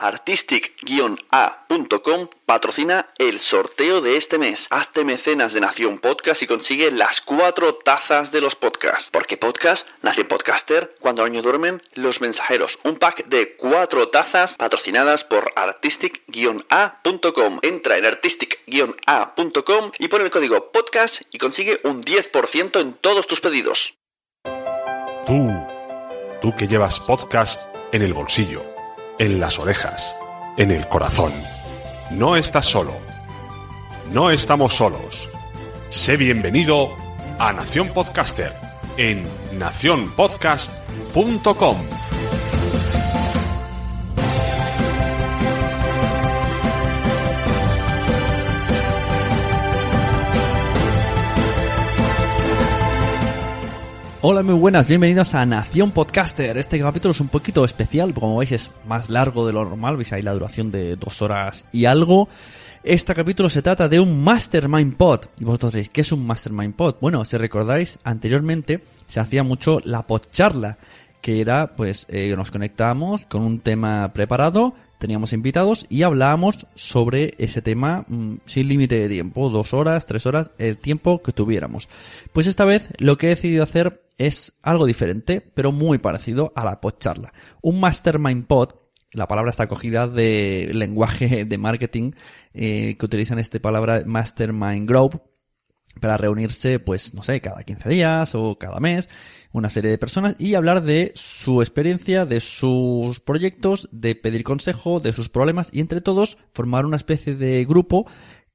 Artistic-A.com patrocina el sorteo de este mes. Hazte mecenas de Nación Podcast y consigue las cuatro tazas de los podcasts. Porque podcast, Nación Podcaster, cuando año duermen, los mensajeros. Un pack de cuatro tazas patrocinadas por Artistic-A.com. Entra en Artistic-A.com y pon el código podcast y consigue un 10% en todos tus pedidos. Tú, tú que llevas podcast en el bolsillo en las orejas, en el corazón. No estás solo. No estamos solos. Sé bienvenido a Nación Podcaster en nacionpodcast.com. Hola, muy buenas, bienvenidos a Nación Podcaster. Este capítulo es un poquito especial, como veis es más largo de lo normal, veis ahí la duración de dos horas y algo. Este capítulo se trata de un Mastermind Pod. Y vosotros diréis, ¿qué es un Mastermind Pod? Bueno, si recordáis, anteriormente se hacía mucho la podcharla, que era, pues, eh, nos conectábamos con un tema preparado, teníamos invitados y hablábamos sobre ese tema mmm, sin límite de tiempo, dos horas, tres horas, el tiempo que tuviéramos. Pues esta vez lo que he decidido hacer es algo diferente, pero muy parecido a la podcharla. Un Mastermind Pod, la palabra está cogida de lenguaje de marketing eh, que utilizan esta palabra Mastermind Group para reunirse, pues, no sé, cada 15 días o cada mes, una serie de personas y hablar de su experiencia, de sus proyectos, de pedir consejo, de sus problemas y entre todos formar una especie de grupo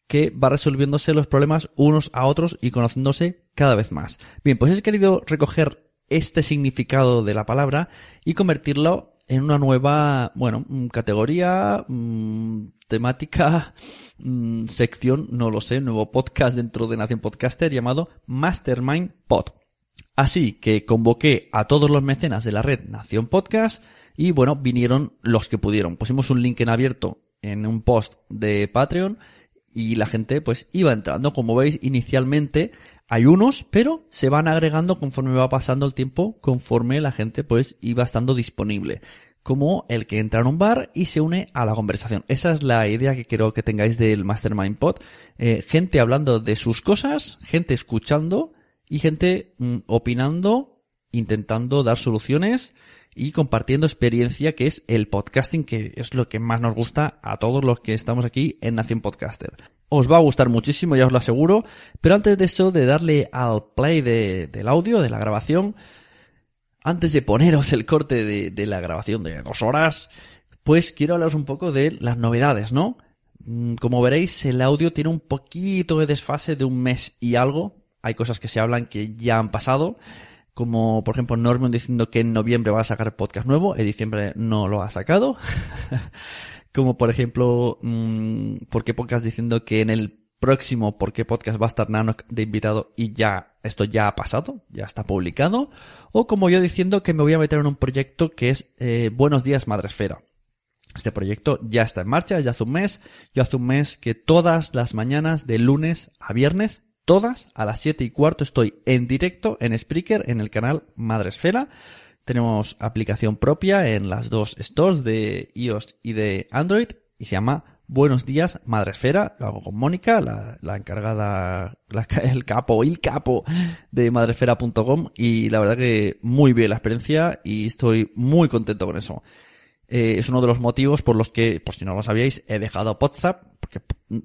que va resolviéndose los problemas unos a otros y conociéndose cada vez más. Bien, pues he querido recoger este significado de la palabra y convertirlo en una nueva, bueno, categoría, mmm, temática, mmm, sección, no lo sé, nuevo podcast dentro de Nación Podcaster llamado Mastermind Pod. Así que convoqué a todos los mecenas de la red Nación Podcast y bueno, vinieron los que pudieron. Pusimos un link en abierto en un post de Patreon y la gente pues iba entrando. Como veis, inicialmente hay unos, pero se van agregando conforme va pasando el tiempo, conforme la gente pues iba estando disponible. Como el que entra en un bar y se une a la conversación. Esa es la idea que quiero que tengáis del Mastermind Pod. Eh, gente hablando de sus cosas, gente escuchando y gente mm, opinando, intentando dar soluciones y compartiendo experiencia que es el podcasting, que es lo que más nos gusta a todos los que estamos aquí en Nación Podcaster. Os va a gustar muchísimo, ya os lo aseguro, pero antes de eso, de darle al play del audio, de la grabación, antes de poneros el corte de, de la grabación de dos horas, pues quiero hablaros un poco de las novedades, ¿no? Mm, como veréis, el audio tiene un poquito de desfase de un mes y algo. Hay cosas que se hablan que ya han pasado como por ejemplo Norman diciendo que en noviembre va a sacar podcast nuevo, en diciembre no lo ha sacado. como por ejemplo, mmm, ¿por qué podcast diciendo que en el próximo ¿Por qué podcast va a estar Nano de invitado y ya esto ya ha pasado, ya está publicado? O como yo diciendo que me voy a meter en un proyecto que es eh, Buenos días Madresfera. Este proyecto ya está en marcha, ya hace un mes. Yo hace un mes que todas las mañanas de lunes a viernes todas a las 7 y cuarto estoy en directo en Spreaker en el canal Madresfera. Tenemos aplicación propia en las dos stores de iOS y de Android y se llama Buenos días Madresfera. Lo hago con Mónica, la, encargada, el capo, el capo de madresfera.com y la verdad que muy bien la experiencia y estoy muy contento con eso. Eh, es uno de los motivos por los que, por si no lo sabíais, he dejado WhatsApp, porque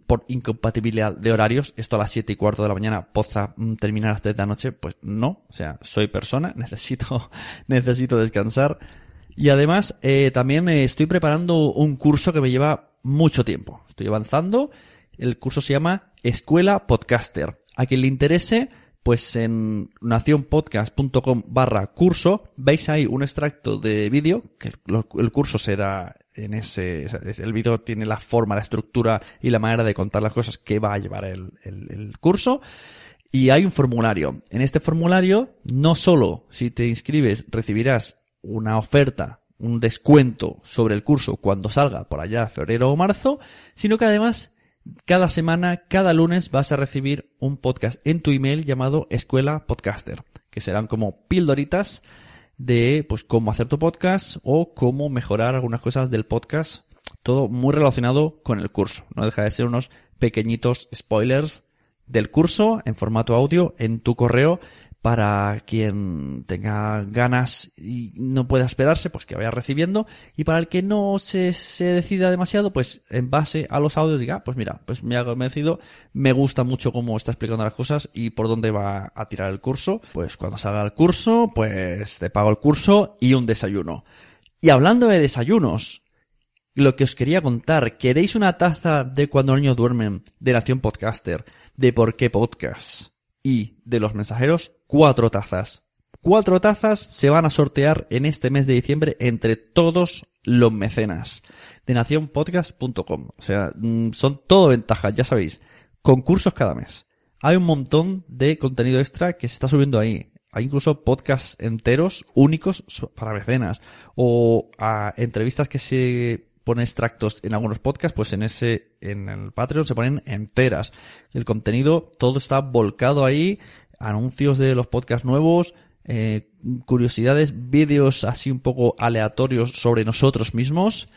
por incompatibilidad de horarios, esto a las 7 y cuarto de la mañana, WhatsApp mm, terminar a las 3 de la noche, pues no, o sea, soy persona, necesito, necesito descansar. Y además, eh, también estoy preparando un curso que me lleva mucho tiempo. Estoy avanzando. El curso se llama Escuela Podcaster. A quien le interese, pues en nacionpodcast.com barra curso veis ahí un extracto de vídeo, que el curso será en ese, el vídeo tiene la forma, la estructura y la manera de contar las cosas que va a llevar el, el, el curso. Y hay un formulario. En este formulario, no solo si te inscribes recibirás una oferta, un descuento sobre el curso cuando salga por allá febrero o marzo, sino que además cada semana, cada lunes vas a recibir un podcast en tu email llamado Escuela Podcaster, que serán como pildoritas de pues cómo hacer tu podcast o cómo mejorar algunas cosas del podcast, todo muy relacionado con el curso. No deja de ser unos pequeñitos spoilers del curso en formato audio en tu correo para quien tenga ganas y no pueda esperarse, pues que vaya recibiendo. Y para el que no se, decida demasiado, pues en base a los audios diga, ah, pues mira, pues me ha convencido, me gusta mucho cómo está explicando las cosas y por dónde va a tirar el curso. Pues cuando salga el curso, pues te pago el curso y un desayuno. Y hablando de desayunos, lo que os quería contar, ¿queréis una taza de cuando niños duermen de Nación Podcaster? ¿De por qué podcast? y de los mensajeros cuatro tazas. Cuatro tazas se van a sortear en este mes de diciembre entre todos los mecenas de nacionpodcast.com. O sea, mm, son todo ventajas, ya sabéis. Concursos cada mes. Hay un montón de contenido extra que se está subiendo ahí. Hay incluso podcasts enteros únicos para mecenas. O a entrevistas que se ponen extractos en algunos podcasts, pues en ese, en el Patreon se ponen enteras. El contenido, todo está volcado ahí, anuncios de los podcasts nuevos, eh, curiosidades, vídeos así un poco aleatorios sobre nosotros mismos.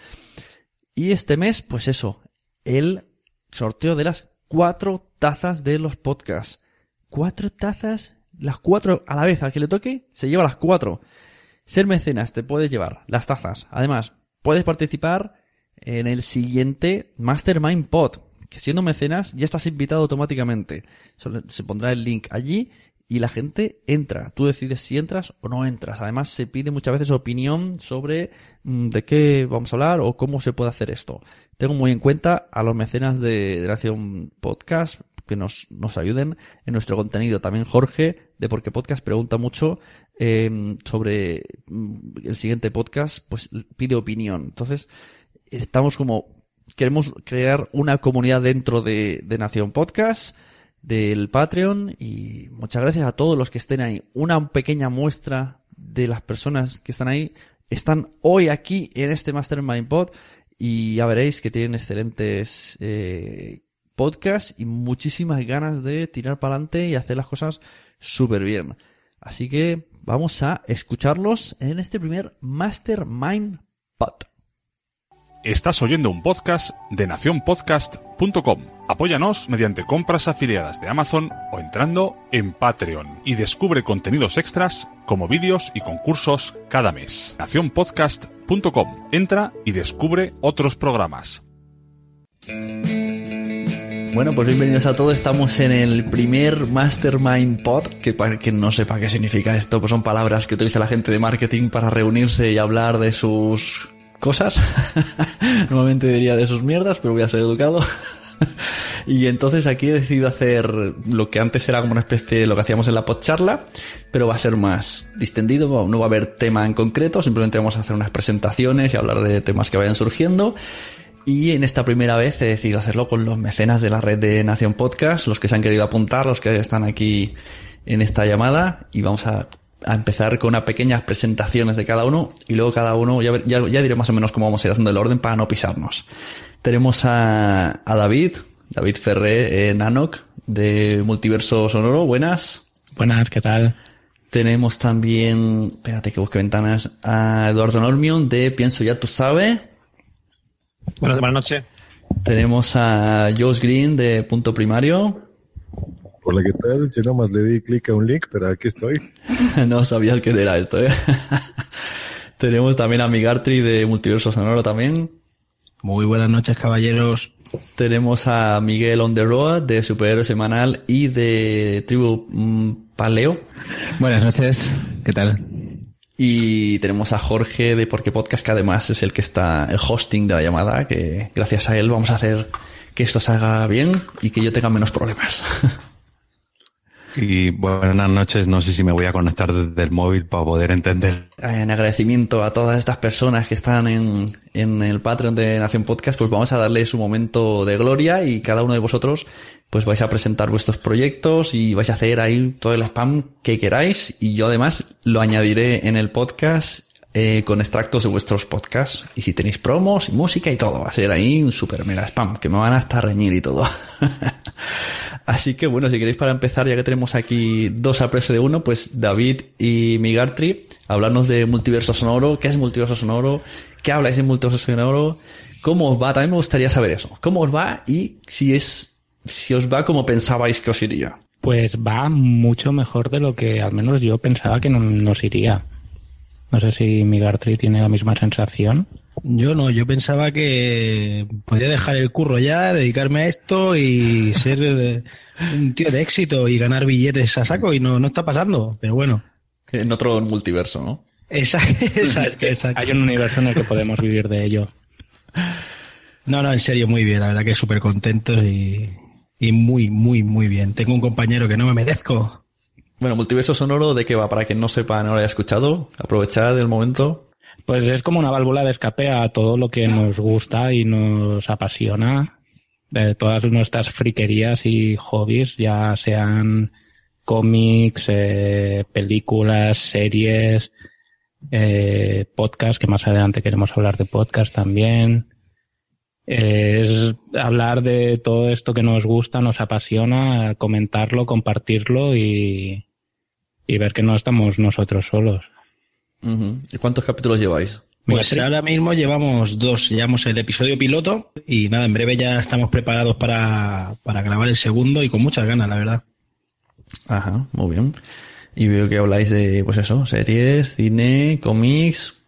Y este mes, pues eso, el sorteo de las cuatro tazas de los podcasts. Cuatro tazas, las cuatro a la vez, al que le toque, se lleva las cuatro. Ser mecenas te puede llevar las tazas. Además, puedes participar en el siguiente Mastermind Pod, que siendo mecenas ya estás invitado automáticamente. Se pondrá el link allí y la gente entra. Tú decides si entras o no entras. Además, se pide muchas veces opinión sobre mm, de qué vamos a hablar o cómo se puede hacer esto. Tengo muy en cuenta a los mecenas de, Nación Podcast que nos, nos ayuden en nuestro contenido. También Jorge de Porque Podcast pregunta mucho eh, sobre mm, el siguiente podcast, pues pide opinión. Entonces, estamos como, queremos crear una comunidad dentro de, de Nación Podcast, del Patreon y muchas gracias a todos los que estén ahí. Una pequeña muestra de las personas que están ahí están hoy aquí en este Mastermind Pod y ya veréis que tienen excelentes eh, podcasts y muchísimas ganas de tirar para adelante y hacer las cosas súper bien. Así que vamos a escucharlos en este primer Mastermind Pod. Estás oyendo un podcast de nacionpodcast.com. Apóyanos mediante compras afiliadas de Amazon o entrando en Patreon y descubre contenidos extras como vídeos y concursos cada mes. nacionpodcast.com. Entra y descubre otros programas. Bueno, pues bienvenidos a todos. Estamos en el primer Mastermind Pod, que para quien no sepa qué significa esto, pues son palabras que utiliza la gente de marketing para reunirse y hablar de sus cosas. Normalmente diría de sus mierdas, pero voy a ser educado. y entonces aquí he decidido hacer lo que antes era como una especie de lo que hacíamos en la podcharla, pero va a ser más distendido, no va a haber tema en concreto, simplemente vamos a hacer unas presentaciones y hablar de temas que vayan surgiendo. Y en esta primera vez he decidido hacerlo con los mecenas de la red de Nación Podcast, los que se han querido apuntar, los que están aquí en esta llamada, y vamos a, a empezar con unas pequeñas presentaciones de cada uno, y luego cada uno, ya, ver- ya, ya diré más o menos cómo vamos a ir haciendo el orden para no pisarnos. Tenemos a, a David, David Ferré, eh, Nanoc, de Multiverso Sonoro, buenas. Buenas, ¿qué tal? Tenemos también, espérate que busque ventanas, a Eduardo Normion, de Pienso Ya Tú Sabes. Buenas, buenas noches. Tenemos a Josh Green de Punto Primario. Hola, ¿qué tal? Yo nomás le di clic a un link, pero aquí estoy. no sabías que era esto, ¿eh? Tenemos también a Migartri de Multiverso Sonoro también. Muy buenas noches, caballeros. Tenemos a Miguel On The Road de Superhéroe Semanal y de Tribu mm, Paleo. Buenas noches, ¿qué tal? Y tenemos a Jorge de Porque Podcast, que además es el que está, el hosting de la llamada, que gracias a él vamos a hacer que esto salga bien y que yo tenga menos problemas. Y buenas noches, no sé si me voy a conectar desde el móvil para poder entender. en agradecimiento a todas estas personas que están en, en el Patreon de Nación Podcast, pues vamos a darle su momento de gloria y cada uno de vosotros pues vais a presentar vuestros proyectos y vais a hacer ahí todo el spam que queráis y yo además lo añadiré en el podcast eh, con extractos de vuestros podcasts. Y si tenéis promos y música y todo, va a ser ahí un super mega spam que me van hasta reñir y todo. Así que bueno, si queréis para empezar, ya que tenemos aquí dos a precio de uno, pues David y Migartri, hablarnos de multiverso sonoro, qué es multiverso sonoro, qué habláis de multiverso sonoro, cómo os va, también me gustaría saber eso, cómo os va y si es, si os va como pensabais que os iría. Pues va mucho mejor de lo que al menos yo pensaba que no nos iría. No sé si Migartri tiene la misma sensación. Yo no, yo pensaba que podía dejar el curro ya, dedicarme a esto y ser eh, un tío de éxito y ganar billetes a saco y no, no está pasando, pero bueno. En otro multiverso, ¿no? Esa, esa, esa- Hay un universo en el que podemos vivir de ello. No, no, en serio, muy bien, la verdad que súper contentos y, y muy, muy, muy bien. Tengo un compañero que no me merezco. Bueno, multiverso sonoro, ¿de qué va? Para quien no sepa, no lo haya escuchado, aprovechad el momento. Pues es como una válvula de escape a todo lo que nos gusta y nos apasiona. De todas nuestras friquerías y hobbies, ya sean cómics, eh, películas, series, eh, podcast, que más adelante queremos hablar de podcast también. Eh, es hablar de todo esto que nos gusta, nos apasiona, comentarlo, compartirlo y, y ver que no estamos nosotros solos. ¿Y cuántos capítulos lleváis? Pues ahora mismo llevamos dos, llevamos el episodio piloto y nada, en breve ya estamos preparados para, para grabar el segundo y con muchas ganas, la verdad. Ajá, muy bien. Y veo que habláis de, pues eso, series, cine, cómics,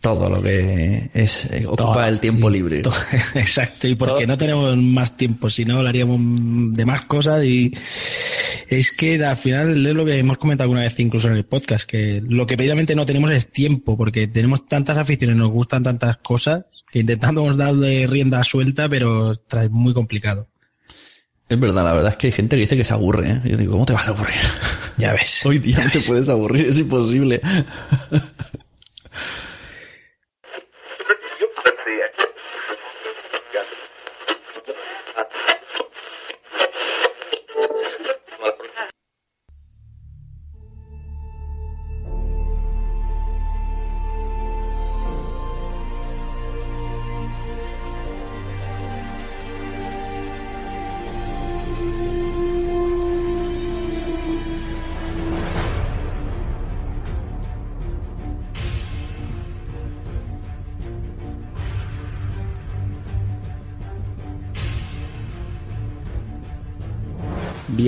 todo lo que es eh, ocupa Todo. el tiempo libre. Exacto, y porque Todo- no tenemos más tiempo, si no hablaríamos de más cosas y es que al final es lo que hemos comentado alguna vez incluso en el podcast, que lo que precisamente no tenemos es tiempo, porque tenemos tantas aficiones, nos gustan tantas cosas, que intentamos darle rienda suelta, pero es muy complicado. Es verdad, la verdad es que hay gente que dice que se aburre, ¿eh? Yo digo, ¿cómo te vas a aburrir? Ya ves. Hoy día no te puedes aburrir, es imposible.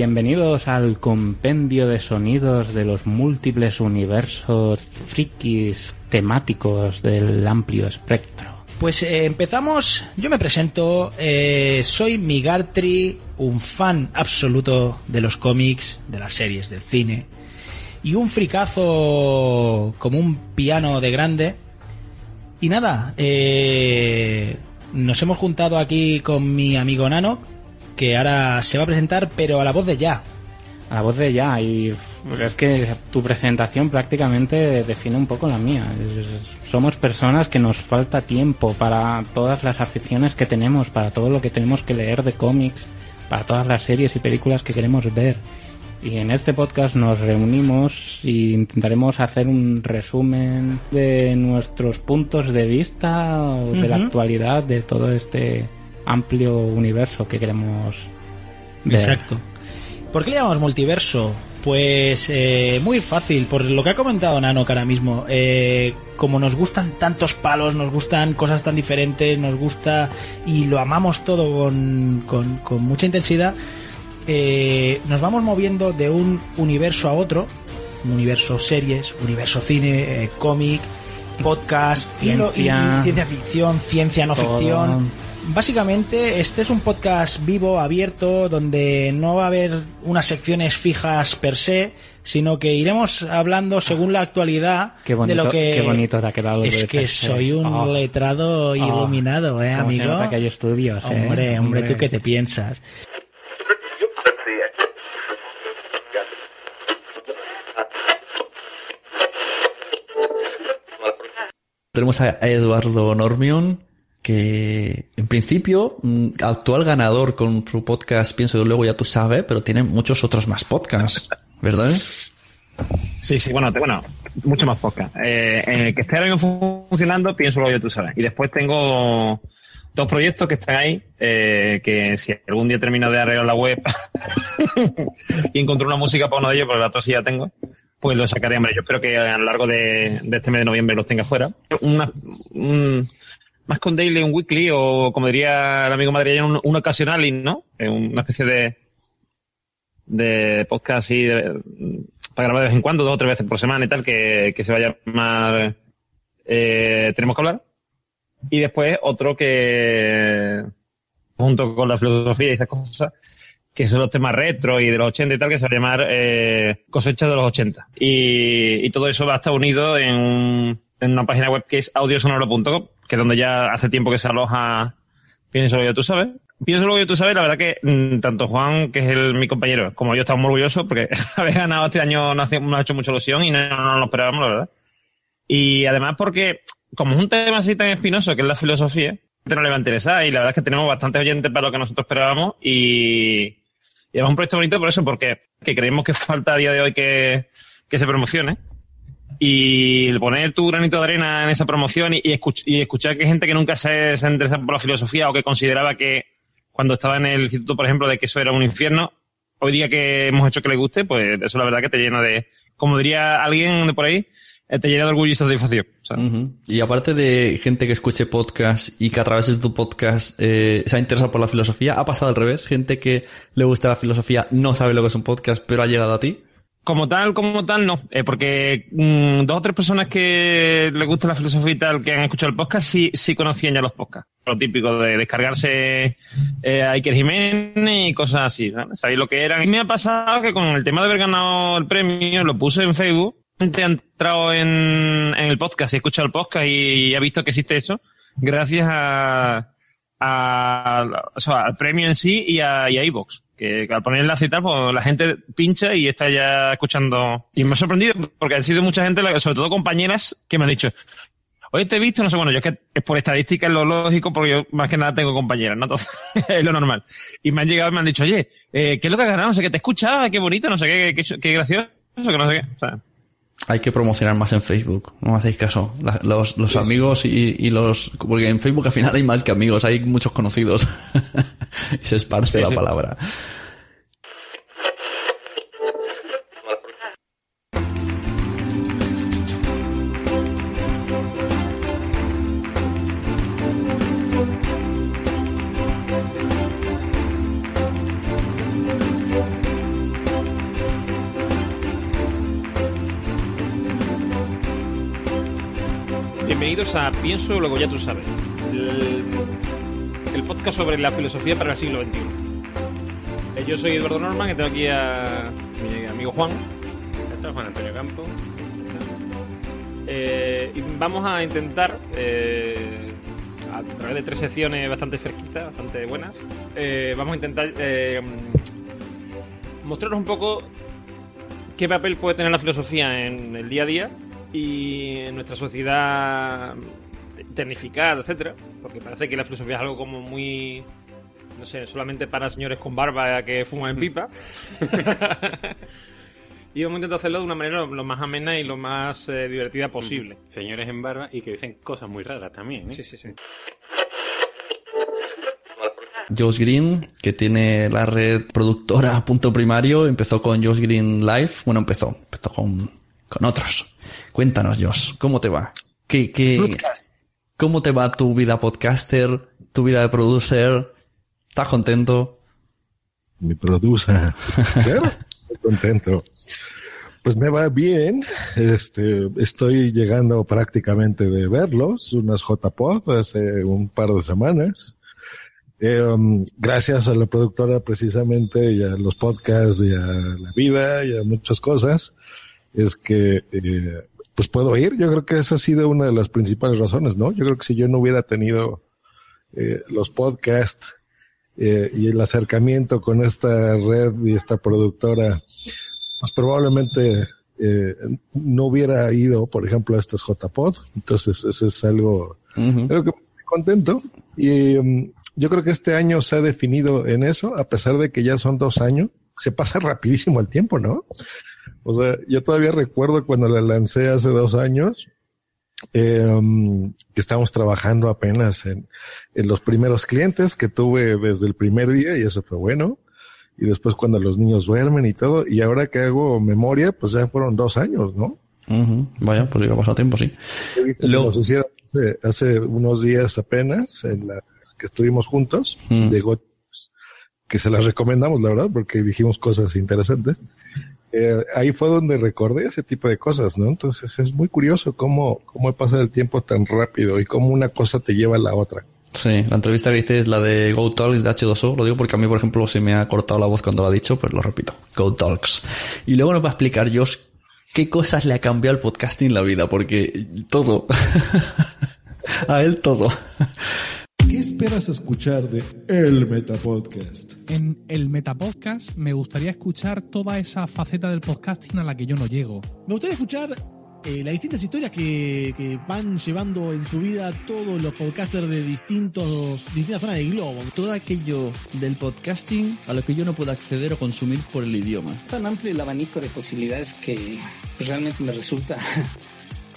Bienvenidos al compendio de sonidos de los múltiples universos frikis temáticos del amplio espectro. Pues eh, empezamos, yo me presento, eh, soy Migartri, un fan absoluto de los cómics, de las series, del cine, y un fricazo como un piano de grande. Y nada, eh, nos hemos juntado aquí con mi amigo Nano, que ahora se va a presentar, pero a la voz de ya. A la voz de ya, y es que tu presentación prácticamente define un poco la mía. Somos personas que nos falta tiempo para todas las aficiones que tenemos, para todo lo que tenemos que leer de cómics, para todas las series y películas que queremos ver. Y en este podcast nos reunimos e intentaremos hacer un resumen de nuestros puntos de vista de la Ujú. actualidad de todo este amplio universo que queremos ver. Exacto. ¿Por qué le llamamos multiverso? Pues eh, muy fácil, por lo que ha comentado Nano que ahora mismo. Eh, como nos gustan tantos palos, nos gustan cosas tan diferentes, nos gusta y lo amamos todo con, con- con mucha intensidad, eh, nos vamos moviendo de un universo a otro, un universo series, universo cine, eh, cómic, podcast, y- Ciencia. y ciencia ficción, ciencia no Todo. ficción. Básicamente, este es un podcast vivo, abierto, donde no va a haber unas secciones fijas per se, sino que iremos hablando según la actualidad Qué bonito, de lo que... qué bonito te ha quedado. Es que soy un Oh, letrado oh. iluminado, ¿eh, cómo se amigo? nota que hay estudios, ¿eh? Hombre, hombre, ¿tú qué te piensas? Tenemos a Eduardo Normion, que en principio, mm, actual ganador con su podcast, pienso que luego ya tú sabes, pero tiene muchos otros más podcasts, ¿verdad? Sí, sí, bueno, te- bueno, mucho más podcast. Eh, en el que esté ahora mismo funcionando, pienso lo yo, tú sabes. Y después tengo dos proyectos que están ahí, eh, que si algún día termino de arreglar la web y encuentro una música para uno de ellos, porque la otra sí ya tengo, pues lo sacaré. Hombre, yo espero que a lo largo de, de este mes de noviembre los tenga fuera. Una, un- más con daily, un weekly, o como diría el amigo madrileño, un, un ocasional, ¿no? Una especie de, de podcast así de- para grabar de vez en cuando, dos o tres veces por semana y tal, que, que se va a llamar eh, Tenemos que hablar. Y después otro que, junto con la filosofía y esas cosas, que son los temas retro y de los 80 y tal, que se va a llamar eh, Cosecha de los 80. Y, y todo eso va a estar unido en, un- en una página web que es audiosonoro.com, que es donde ya hace tiempo que se aloja Pienso lo que tú sabes. Pienso lo que tú sabes, la verdad que mm, tanto Juan, que es el, mi compañero, como yo estamos muy orgullosos porque haber ganado este año nos, nos ha hecho mucha ilusión y no, no lo esperábamos, la verdad. Y además porque, como es un tema así tan espinoso que es la filosofía, no le va a interesar y la verdad es que tenemos bastante oyentes para lo que nosotros esperábamos y, y es un proyecto bonito por eso, porque que creemos que falta a día de hoy que, que se promocione. Y el poner tu granito de arena en esa promoción y, escuch- y escuchar que gente que nunca se, se ha interesado por la filosofía o que consideraba que cuando estaba en el instituto, por ejemplo, de que eso era un infierno, hoy día que hemos hecho que le guste, pues eso la verdad que te llena de, como diría alguien de por ahí, eh, te llena de orgullo y satisfacción. Y aparte de gente que escuche podcast y que a través de tu podcast eh, se ha interesado por la filosofía, ha pasado al revés. Gente que le gusta la filosofía no sabe lo que es un podcast, pero ha llegado a ti. Como tal, como tal, no. Eh, porque mm, dos o tres personas que les gusta la filosofía y tal, que han escuchado el podcast, sí, sí conocían ya los podcasts. Lo típico de descargarse eh, a Iker Jiménez y cosas así. ¿sabes? Sabéis lo que eran. Y me ha pasado que con el tema de haber ganado el premio, lo puse en Facebook. Gente ha entrado en, en el podcast y ha escuchado el podcast y ha visto que existe eso. Gracias a, a, o sea, al premio en sí y a, y a iVoox. Que, al poner enlace y tal, pues la gente pincha y está ya escuchando. Y me ha sorprendido porque han sido mucha gente, sobre todo compañeras, que me han dicho, oye, te he visto, no sé, bueno, yo es que es por estadística es lo lógico porque yo más que nada tengo compañeras, ¿no? Entonces, es lo normal. Y me han llegado y me han dicho, oye, eh, ¿qué es lo que has ganado? No sé qué, te escuchaba, qué bonito, no sé qué, qué, qué gracioso, que no sé qué. O sea, Hay que promocionar más en Facebook, no me hacéis caso. La- los los amigos y, y los... Porque en Facebook al final hay más que amigos, hay muchos conocidos. y se esparce Sí, la sí. palabra. Bienvenidos a Pienso, luego ya tú sabes. El, podcast sobre la filosofía para el siglo XXI. Eh, Yo soy Eduardo Norman y tengo aquí a mi amigo Juan. Juan Antonio Campo. Eh, vamos a intentar, eh, a través de tres secciones bastante fresquitas, bastante buenas, vamos a intentar mostraros un poco qué papel puede tener la filosofía en el día a día y en nuestra sociedad te- tecnificada, etcétera, porque parece que la filosofía es algo como muy no sé, solamente para señores con barba que fuman en pipa. y vamos a intentar hacerlo de una manera lo, lo más amena y lo más eh, divertida posible. Señores en barba y que dicen cosas muy raras también. ¿eh? Sí, sí, sí. Josh Green, que tiene la red productora Punto Primario, empezó con Josh Green Live. Bueno, empezó, empezó con, con otros. Cuéntanos, Josh, ¿cómo te va? ¿Qué, qué, ¿Cómo te va tu vida podcaster, tu vida de producer? ¿Estás contento? Mi producer. Claro, contento. Pues me va bien. Este, estoy llegando prácticamente de verlos, unas JPod hace un par de semanas. Eh, um, gracias a la productora precisamente y a los podcasts y a la vida y a muchas cosas, es que eh, pues puedo ir. Yo creo que esa ha sido una de las principales razones, ¿no? Yo creo que si yo no hubiera tenido eh, los podcasts eh, y el acercamiento con esta red y esta productora, pues probablemente eh, no hubiera ido, por ejemplo, a estas JPod. Entonces, eso es algo, algo que me estoy contento. Y um, yo creo que este año se ha definido en eso, a pesar de que ya son dos años. Se pasa rapidísimo el tiempo, ¿no? O sea, yo todavía recuerdo cuando la lancé hace dos años, eh, um, que estábamos trabajando apenas en, en los primeros clientes que tuve desde el primer día y eso fue bueno. Y después cuando los niños duermen y todo. Y ahora que hago memoria, pues ya fueron dos años, ¿no? Ujú. Vaya, pues ya pasado tiempo, sí. Nos hicieron hace, hace unos días apenas en la que estuvimos juntos de Got- que se las recomendamos, la verdad, porque dijimos cosas interesantes. Eh, ahí fue donde recordé ese tipo de cosas, ¿no? Entonces es muy curioso cómo, cómo pasa el tiempo tan rápido y cómo una cosa te lleva a la otra. Sí, la entrevista que hice es la de Go Talks de H2O. Lo digo porque a mí, por ejemplo, se me ha cortado la voz cuando lo ha dicho, pues lo repito. Go Talks. Y luego nos va a explicar Josh qué cosas le ha cambiado el podcasting en la vida, porque todo. a él todo. ¿Qué esperas escuchar de El Metapodcast? En el Metapodcast me gustaría escuchar toda esa faceta del podcasting a la que yo no llego. Me gustaría escuchar eh, las distintas historias que, que van llevando en su vida todos los podcasters de distintos, distintas zonas del globo. Todo aquello del podcasting a lo que yo no puedo acceder o consumir por el idioma. tan amplio el abanico de posibilidades que realmente me resulta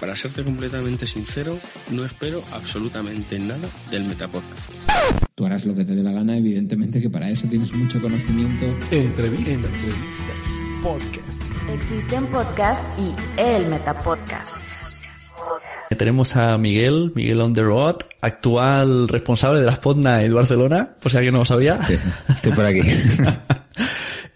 para serte completamente sincero, no espero absolutamente nada del Metapodcast. Tú harás lo que te dé la gana, evidentemente que para eso tienes mucho conocimiento. Entrevistas. Podcast. Existen podcast y el Metapodcast. Tenemos a Miguel, Miguel on the road, actual responsable de las Podnight de Barcelona, por si alguien no lo sabía. Estoy por aquí.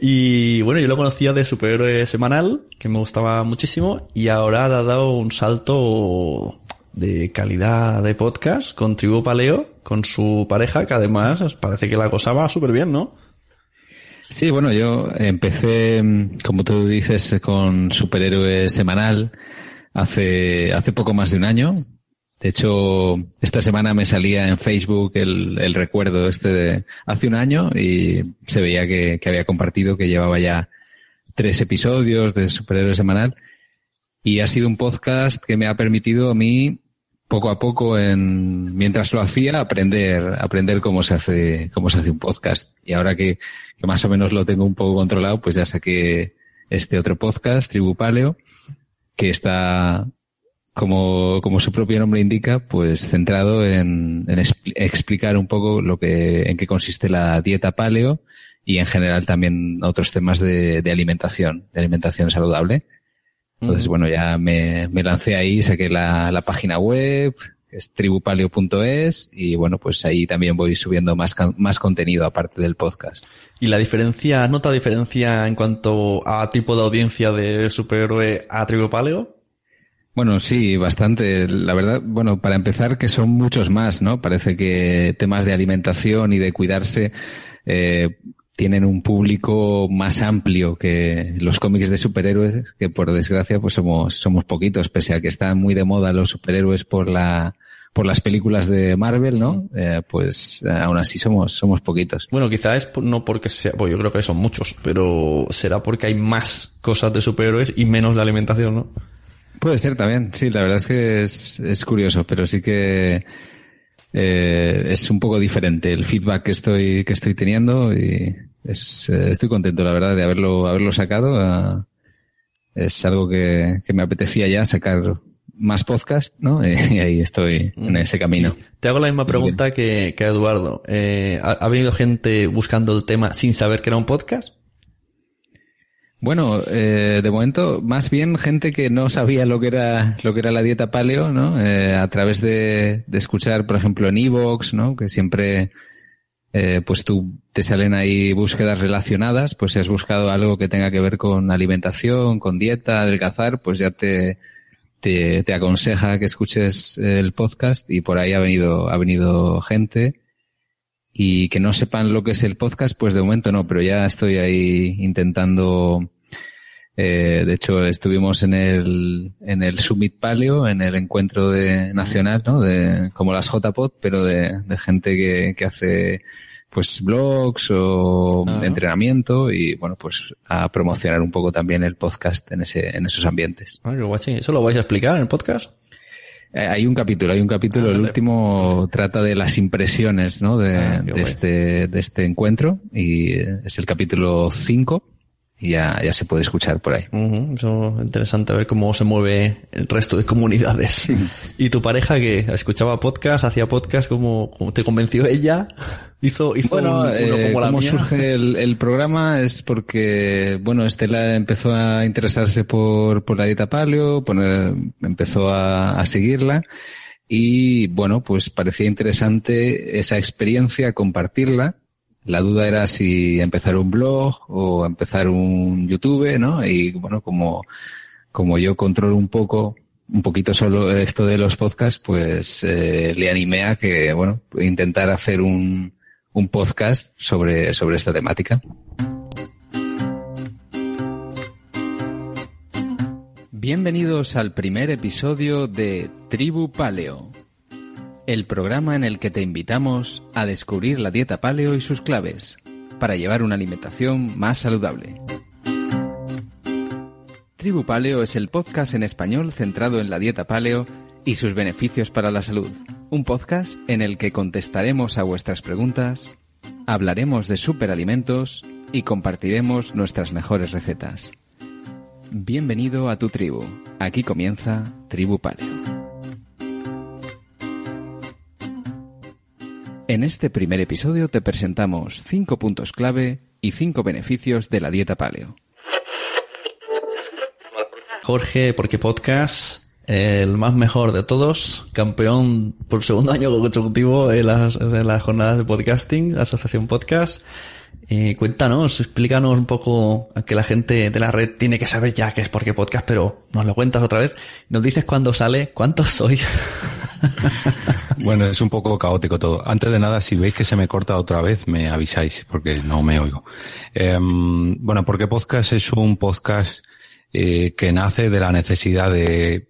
Y bueno, yo lo conocía de Superhéroe Semanal, que me gustaba muchísimo, y ahora ha dado un salto de calidad de podcast con Tribu Paleo, con su pareja, que además parece que la cosa va súper bien, ¿no? Sí, bueno, yo empecé, mm, como tú dices, con Superhéroe Semanal hace, hace poco más de un año. De hecho, esta semana me salía en Facebook el, el recuerdo este de hace un año y se veía que, que había compartido que llevaba ya tres episodios de Superhéroe Semanal y ha sido un podcast que me ha permitido a mí poco a poco en mientras lo hacía aprender aprender cómo se hace cómo se hace un podcast. Y ahora que, que más o menos lo tengo un poco controlado pues ya saqué este otro podcast Tribu Paleo que está como, como su propio nombre indica, pues centrado en, en expli- explicar un poco lo que, en qué consiste la dieta paleo y en general también otros temas de, de alimentación, de alimentación saludable. Entonces, bueno, ya me, me lancé ahí, saqué la, la página web, es tribupaleo.es y bueno, pues ahí también voy subiendo más, más contenido aparte del podcast. ¿Y la diferencia, notado diferencia en cuanto a tipo de audiencia de superhéroe a Tribu Paleo? Bueno, sí, bastante. La verdad, bueno, para empezar, que son muchos más, ¿no? Parece que temas de alimentación y de cuidarse eh, tienen un público más amplio que los cómics de superhéroes, que por desgracia, pues somos, somos poquitos, pese a que están muy de moda los superhéroes por la por las películas de Marvel, ¿no? Eh, pues aún así somos, somos poquitos. Bueno, quizás es no porque sea, pues yo creo que son muchos, pero será porque hay más cosas de superhéroes y menos de alimentación, ¿no? Puede ser también, sí, la verdad es que es, es curioso, pero sí que eh, es un poco diferente el feedback que estoy, que estoy teniendo y es, eh, estoy contento, la verdad, de haberlo, haberlo sacado. Ah, es algo que, que me apetecía ya sacar más podcast, ¿no? Y ahí estoy en ese camino. Te hago la misma pregunta que, que a Eduardo. Eh, ¿ha, ha venido gente buscando el tema sin saber que era un podcast? Bueno, eh, de momento, más bien gente que no sabía lo que era lo que era la dieta paleo, ¿no? Eh, a través de, de escuchar, por ejemplo, en Evox, ¿no? Que siempre, eh, pues tú te salen ahí búsquedas relacionadas, pues si has buscado algo que tenga que ver con alimentación, con dieta, adelgazar, pues ya te, te, te aconseja que escuches el podcast y por ahí ha venido, ha venido gente y que no sepan lo que es el podcast, pues de momento no, pero ya estoy ahí intentando. eh, de hecho, estuvimos en el, en el Summit Paleo, en el encuentro de, nacional, ¿no? De, como las JPod, pero de, de gente que, que hace, pues, blogs o entrenamiento y, bueno, pues, a promocionar un poco también el podcast en ese, en esos ambientes. Ah, qué guay, sí. ¿Eso lo vais a explicar en el podcast? Eh, Hay un capítulo, hay un capítulo, el último trata de las impresiones, ¿no? De, de este, de este encuentro y eh, es el capítulo 5 y ya, ya se puede escuchar por ahí. Eso es interesante ver cómo se mueve el resto de comunidades. ¿Y tu pareja que escuchaba podcast, hacía podcast, cómo, cómo te convenció ella? Hizo, hizo Bueno, un- uno eh, como la cómo mía. surge el, el programa es porque, bueno, Estela empezó a interesarse por, por la dieta paleo, poner, empezó a, a seguirla y, bueno, pues parecía interesante esa experiencia, compartirla. La duda era si empezar un blog o empezar un YouTube, ¿no? Y, bueno, como, como yo controlo un poco, un poquito solo esto de los podcasts, pues eh, le animé a que, bueno, intentar hacer un, un podcast sobre, sobre esta temática. Bienvenidos al primer episodio de Tribu Paleo, el programa en el que te invitamos a descubrir la dieta paleo y sus claves para llevar una alimentación más saludable. Tribu Paleo es el podcast en español centrado en la dieta paleo y sus beneficios para la salud. Un podcast en el que contestaremos a vuestras preguntas, hablaremos de superalimentos y compartiremos nuestras mejores recetas. Bienvenido a tu tribu. Aquí comienza Tribu Paleo. En este primer episodio te presentamos 5 puntos clave y 5 beneficios de la dieta paleo. Jorge, porque podcast, el más mejor de todos, campeón por segundo año consecutivo en las, en las jornadas de podcasting, la Asociación Podcast. Eh, cuéntanos, explícanos un poco, que la gente de la red tiene que saber ya qué es porque podcast, pero nos lo cuentas otra vez. Nos dices cuándo sale, cuántos sois. Bueno, es un poco caótico todo. Antes de nada, si veis que se me corta otra vez, me avisáis, porque no me oigo. Em, bueno, porque podcast es un podcast eh, que nace de la necesidad de,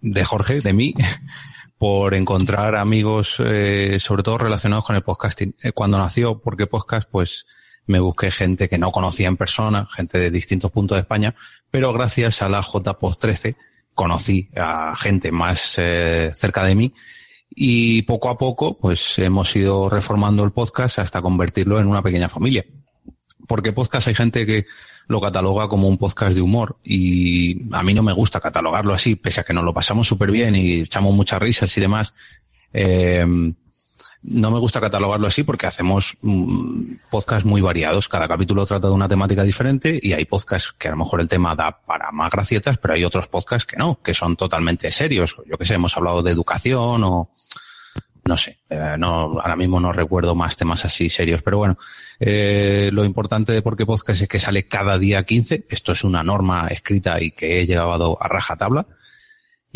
de Jorge, de mí, por encontrar amigos, eh, sobre todo relacionados con el podcasting. Eh, cuando nació Porque Podcast, pues me busqué gente que no conocía en persona, gente de distintos puntos de España, pero gracias a la JPOD 13 conocí a gente más eh, cerca de mí y poco a poco pues hemos ido reformando el podcast hasta convertirlo en una pequeña familia. porque podcast hay gente que lo cataloga como un podcast de humor y a mí no me gusta catalogarlo así, pese a que nos lo pasamos súper bien y echamos muchas risas y demás. Eh, no me gusta catalogarlo así porque hacemos mm, podcasts muy variados. Cada capítulo trata de una temática diferente y hay podcasts que a lo mejor el tema da para más gracietas, pero hay otros podcasts que no, que son totalmente serios. Yo que sé, hemos hablado de educación o no sé, eh, no, ahora mismo no recuerdo más temas así serios, pero bueno, eh, lo importante de Porque Podcast es que sale cada día 15. Esto es una norma escrita y que he llegado a rajatabla.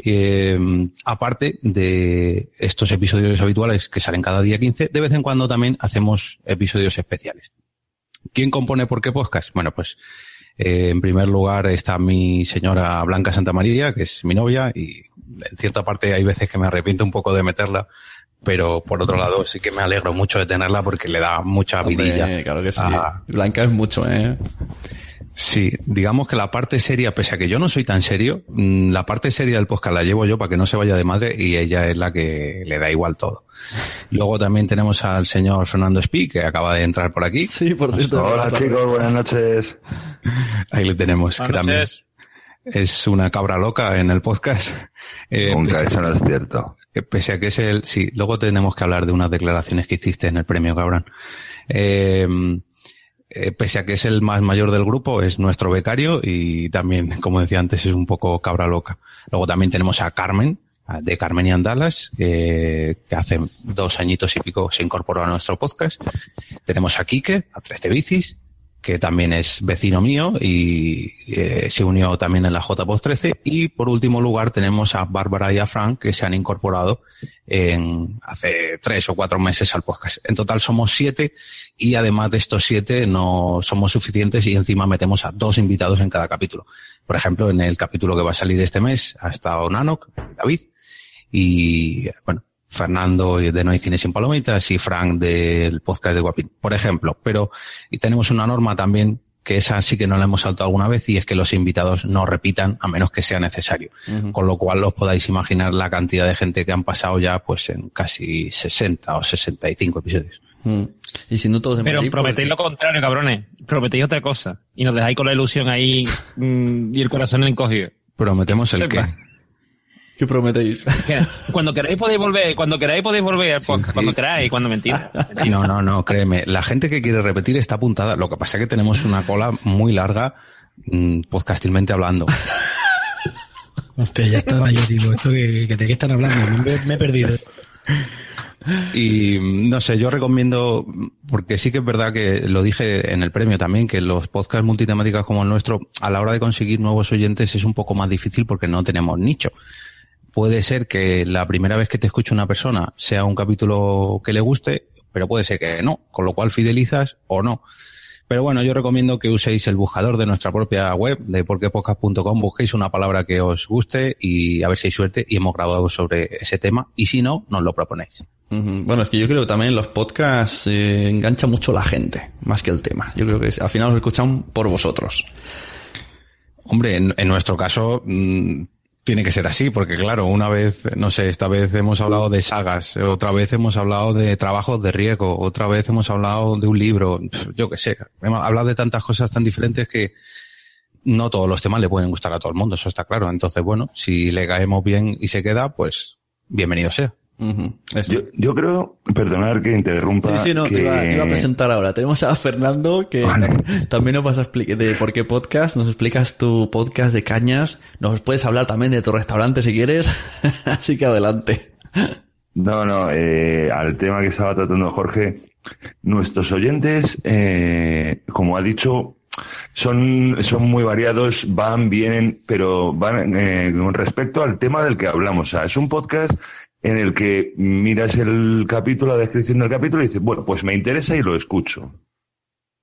Eh, aparte de estos episodios habituales que salen cada día 15, de vez en cuando también hacemos episodios especiales. ¿Quién compone Por qué Podcast? Bueno, pues eh, en primer lugar está mi señora Blanca Santa María, que es mi novia, y en cierta parte hay veces que me arrepiento un poco de meterla pero por otro lado sí que me alegro mucho de tenerla porque le da mucha Hombre, vidilla. claro que sí. a- Blanca es mucho, ¿eh? Sí, digamos que la parte seria, pese a que yo no soy tan serio, mm, la parte seria del podcast la llevo yo para que no se vaya de madre y ella es la que le da igual todo. Luego también tenemos al señor Fernando Spi, que acaba de entrar por aquí. Sí, por cierto. Hola chicos, buenas noches. Ahí le tenemos, que Buenas también noches. es una cabra loca en el podcast. Eh, Nunca, pese- eso no es cierto. que pese a que es el, sí, luego tenemos que hablar de unas declaraciones que hiciste en el premio Cabrón. Eh, eh, pese a que es el más mayor del grupo, es nuestro becario y también, como decía antes, es un poco cabra loca. Luego también tenemos a Carmen, de Carmenian Dallas, eh, que hace dos añitos y pico se incorporó a nuestro podcast. Tenemos a Quique, a 13 bicis, que también es vecino mío y eh, se unió también en la JPOS 13. Y por último lugar tenemos a Bárbara y a Frank que se han incorporado en hace tres o cuatro meses al podcast. En total somos siete y además de estos siete no somos suficientes y encima metemos a dos invitados en cada capítulo. Por ejemplo, en el capítulo que va a salir este mes ha estado Nanok, David, y bueno, Fernando de No hay cine sin palomitas y Frank del podcast de Guapín, por ejemplo. Pero y tenemos una norma también que esa sí que no la hemos saltado alguna vez y es que los invitados no repitan a menos que sea necesario. Con lo cual os podáis imaginar la cantidad de gente que han pasado ya pues en casi 60 o 65 episodios. Mm. Y si no todos de Pero Madrid, prometéis lo contrario, cabrones. Prometéis otra cosa. Y nos dejáis con la ilusión ahí mm, y el corazón encogido. Prometemos el Sepa. Que. ¿Qué prometéis? Cuando queráis podéis volver, cuando queráis podéis volver al podcast, cuando queráis, cuando mentáis. No, no, no, créeme. La gente que quiere repetir está apuntada. Lo que pasa es que tenemos una cola muy larga, mm, podcastilmente hablando. Hostia, ya estaba yo, digo, esto que, que de qué están hablando, me, me he perdido. Y mm, no sé, yo recomiendo, porque sí que es verdad que lo dije en el premio también, que los podcasts multitemáticos como el nuestro, a la hora de conseguir nuevos oyentes es un poco más difícil porque no tenemos nicho. Puede ser que la primera vez que te escuche una persona sea un capítulo que le guste, pero puede ser que no, con lo cual fidelizas o no. Pero bueno, yo recomiendo que uséis el buscador de nuestra propia web, de porquepodcast.com, busquéis una palabra que os guste y a ver si hay suerte y hemos grabado sobre ese tema. Y si no, nos lo proponéis. Bueno, es que yo creo que también los podcasts eh, engancha mucho la gente, más que el tema. Yo creo que al final os escuchan por vosotros. Hombre, en, en nuestro caso mm, tiene que ser así, porque claro, una vez, no sé, esta vez hemos hablado de sagas, otra vez hemos hablado de trabajos de riesgo, otra vez hemos hablado de un libro, yo qué sé, hemos hablado de tantas cosas tan diferentes que no todos los temas le pueden gustar a todo el mundo, eso está claro. Entonces, bueno, si le caemos bien y se queda, pues bienvenido sea. Yo, yo creo, perdonar que interrumpa. Sí, sí, no, que... te, iba, te iba a presentar ahora. Tenemos a Fernando, que tam- también nos vas a explicar de por qué podcast, nos explicas tu podcast de cañas, nos puedes hablar también de tu restaurante si quieres, así que adelante. No, no, eh, al tema que estaba tratando Jorge, nuestros oyentes, eh, como ha dicho, son, son muy variados, van, vienen, pero van eh, con respecto al tema del que hablamos. O sea, es un podcast en el que miras el capítulo, la descripción del capítulo y dices, bueno, pues me interesa y lo escucho.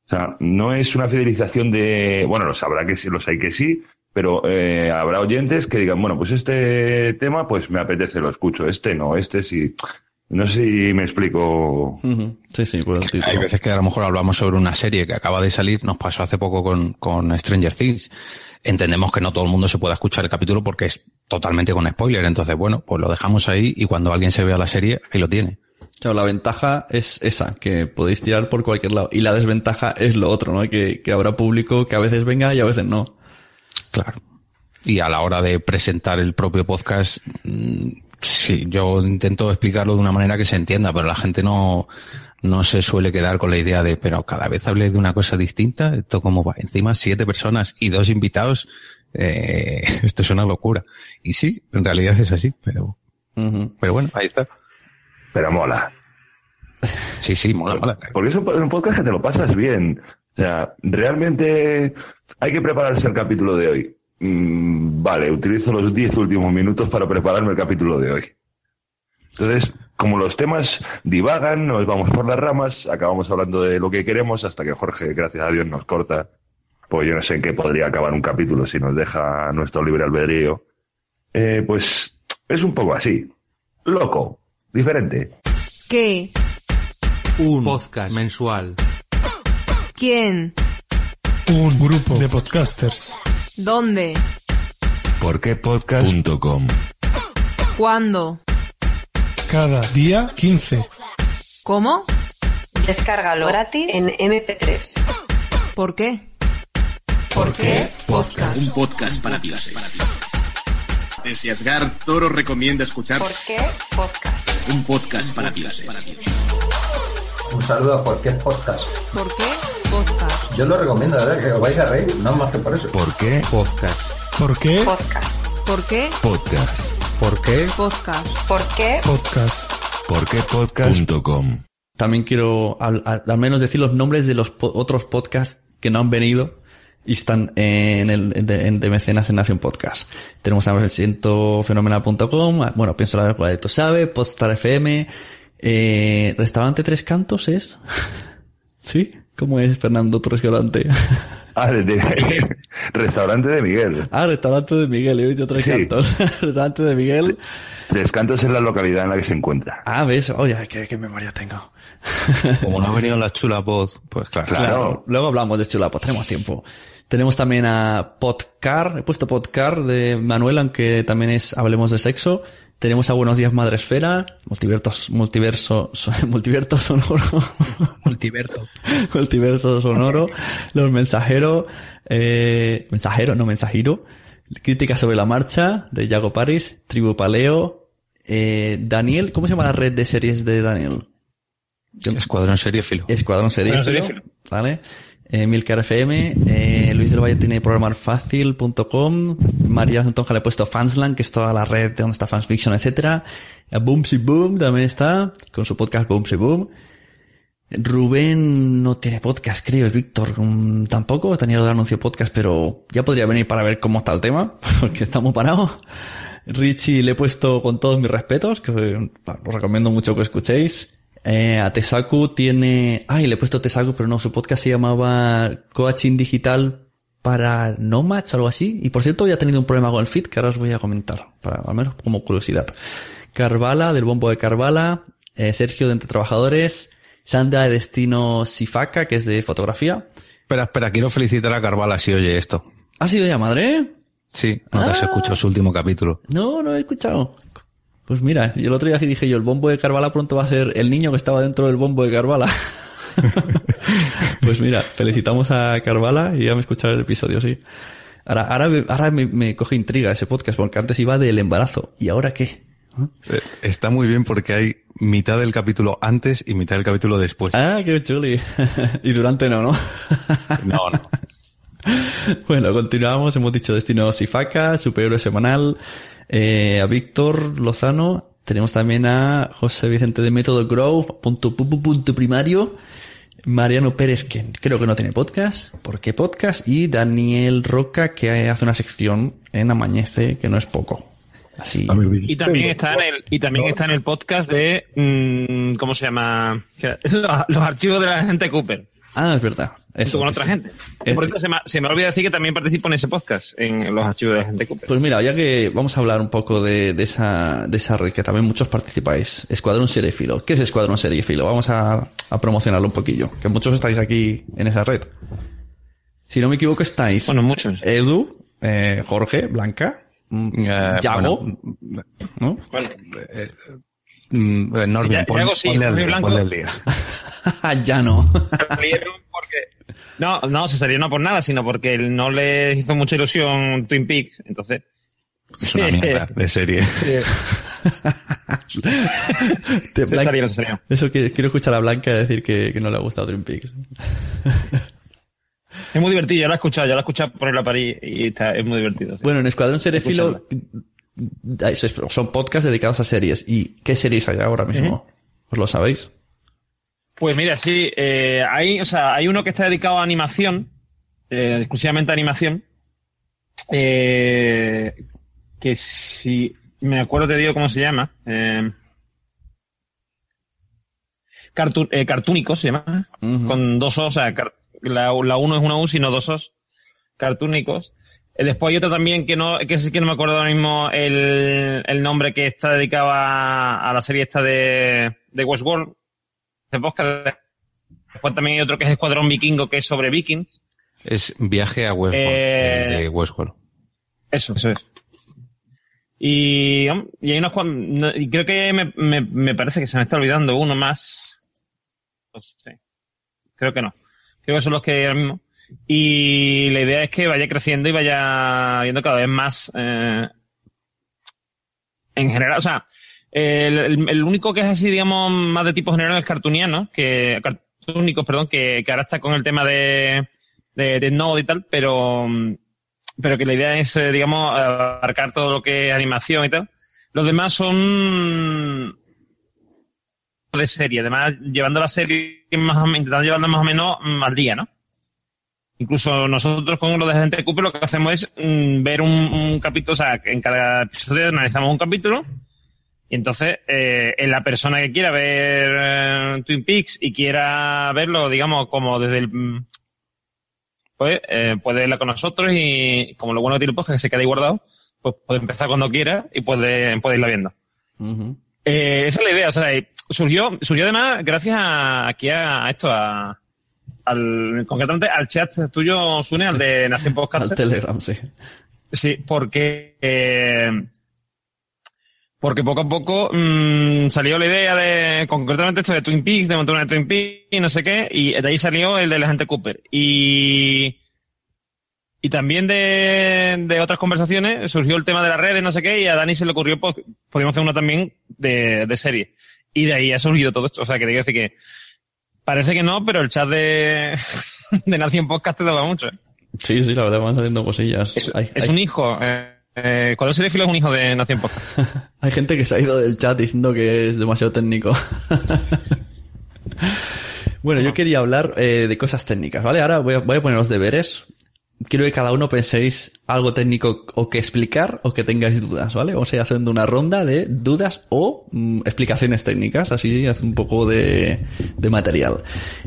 O sea, no es una fidelización de, bueno, los habrá que sí, los hay que sí, pero eh, habrá oyentes que digan, bueno, pues este tema, pues me apetece, lo escucho, este no, este sí. No sé si me explico. Sí, sí, por el título. Hay veces que a lo mejor hablamos sobre una serie que acaba de salir, nos pasó hace poco con, con Stranger Things. Entendemos que no todo el mundo se pueda escuchar el capítulo porque es totalmente con spoiler. Entonces, bueno, pues lo dejamos ahí y cuando alguien se vea la serie, ahí lo tiene. Claro, la ventaja es esa, que podéis tirar por cualquier lado. Y la desventaja es lo otro, ¿no? Que, que habrá público que a veces venga y a veces no. Claro. Y a la hora de presentar el propio podcast, mm, sí, yo intento explicarlo de una manera que se entienda, pero la gente no, no se suele quedar con la idea de, pero cada vez hablé de una cosa distinta, esto cómo va, encima siete personas y dos invitados, eh, esto es una locura. Y sí, en realidad es así, pero, pero bueno, ahí está. Pero mola. Sí, sí, mola, mola. Porque es un un podcast que te lo pasas bien. O sea, realmente hay que prepararse el capítulo de hoy. Mm, vale, utilizo los 10 últimos minutos para prepararme el capítulo de hoy. Entonces, como los temas divagan, nos vamos por las ramas, acabamos hablando de lo que queremos hasta que Jorge, gracias a Dios, nos corta. Pues yo no sé en qué podría acabar un capítulo si nos deja nuestro libre albedrío. Eh, pues es un poco así. Loco, diferente. ¿Qué? Un podcast mensual. ¿Quién? Un grupo de podcasters. ¿Dónde? Porquepodcast.com ¿Cuándo? Cada día 15. ¿Cómo? Descárgalo gratis en MP3. ¿Por qué? ¿Por qué? Podcast. Un podcast para dioses. Desde Asgard, Toro recomienda escuchar ¿Por qué? Podcast. un podcast para dioses. Un saludo a cualquier podcast. ¿Por qué? Podcast. Yo lo recomiendo, ¿verdad? Que os vais a reír, no más que por eso. ¿Por qué? Podcast. ¿Por qué? Podcast. ¿Por qué? Podcast. ¿Por qué? Podcast. ¿Por qué? Podcast. Porquepodcast.com También quiero al, al- al menos decir los nombres de los po- otros podcasts que no han venido y están en el de, en- de mecenas en Nación Podcast. Tenemos a cientofenomenal.com, a- bueno, pienso la verdad, tú sabe, Podstar FM, eh, Restaurante Tres Cantos es, ¿sí? ¿Cómo es Fernando tu restaurante? Ah, de- de- restaurante de Miguel. ah, Restaurante de Miguel, he dicho Tres Sí. Cantos. restaurante de Miguel. Tres Cantos es la localidad en la que se encuentra. Ah, ves, oye, qué, qué memoria tengo. Como no ha venido la chula voz, pues claro. Claro. Luego hablamos de Chulapo, tenemos tiempo. Tenemos también a Podcar, he puesto Podcar de Manuel, aunque también es Hablemos de Sexo. Tenemos a Buenos Días Madresfera, Multiverso, Multiverso, Multiverso Sonoro, Multiverso. Multiverso Sonoro, Los Mensajeros, eh, Mensajero, no Mensajero, Crítica sobre la Marcha, de Yago Paris, Tribu Paleo, eh, Daniel, ¿cómo se llama la red de series de Daniel? Escuadrón Seriéfilo. Escuadrón Seriéfilo. Escuadrón Seriéfilo. ¿Vale? Eh, Milcar FM, eh, Luis del Valle tiene programarfacil.com, María Santonja le ha puesto Fansland, que es toda la red de donde está Fansfiction, etcétera. Eh, Boomsy Boom también está, con su podcast Boomsy Boom. Rubén no tiene podcast, creo, Víctor mm, tampoco, tenía el anuncio podcast, pero ya podría venir para ver cómo está el tema, porque estamos parados. Richie le he puesto con todos mis respetos, que eh, os recomiendo mucho que escuchéis. Eh, a Tesaku tiene... Ay, le he puesto Tesaku, pero no, su podcast se llamaba Coaching Digital para Nomads algo así. Y por cierto, ya ha tenido un problema con el feed que ahora os voy a comentar, para, al menos como curiosidad. Carvala, del bombo de Carvala, eh, Sergio de Entre Trabajadores, Sandra de Destino Sifaka, que es de fotografía. Espera, espera, quiero felicitar a Carvala si oye esto. ¿Ha sido ya madre? Sí, no te has Ah. escuchado su último capítulo. No, no he escuchado. Pues mira, y el otro día dije yo, el bombo de Carvala pronto va a ser el niño que estaba dentro del bombo de Carvala. pues mira, felicitamos a Carvala y ya me escucharon el episodio, sí. Ahora, ahora, ahora me, me coge intriga ese podcast, porque antes iba del embarazo. ¿Y ahora qué? Eh, Está muy bien porque hay mitad del capítulo antes y mitad del capítulo después. Ah, qué chuli. y durante no, ¿no? No, no. Bueno, continuamos. Hemos dicho Destino Sifaka, Superhéroe Semanal, eh, a Víctor Lozano. Tenemos también a José Vicente de Método Grow, punto, pu- pu- punto primario. Mariano Pérez, que creo que no tiene podcast. ¿Por qué podcast? Y Daniel Roca, que hace una sección en Amañece, que no es poco. Así. Y también está en el, y también está en el podcast de mm, ¿cómo se llama? Los archivos de la gente Cooper. Ah, es verdad. Eso, con otra gente. Eh, Por cierto, se me, se me olvida decir que también participo en ese podcast, en los archivos de la gente Cooper. Pues mira, ya que vamos a hablar un poco de, de esa, de esa red que también muchos participáis. Escuadrón Seriefilo. ¿Qué es Escuadrón Seriefilo? Vamos a, a promocionarlo un poquillo. Que muchos estáis aquí en esa red. Si no me equivoco, estáis. Bueno, muchos. Edu, eh, Jorge, Blanca, mm, Yago. bueno, ¿no? Mm, eh, Norman, Ya- pon- Yago sí, ponle al día, blanco. ponle al día. ya no. salieron porque... No, no, se salió no por nada, sino porque no le hizo mucha ilusión Twin Peaks, entonces... Es una mierda de serie. Te- Se Blanca- salieron, se salieron. Eso que quiero escuchar a Blanca decir que, que no le ha gustado Twin Peaks. Es muy divertido, yo lo he escuchado, yo lo he escuchado por el París y está, es muy divertido. sí. Bueno, en Escuadrón Serefilo son podcasts dedicados a series. ¿Y qué series hay ahora mismo? ¿Os lo sabéis? Pues mira, sí, eh, hay, o sea, hay uno que está dedicado a animación, eh, exclusivamente a animación, eh, que si me acuerdo te digo cómo se llama. Eh, Cartoon- eh, Cartúnico se llama, con dos os, o sea, la, la uno es una U, sino dos os, Cartúnicos. Eh, Después hay otro también que no, que sí que no me acuerdo ahora mismo el, el nombre que está dedicado a, a la serie esta de, de Westworld, de. Después también hay otro que es Escuadrón Vikingo, que es sobre vikings. Es viaje a Westworld. Eh, de- de Westworld. Eso, eso es. Y, y hay unos y creo que me, me, me parece que se me está olvidando uno más. No sé. Creo que no. Creo que son los que ahora mismo. Y la idea es que vaya creciendo y vaya viendo cada vez más eh, en general. O sea, el, único que es así, digamos, más de tipo general es cartuniano, que cartúnicos, perdón, que, ahora está con el tema de, de, de Node y tal, pero pero que la idea es, eh, digamos, abarcar todo lo que es animación y tal. Los demás son de serie, además llevando la serie más o menos, intentando llevarla más o menos al día, ¿no? Incluso nosotros con lo de Gente Cooper lo que hacemos es mm, ver un, un capítulo, o sea, en cada episodio analizamos un capítulo y entonces eh, en la persona que quiera ver eh, Twin Peaks y quiera verlo, digamos, como desde el... mm, pues eh, puede verla con nosotros y como lo bueno que tiene el podcast que se queda ahí guardado, pues puede empezar cuando quiera y puede, puede irla viendo. Eh, esa es la idea, o sea, eh, surgió, surgió además gracias a, aquí a, a esto, a, al, concretamente al chat tuyo, Sune, al de Nación Podcast. Al Telegram, sí. Sí, porque eh, porque poco a poco mm, salió la idea de concretamente esto de Twin Peaks, de montar una Twin Peaks y no sé qué, y de ahí salió el de la gente Cooper. Y y también de, de otras conversaciones surgió el tema de las redes, no sé qué, y a Dani se le ocurrió, pues, podríamos hacer uno también de, de serie. Y de ahí ha surgido todo esto. O sea, que te quiero decir que parece que no, pero el chat de, de Nación Podcast te daba mucho. ¿eh? Sí, sí, la verdad van saliendo cosillas. Es, hay, es hay- un hijo. Eh, eh, cuando serie filo es un hijo de Nación Podcast. hay gente que se ha ido del chat diciendo que es demasiado técnico. bueno, yo quería hablar eh, de cosas técnicas, ¿vale? Ahora voy a, voy a poner los deberes. Quiero que cada uno penséis algo técnico o que explicar o que tengáis dudas, ¿vale? Vamos a ir haciendo una ronda de dudas o mm, explicaciones técnicas, así hace un poco de, de material.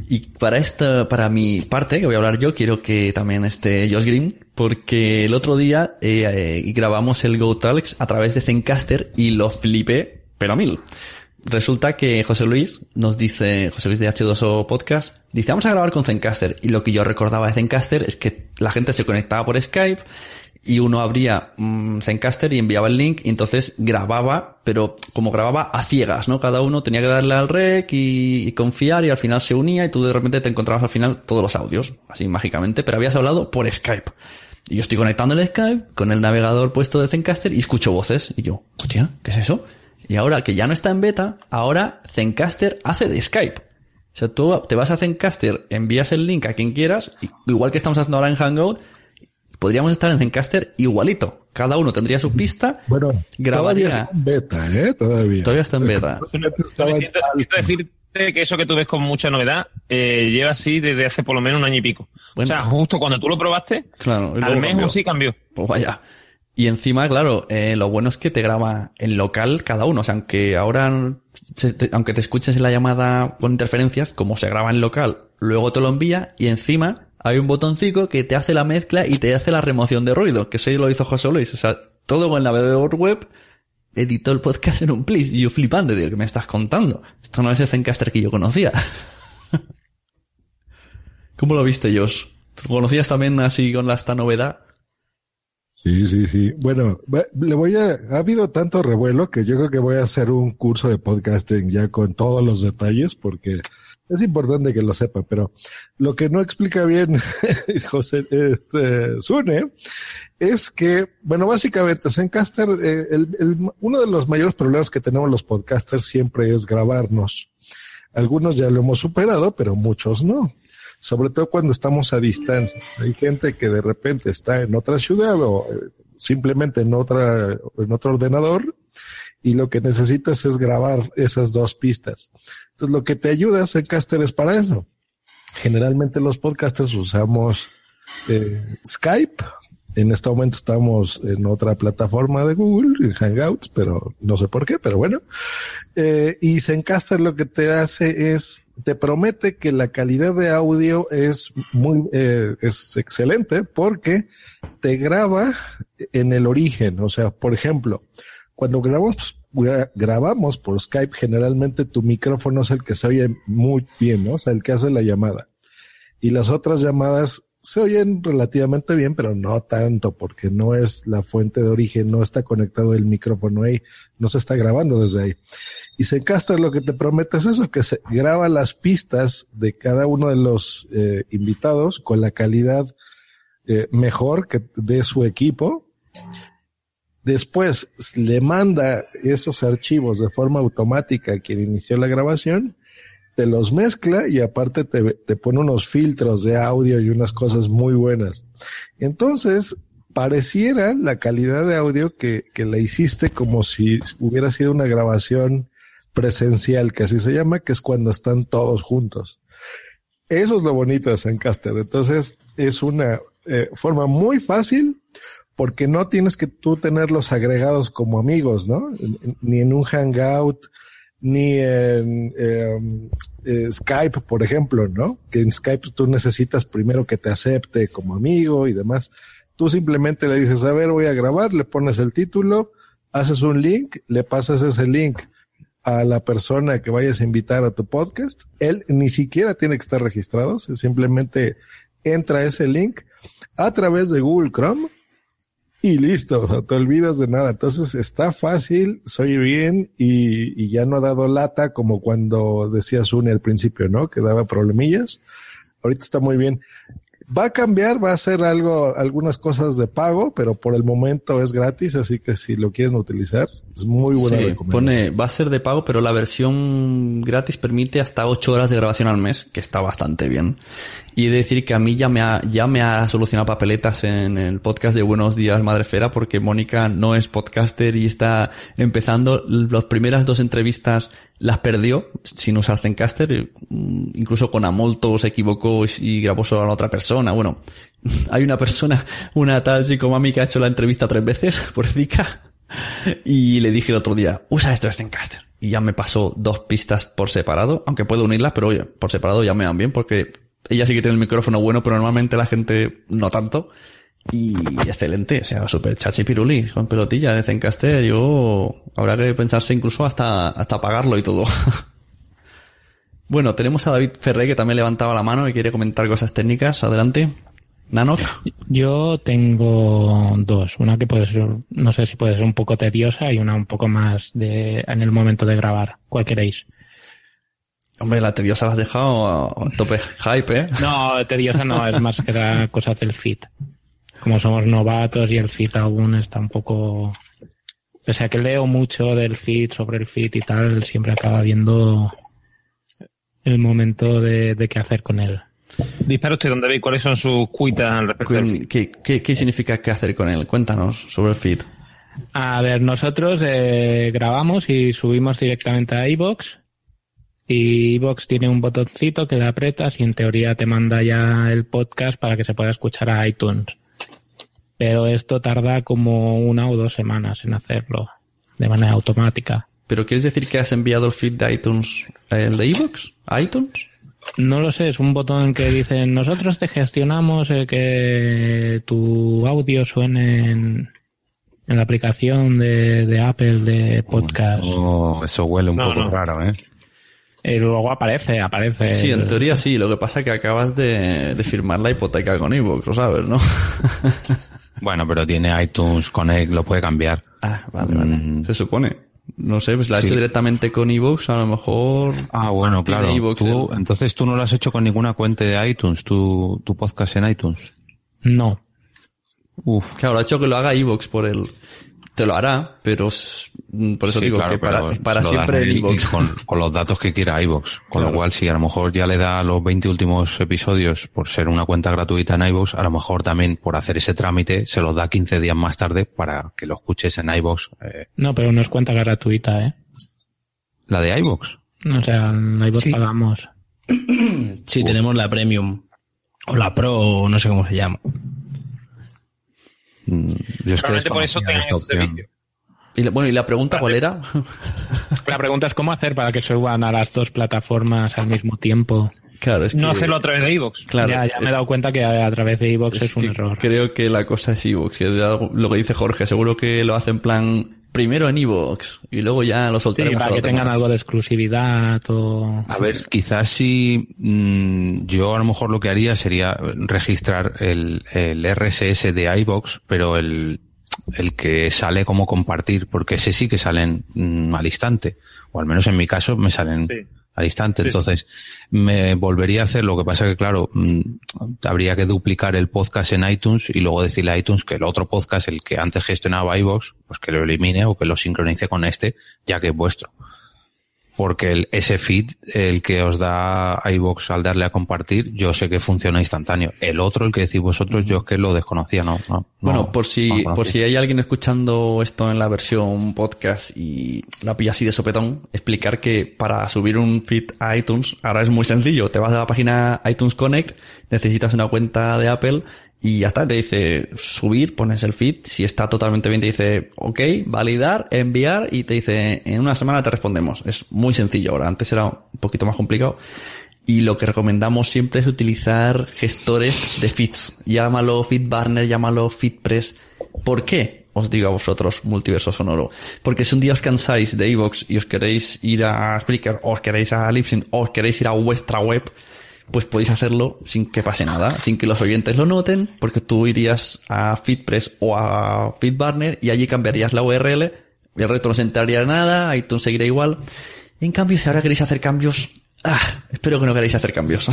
Y para esta, para mi parte, que voy a hablar yo, quiero que también esté Josh Green, porque el otro día eh, grabamos el Go Talks a través de Zencaster y lo flipé, pero a mil. Resulta que José Luis nos dice, José Luis de H2O Podcast, dice, vamos a grabar con Zencaster. Y lo que yo recordaba de Zencaster es que la gente se conectaba por Skype y uno abría mm, Zencaster y enviaba el link y entonces grababa, pero como grababa a ciegas, ¿no? Cada uno tenía que darle al rec y, y confiar y al final se unía y tú de repente te encontrabas al final todos los audios, así mágicamente, pero habías hablado por Skype. Y yo estoy conectando el Skype con el navegador puesto de Zencaster y escucho voces. Y yo, hostia, ¿qué es eso? Y ahora que ya no está en beta, ahora Zencaster hace de Skype. O sea, tú te vas a Zencaster, envías el link a quien quieras, y- igual que estamos haciendo ahora en Hangout, podríamos estar en Zencaster igualito. Cada uno tendría su pista, Bueno, grabaría. todavía está en beta, ¿eh? Todavía. Todavía está en beta. Siento, siento decirte que eso que tú ves con mucha novedad eh, lleva así desde hace por lo menos un año y pico. o sea, justo cuando tú lo probaste, Claro, al mes cambió. sí cambió. Pues vaya. Y encima, claro, eh, lo bueno es que te graba en local cada uno. O sea, aunque ahora, aunque te escuches la llamada con interferencias, como se graba en local, luego te lo envía y encima hay un botoncito que te hace la mezcla y te hace la remoción de ruido, que eso lo hizo José Luis. O sea, todo con navegador web editó el podcast en un plis. Y yo flipando, digo, ¿qué me estás contando? Esto no es el Zencaster que yo conocía. ¿Cómo lo viste, Josh? ¿Conocías también así con la, esta novedad? Sí, sí, sí. Bueno, le voy a, ha habido tanto revuelo que yo creo que voy a hacer un curso de podcasting ya con todos los detalles porque es importante que lo sepan, pero lo que no explica bien José, este, Sune, es que, bueno, básicamente Zencaster, eh, el- el- uno de los mayores problemas que tenemos los podcasters siempre es grabarnos. Algunos ya lo hemos superado, pero muchos no. Sobre todo cuando estamos a distancia. Hay gente que de repente está en otra ciudad o eh, simplemente en otra, en otro ordenador y lo que necesitas es grabar esas dos pistas. Entonces lo que te ayuda Zencaster es para eso. Generalmente los podcasters usamos eh, Skype. En este momento estamos en otra plataforma de Google, en Hangouts, pero no sé por qué, pero bueno. Eh, y Zencaster lo que te hace es, te promete que la calidad de audio es muy, eh, es excelente porque te graba en el origen. O sea, por ejemplo, cuando grabamos, gra- grabamos por Skype, generalmente tu micrófono es el que se oye muy bien. O sea, el que hace la llamada. Y las otras llamadas se oyen relativamente bien, pero no tanto, porque no es la fuente de origen, no está conectado el micrófono ahí, no se está grabando desde ahí. Y Zencaster lo que te promete es eso, que se graba las pistas de cada uno de los eh, invitados con la calidad eh, mejor que de su equipo. Después le manda esos archivos de forma automática a quien inició la grabación, te los mezcla y aparte te, te pone unos filtros de audio y unas cosas muy buenas. Entonces, pareciera la calidad de audio que, que la hiciste como si hubiera sido una grabación presencial, que así se llama, que es cuando están todos juntos. Eso es lo bonito de Zencaster. Entonces, es una eh, forma muy fácil porque no tienes que tú tenerlos agregados como amigos, ¿no? Ni en un hangout, ni en eh, eh, Skype, por ejemplo, ¿no? Que en Skype tú necesitas primero que te acepte como amigo y demás. Tú simplemente le dices, a ver, voy a grabar, le pones el título, haces un link, le pasas ese link a la persona que vayas a invitar a tu podcast. Él ni siquiera tiene que estar registrado, simplemente entra ese link a través de Google Chrome y listo, o sea, te olvidas de nada. Entonces está fácil, soy bien y, ya no ha dado lata como cuando decías Une al principio, ¿no? Que daba problemillas. Ahorita está muy bien. Va a cambiar, va a hacer algo, algunas cosas de pago, pero por el momento es gratis, así que si lo quieren utilizar, es muy buena Sí, recomendación. pone, va a ser de pago, pero la versión gratis permite hasta 8 horas de grabación al mes, que está bastante bien. Y he de decir que a mí ya me ha, ya me ha solucionado papeletas en el podcast de Buenos Días Madrefera, porque Mónica no es podcaster y está empezando. Las primeras dos entrevistas las perdió sin usar Zencaster. Mm, Incluso con Amolto se equivocó y grabó solo a otra persona. Bueno, hay una persona, una tal psicomami que ha hecho la entrevista tres veces por Zika. Y le dije el otro día, usa esto de Zencaster. Y ya me pasó dos pistas por separado, aunque puedo unirlas, pero oye, por separado ya me van bien porque ella sí que tiene el micrófono bueno, pero normalmente la gente no tanto. Y excelente, o sea, super chachi piruli, con pelotillas de Zencaster. Yo, habrá que pensarse incluso hasta, hasta pagarlo y todo. bueno, tenemos a David Ferré que también levantaba la mano y quiere comentar cosas técnicas. Adelante. Nanok. Yo tengo dos. Una que puede ser, no sé si puede ser un poco tediosa y una un poco más de en el momento de grabar. ¿Cuál queréis? Hombre, la tediosa la has dejado a tope hype, ¿eh? No, tediosa no, es más que la cosa del fit. Como somos novatos y el fit aún está un poco... O sea que leo mucho del fit, sobre el fit y tal, siempre acaba viendo el momento de, de qué hacer con él. Dispara usted, ¿dónde ve cuáles son sus cuitas al respecto del? ¿Qué, qué, qué significa qué hacer con él? Cuéntanos sobre el feed. A ver, nosotros eh, grabamos y subimos directamente a iBox y iBox tiene un botoncito que le apretas y en teoría te manda ya el podcast para que se pueda escuchar a iTunes. Pero esto tarda como una o dos semanas en hacerlo de manera automática. ¿Pero quieres decir que has enviado el feed de iTunes, el de iVoox, a iTunes? No lo sé, es un botón que dice nosotros te gestionamos eh, que tu audio suene en, en la aplicación de, de Apple de podcast. Oh, eso huele un No, poco no. raro, ¿eh? Y luego aparece, aparece. Sí, en el- teoría sí. Lo que pasa es que acabas de, de firmar la hipoteca con iVoox, lo sabes, ¿no? Bueno, pero tiene iTunes Connect, lo puede cambiar. Ah, vale, vale. Se supone. No sé, pues la ha Sí. hecho directamente con iVoox, a lo mejor. Ah, bueno, tiene claro. iVoox Tú- el- entonces tú no lo has hecho con ninguna cuenta de iTunes, tu, tu podcast en iTunes. No. Uf. Claro, lo ha hecho que lo haga iVoox por el. Te lo hará, pero mm, por eso Sí, digo claro, que para, siempre en él iVoox. Con, con los datos que quiera iVoox. Con lo cual, si a lo mejor ya le da los 20 últimos episodios por ser una cuenta gratuita en iVoox, a lo mejor también por hacer ese trámite se los da 15 días más tarde para que lo escuches en iVoox. eh, No, pero no es cuenta gratuita, ¿eh? la de iVoox. O sea, en iVoox Sí. pagamos. Sí, tenemos la Premium. O la Pro, o no sé cómo se llama. Mm, Yo es que por eso tengan esta ese opción. Y la- bueno, ¿y la pregunta cuál era? La pregunta es cómo hacer para que suban a las dos plataformas al mismo tiempo. Claro, es No hacerlo a través de iVoox. Claro. ya, ya me he dado cuenta que a, a través de iVoox es, un error. Creo que la cosa es algo- Lo que dice Jorge, seguro que lo hace en plan primero en iVoox y luego ya lo Sí, soltaremos para a que tengan demás. algo de exclusividad o... A ver, quizás si mm, yo a lo mejor lo que haría sería registrar el, el RSS de iBox, pero el, el que sale como compartir, porque ese sí que salen mm, al instante, o al menos en mi caso me salen al instante. Sí. Entonces, me volvería a hacer, lo que pasa que claro, mm, habría que duplicar el podcast en iTunes y luego decirle a iTunes que el otro podcast, el que antes gestionaba iBox, pues que lo elimine o que lo sincronice con este, ya que es vuestro porque el, ese feed, el que os da iVox al darle a compartir, yo sé que funciona instantáneo. El otro, el que decís vosotros, yo es que lo desconocía, no. no Bueno, no, por si, no por si hay alguien escuchando esto en la versión podcast y la pilla así de sopetón, explicar que para subir un feed a iTunes ahora es muy sencillo. Te vas a la página iTunes Connect, necesitas una cuenta de Apple y ya está, te dice subir, pones el feed, si está totalmente bien te dice ok, validar, enviar y te dice en una semana te respondemos. Es muy sencillo ahora, antes era un poquito más complicado. Y lo que recomendamos siempre es utilizar gestores de feeds. Llámalo FeedBurner, llámalo FeedPress. ¿Por qué? Os digo a vosotros, multiverso sonoro. Porque si un día os cansáis de iVoox y os queréis ir a Spreaker, os queréis a Libsyn, os queréis ir a vuestra web, pues podéis hacerlo sin que pase nada, sin que los oyentes lo noten, porque tú irías a FeedPress o a FeedBurner y allí cambiarías la URL, y el resto no se enteraría nada, iTunes seguirá igual. En cambio, si ahora queréis hacer cambios, ah, espero que no queréis hacer cambios.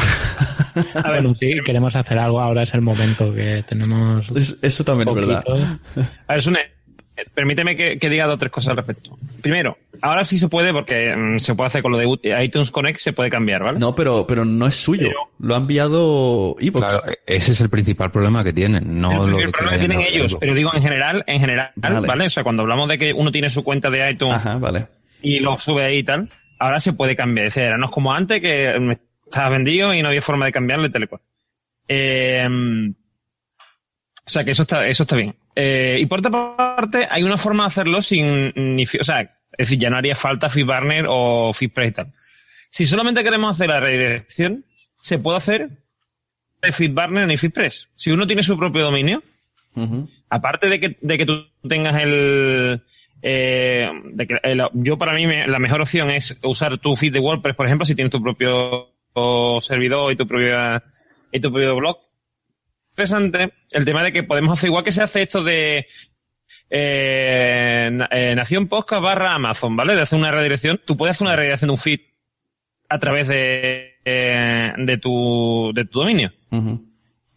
A ver, sí, queremos hacer algo, ahora es el momento que tenemos... eso también es verdad. A ver, Sune, eh, permíteme que, que diga dos o tres cosas al respecto. Primero, ahora sí se puede, porque mm, se puede hacer con lo de iTunes Connect, se puede cambiar, ¿vale? No, pero, pero no es suyo. Lo ha enviado iVoox. Claro, ese es el principal problema que tienen, no el, lo el de que problema que tienen ellos, pero digo en general, en general, Vale. vale. O sea, cuando hablamos de que uno tiene su cuenta de iTunes Ajá, vale. y lo sube ahí y tal, ahora se puede cambiar. Es decir, ahora no es como antes que mm, estaba vendido y no había forma de cambiarle tal y cual. Eh, o sea, que eso está, eso está bien. Eh, y por otra parte, hay una forma de hacerlo sin ni, o sea, es decir, ya no haría falta FeedBurner o FeedPress y tal. Si solamente queremos hacer la redirección, se puede hacer de FeedBurner ni FeedPress. Si uno tiene su propio dominio, aparte de que, de que tú tengas el, eh, de que el- yo para mí me- la mejor opción es usar tu feed de WordPress, por ejemplo, si tienes tu propio servidor y tu propio, y tu propio blog. Interesante el tema de que podemos hacer igual que se hace esto de eh, eh, Nación Podcast barra Amazon, ¿vale? De hacer una redirección. Tú puedes hacer una redirección de un feed a través de, eh, de tu, de tu dominio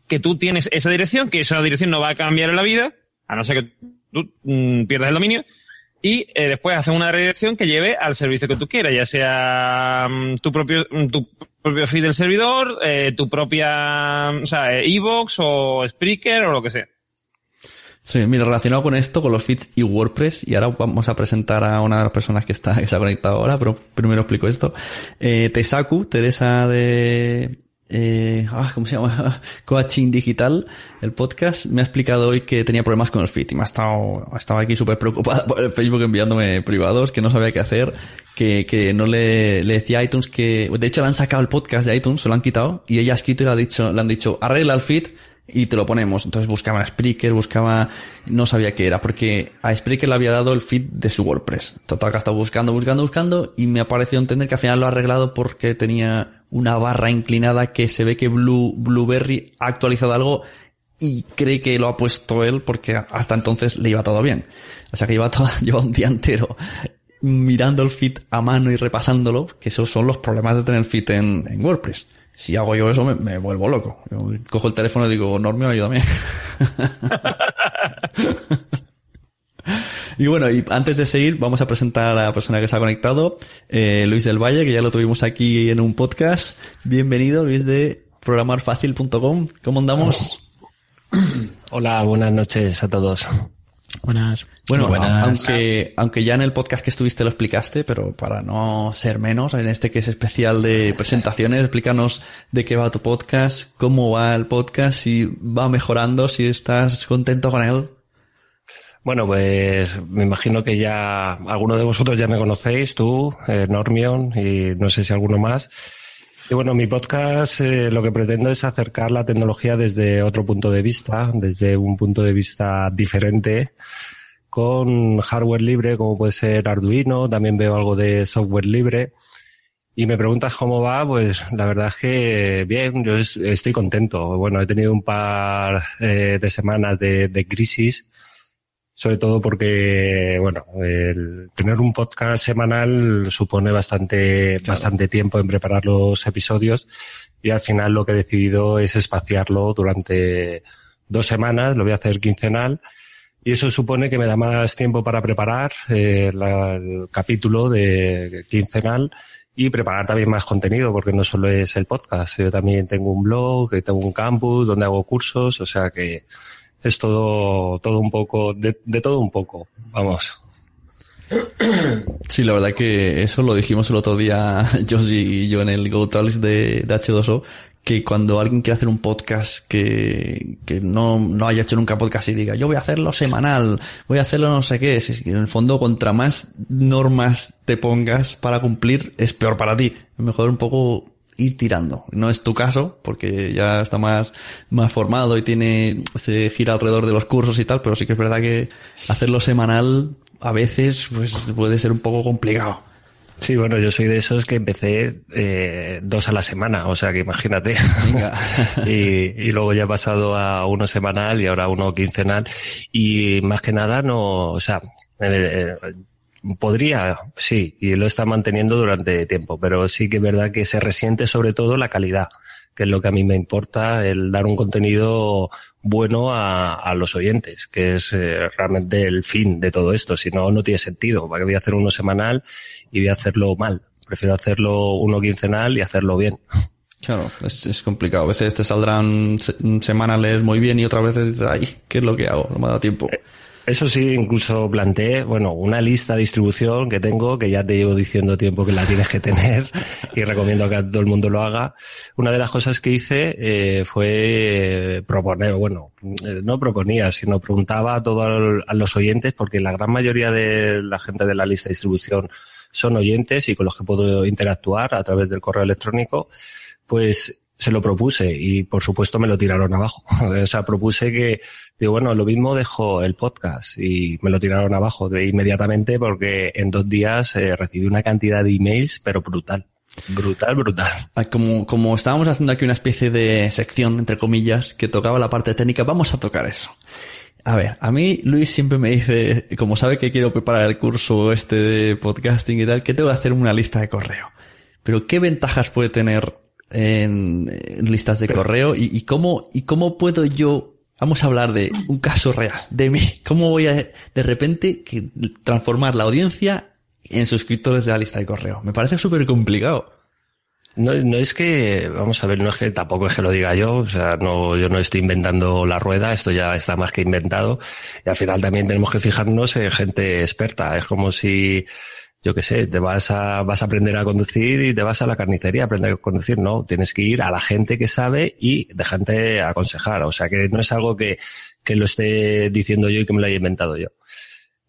que tú tienes esa dirección, que esa dirección no va a cambiar en la vida, a no ser que tú mm, pierdas el dominio, y eh, después haces una redirección que lleve al servicio que tú quieras, ya sea mm, tu propio mm, tu propio feed del servidor, eh, tu propia, mm, o sea, eh, Evox o Spreaker o lo que sea. Sí, mira, relacionado con esto, con los feeds y WordPress, y ahora vamos a presentar a una de las personas que está, que se ha conectado ahora, pero primero explico esto. Eh, Tesaku, Teresa de, eh, ah, ¿cómo se llama? Coaching Digital, el podcast, me ha explicado hoy que tenía problemas con el feed y me ha estado, ha estado aquí súper preocupada por el Facebook enviándome privados, que no sabía qué hacer, que, que no le, le decía a iTunes que, de hecho le han sacado el podcast de iTunes, se lo han quitado, y ella ha escrito y le ha dicho, le han dicho, arregla el feed, y te lo ponemos. Entonces buscaba Spreaker, buscaba, no sabía qué era, porque a Spreaker le había dado el feed de su WordPress. Total, que ha estado buscando, buscando, buscando, y me ha parecido entender que al final lo ha arreglado porque tenía una barra inclinada que se ve que Blue, Blueberry ha actualizado algo y cree que lo ha puesto él porque hasta entonces le iba todo bien. O sea que lleva, todo, lleva un día entero mirando el feed a mano y repasándolo, que esos son los problemas de tener feed en, WordPress. Si hago yo eso, me, vuelvo loco. Cojo el teléfono y digo, Normio, ayúdame. y bueno, y antes de seguir, vamos a presentar a la persona que se ha conectado, eh, Luis del Valle, que ya lo tuvimos aquí en un podcast. Bienvenido, Luis de programarfacil.com. ¿Cómo andamos? Hola, buenas noches a todos. Buenas. Bueno, Buenas. aunque, aunque ya en el podcast que estuviste lo explicaste, pero para no ser menos, en este que es especial de presentaciones, explícanos de qué va tu podcast, cómo va el podcast, si va mejorando, si estás contento con él. Bueno, pues me imagino que ya algunos de vosotros ya me conocéis, tú, eh, Normion y no sé si alguno más. Y bueno, mi podcast eh, lo que pretendo es acercar la tecnología desde otro punto de vista, desde un punto de vista diferente, con hardware libre como puede ser Arduino, también veo algo de software libre. Y me preguntas cómo va, pues la verdad es que bien, yo es- estoy contento. Bueno, he tenido un par eh, de semanas de crisis, sobre todo porque, bueno, el tener un podcast semanal supone bastante, bastante tiempo en preparar los episodios y al final lo que he decidido es espaciarlo durante dos semanas, lo voy a hacer quincenal y eso supone que me da más tiempo para preparar eh, la- el capítulo de quincenal y preparar también más contenido, porque no solo es el podcast, yo también tengo un blog, que tengo un campus donde hago cursos, o sea que es todo, todo un poco, de, de todo un poco, vamos. Sí, la verdad que eso lo dijimos el otro día, Josie y yo en el Go Talks de, de H2O, que cuando alguien quiere hacer un podcast que, que no, no haya hecho nunca podcast y diga, yo voy a hacerlo semanal, voy a hacerlo no sé qué, es que en el fondo contra más normas te pongas para cumplir, es peor para ti. Mejor un poco ir tirando. No es tu caso, porque ya está más, más formado y tiene, se gira alrededor de los cursos y tal, pero sí que es verdad que hacerlo semanal a veces pues puede ser un poco complicado. Sí, bueno, yo soy de esos que empecé eh, dos a la semana, o sea que imagínate. y, y luego ya he pasado a uno semanal y ahora uno quincenal. Y más que nada no, o sea, eh, eh, podría, sí, y lo está manteniendo durante tiempo, pero sí que es verdad que se resiente sobre todo la calidad, que es lo que a mí me importa, el dar un contenido bueno a, a los oyentes, que es eh, realmente el fin de todo esto. Si no, no tiene sentido. ¿Para qué voy a hacer uno semanal y voy a hacerlo mal? Prefiero hacerlo uno quincenal y hacerlo bien. Claro, es, es complicado. A veces te saldrán se- semanales muy bien y otras veces dices, ay, ¿qué es lo que hago? No me dado tiempo. Eso sí, incluso planteé, bueno, una lista de distribución que tengo, que ya te llevo diciendo tiempo que la tienes que tener y recomiendo que todo el mundo lo haga. Una de las cosas que hice eh, fue proponer, bueno, eh, no proponía, sino preguntaba a todos los oyentes, porque la gran mayoría de la gente de la lista de distribución son oyentes y con los que puedo interactuar a través del correo electrónico, pues se lo propuse y por supuesto me lo tiraron abajo. o sea, propuse que, digo, bueno, lo mismo dejo el podcast y me lo tiraron abajo de inmediatamente porque en dos días eh, recibí una cantidad de emails, pero brutal. Brutal, brutal. Ah, Como, como estábamos haciendo aquí una especie de sección, entre comillas, que tocaba la parte técnica, vamos a tocar eso. A ver, a mí Luis siempre me dice, como sabe que quiero preparar el curso este de podcasting y tal, que tengo que hacer una lista de correo. Pero ¿qué ventajas puede tener en, en listas de correo y, y cómo, y cómo puedo yo, vamos a hablar de un caso real, de mí, cómo voy a de repente que, transformar la audiencia en suscriptores de la lista de correo? Me parece súper complicado. No, no es que, vamos a ver, no es que tampoco es que lo diga yo, o sea, no, yo no estoy inventando la rueda, esto ya está más que inventado, y al final también tenemos que fijarnos en gente experta, es como si, yo qué sé, te vas a, vas a aprender a conducir y te vas a la carnicería a aprender a conducir, no, tienes que ir a la gente que sabe y dejarte aconsejar, o sea que no es algo que, que lo esté diciendo yo y que me lo haya inventado yo.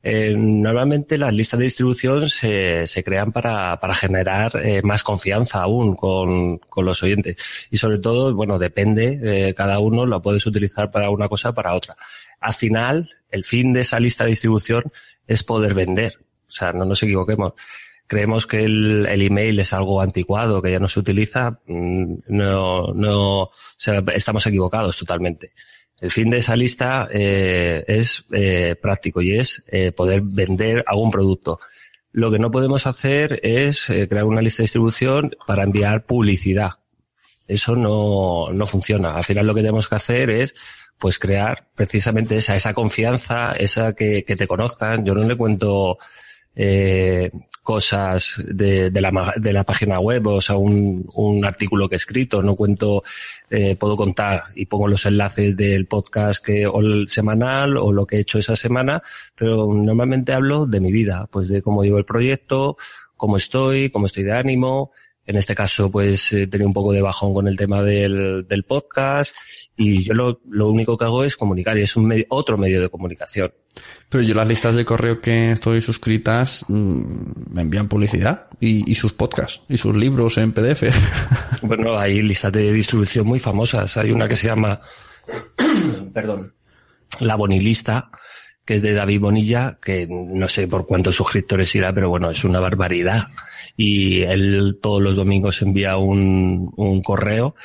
Eh, normalmente las listas de distribución se, se crean para, para generar eh, más confianza aún con, con los oyentes. Y sobre todo, bueno, depende, eh, cada uno lo puedes utilizar para una cosa para otra. Al final, el fin de esa lista de distribución es poder vender. O sea, no nos equivoquemos. Creemos que el, el email es algo anticuado, que ya no se utiliza. Mm, No, no, o sea, estamos equivocados totalmente. El fin de esa lista eh, es eh, práctico y es eh, poder vender algún producto. Lo que no podemos hacer es eh, crear una lista de distribución para enviar publicidad. Eso no, no funciona. Al final lo que tenemos que hacer es pues crear precisamente esa, esa confianza, esa que, que te conozcan. Yo no le cuento eh, cosas de, de, la, de la página web, o sea, un, un artículo que he escrito, no cuento, eh, puedo contar y pongo los enlaces del podcast que, o el semanal o lo que he hecho esa semana, pero normalmente hablo de mi vida, pues de cómo llevo el proyecto, cómo estoy, cómo estoy de ánimo. En este caso, pues he tenido un poco de bajón con el tema del, del podcast y yo lo, lo único que hago es comunicar y es un medio- otro medio de comunicación. Pero yo las listas de correo que estoy suscritas mm, me envían publicidad y, y sus podcasts y sus libros en PDF. Bueno, hay listas de distribución muy famosas. Hay una que se llama, perdón, La Bonilista, que es de David Bonilla, que no sé por cuántos suscriptores irá, pero bueno, es una barbaridad. Y él todos los domingos envía un, un correo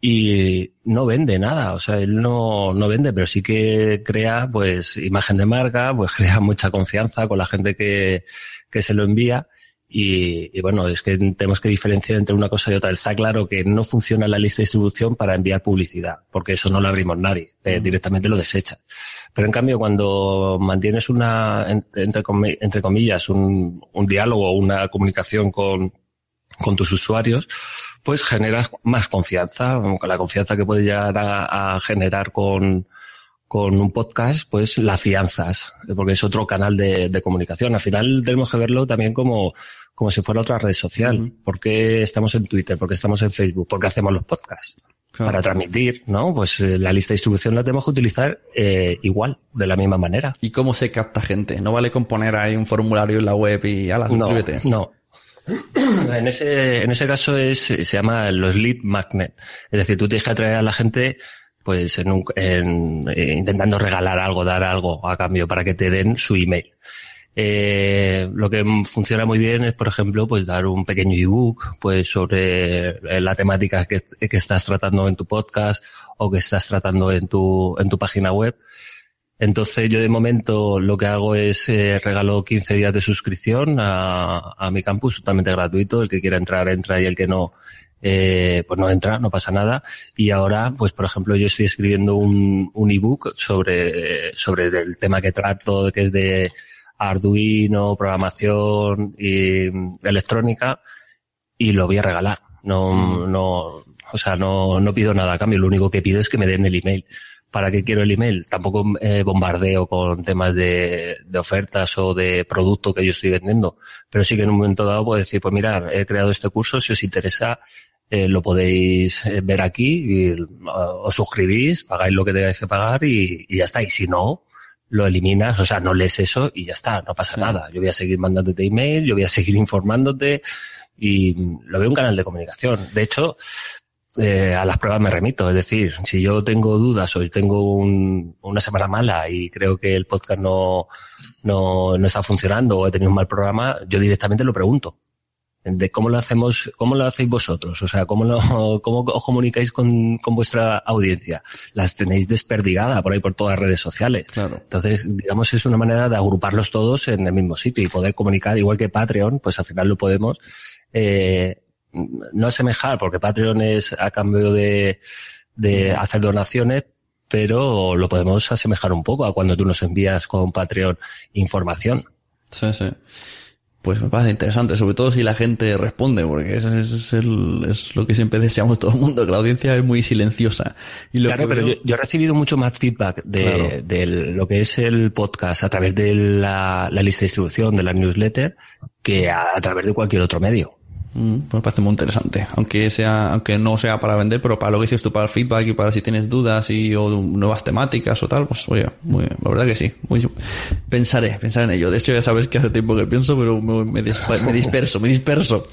y no vende nada, o sea, él no, no vende, pero sí que crea pues imagen de marca, pues crea mucha confianza con la gente que, que se lo envía y, y bueno, es que tenemos que diferenciar entre una cosa y otra. Está claro que no funciona la lista de distribución para enviar publicidad, porque eso no lo abrimos nadie, eh, directamente lo desecha. Pero en cambio, cuando mantienes una, en- entre, entre comillas, un, un diálogo, una comunicación con, con tus usuarios, pues generas más confianza, con la confianza que puedes llegar a, a generar con, con un podcast, pues la afianzas, porque es otro canal de, de comunicación. Al final tenemos que verlo también como, como si fuera otra red social. ¿Por qué estamos en Twitter? ¿Por qué estamos en Facebook? ¿Por qué hacemos los podcasts? Claro. Para transmitir, ¿no? Pues eh, la lista de distribución la tenemos que utilizar eh, igual, de la misma manera. ¿Y cómo se capta gente? No vale con poner ahí un formulario en la web y ala, No, suscríbete. no. En ese, en ese caso es, se llama los lead magnet. Es decir, tú tienes que atraer a la gente pues en un- en, eh, intentando regalar algo, dar algo a cambio para que te den su email. Eh, lo que funciona muy bien es, por ejemplo, pues dar un pequeño ebook, pues sobre eh, la temática que, que estás tratando en tu podcast o que estás tratando en tu, en tu página web. Entonces yo de momento lo que hago es eh, regalo 15 días de suscripción a, a mi campus totalmente gratuito. El que quiera entrar entra y el que no eh, pues no entra, no pasa nada. Y ahora, pues por ejemplo, yo estoy escribiendo un, un ebook sobre, sobre el tema que trato, que es de Arduino, programación y mm, electrónica, y lo voy a regalar. No, no, o sea, no, no pido nada a cambio. Lo único que pido es que me den el email. ¿Para qué quiero el email? Tampoco eh, bombardeo con temas de, de ofertas o de producto que yo estoy vendiendo. Pero sí que en un momento dado puedo decir, pues mirar, he creado este curso, si os interesa, eh, lo podéis eh, ver aquí, y, uh, os suscribís, pagáis lo que tengáis que pagar y, y ya está. Y si no, lo eliminas, o sea, no lees eso y ya está, no pasa nada. Yo voy a seguir mandándote email, yo voy a seguir informándote y lo veo un canal de comunicación. De hecho, eh, a las pruebas me remito. Es decir, si yo tengo dudas o tengo un- una semana mala y creo que el podcast no, no, no está funcionando o he tenido un mal programa, yo directamente lo pregunto. De cómo lo hacemos, cómo lo hacéis vosotros, o sea, cómo lo, cómo os comunicáis con, con vuestra audiencia. Las tenéis desperdigada por ahí por todas las redes sociales. Claro. Entonces, digamos, es una manera de agruparlos todos en el mismo sitio y poder comunicar, igual que Patreon, pues al final lo podemos, eh, no asemejar, porque Patreon es a cambio de, de hacer donaciones, pero lo podemos asemejar un poco a cuando tú nos envías con Patreon información. Sí, sí. Pues me parece interesante, sobre todo si la gente responde, porque eso es, es el- es lo que siempre deseamos todo el mundo, que la audiencia es muy silenciosa. Y lo claro, que pero veo- yo, yo he recibido mucho más feedback de, Claro. de lo que es el podcast a través de la, la lista de distribución de la newsletter que a, a través de cualquier otro medio. Mm, pues me parece muy interesante. Aunque sea, aunque no sea para vender, pero para lo que dices tú, para el feedback y para si tienes dudas y o nuevas temáticas o tal, pues oye, muy, la verdad que sí. Muy- pensaré, pensaré en ello. De hecho ya sabes que hace tiempo que pienso, pero me, me dis- me disperso, me disperso.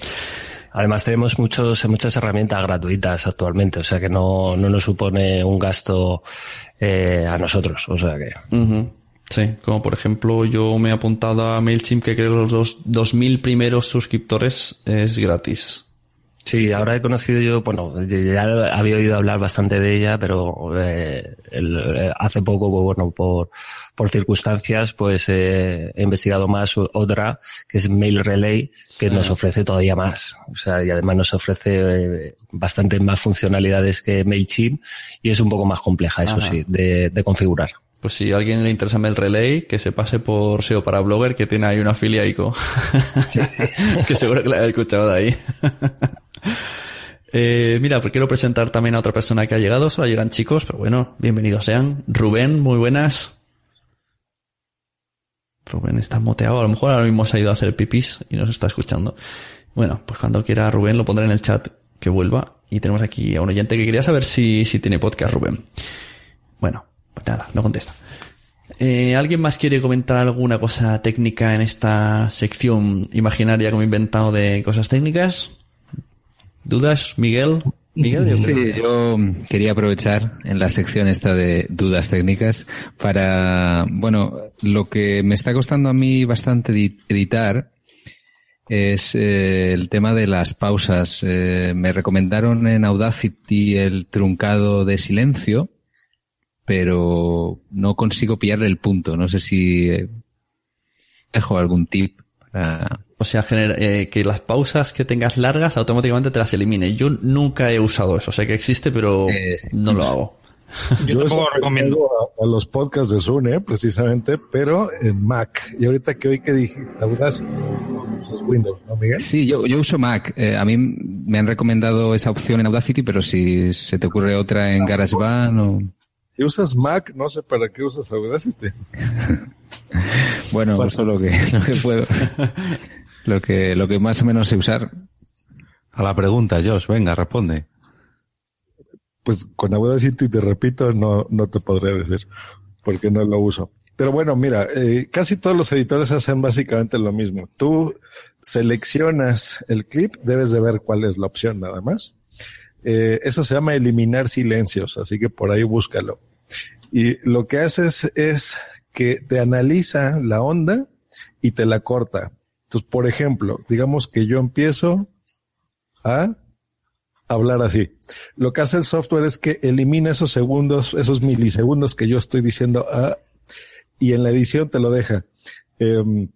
Además tenemos muchos, muchas herramientas gratuitas actualmente, o sea que no, no nos supone un gasto eh, a nosotros, o sea que. Sí, como por ejemplo yo me he apuntado a MailChimp que creo que los dos, 2000 primeros suscriptores es gratis. Sí, ahora he conocido yo, bueno, ya había oído hablar bastante de ella, pero eh, el, eh, hace poco, pues, bueno, por, por circunstancias, pues eh, he investigado más otra, que es Mail Relay, que nos ofrece todavía más. O sea, y además nos ofrece eh, bastante más funcionalidades que MailChimp y es un poco más compleja, eso Ajá. sí, de, de configurar. Pues si a alguien le interesa Mail Relay, que se pase por SEO para Blogger, que tiene ahí una filia ICO. que seguro que la he escuchado de ahí. Eh, mira, pues quiero presentar también a otra persona que ha llegado. Solo llegan chicos, pero bueno, bienvenidos sean. Rubén, muy buenas. Rubén está moteado. A lo mejor ahora mismo se ha ido a hacer pipis y nos está escuchando. Bueno, pues cuando quiera Rubén lo pondré en el chat que vuelva. Y tenemos aquí a un oyente que quería saber si, si tiene podcast, Rubén. Bueno, pues nada, no contesta. Eh, ¿Alguien más quiere comentar alguna cosa técnica en esta sección imaginaria que me he inventado de cosas técnicas? ¿Dudas, Miguel? Miguel, yo. Sí, yo quería aprovechar en la sección esta de dudas técnicas para, bueno, lo que me está costando a mí bastante edi- editar es eh, el tema de las pausas. Eh, me recomendaron en Audacity el truncado de silencio, pero no consigo pillarle el punto. No sé si eh, dejo algún tip para... O sea, gener- eh, que las pausas que tengas largas automáticamente te las elimine. Yo nunca he usado eso. Sé que existe, pero no lo hago. Yo, tampoco recomiendo a, a los podcasts de Zune, precisamente, pero en Mac. Y ahorita que hoy que dijiste, Audacity, es Windows, ¿no, Miguel? Sí, yo, yo uso Mac. Eh, a mí me han recomendado esa opción en Audacity, pero si se te ocurre otra en GarageBand o... Si usas Mac, no sé para qué usas Audacity. Bueno, uso lo que, lo que puedo. Lo que, lo que más o menos sé usar. A la pregunta, Josh, venga, responde. Pues con Audacity, te repito, no, no te podré decir, porque no lo uso. Pero bueno, mira, eh, casi todos los editores hacen básicamente lo mismo. Tú seleccionas el clip, debes de ver cuál es la opción nada más. Eh, eso se llama eliminar silencios, así que por ahí búscalo. Y lo que haces es que te analiza la onda y te la corta. Entonces, por ejemplo, digamos que yo empiezo a hablar así. Lo que hace el software es que elimina esos segundos, esos milisegundos que yo estoy diciendo ah, y en la edición te lo deja. Em,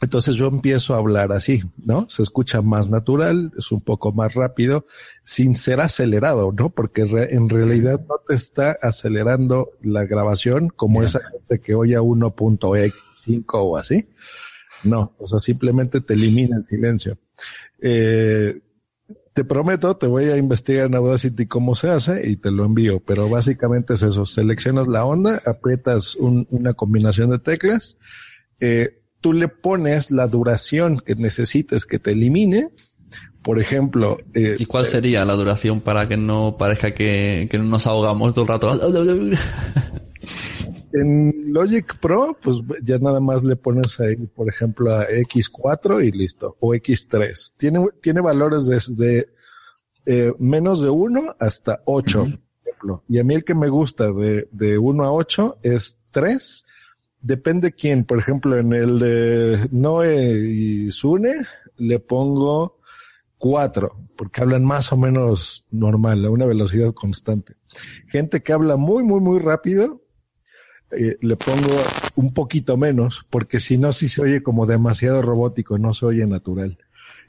entonces yo empiezo a hablar así, ¿no? Se escucha más natural, es un poco más rápido, sin ser acelerado, ¿no? Porque re- en realidad no te está acelerando la grabación como esa gente que oye a 1.x5 o así. No, o sea, simplemente te elimina el silencio. Eh, te prometo, te voy a investigar en Audacity cómo se hace y te lo envío, pero básicamente es eso. Seleccionas la onda, aprietas un- una combinación de teclas, eh, tú le pones la duración que necesites que te elimine. Por ejemplo, eh, ¿Y cuál sería la duración para que no parezca que, que nos ahogamos todo el rato? En Logic Pro, pues ya nada más le pones ahí, por ejemplo, a X4 y listo, o X3. Tiene, tiene valores desde eh, menos de 1 hasta 8, por ejemplo. Y a mí el que me gusta de, de 1 a 8 es 3. Depende quién. Por ejemplo, en el de Noe y Sune le pongo 4, porque hablan más o menos normal, a una velocidad constante. Gente que habla muy, muy, muy rápido, eh, le pongo un poquito menos, porque si no, sí se oye como demasiado robótico, no se oye natural.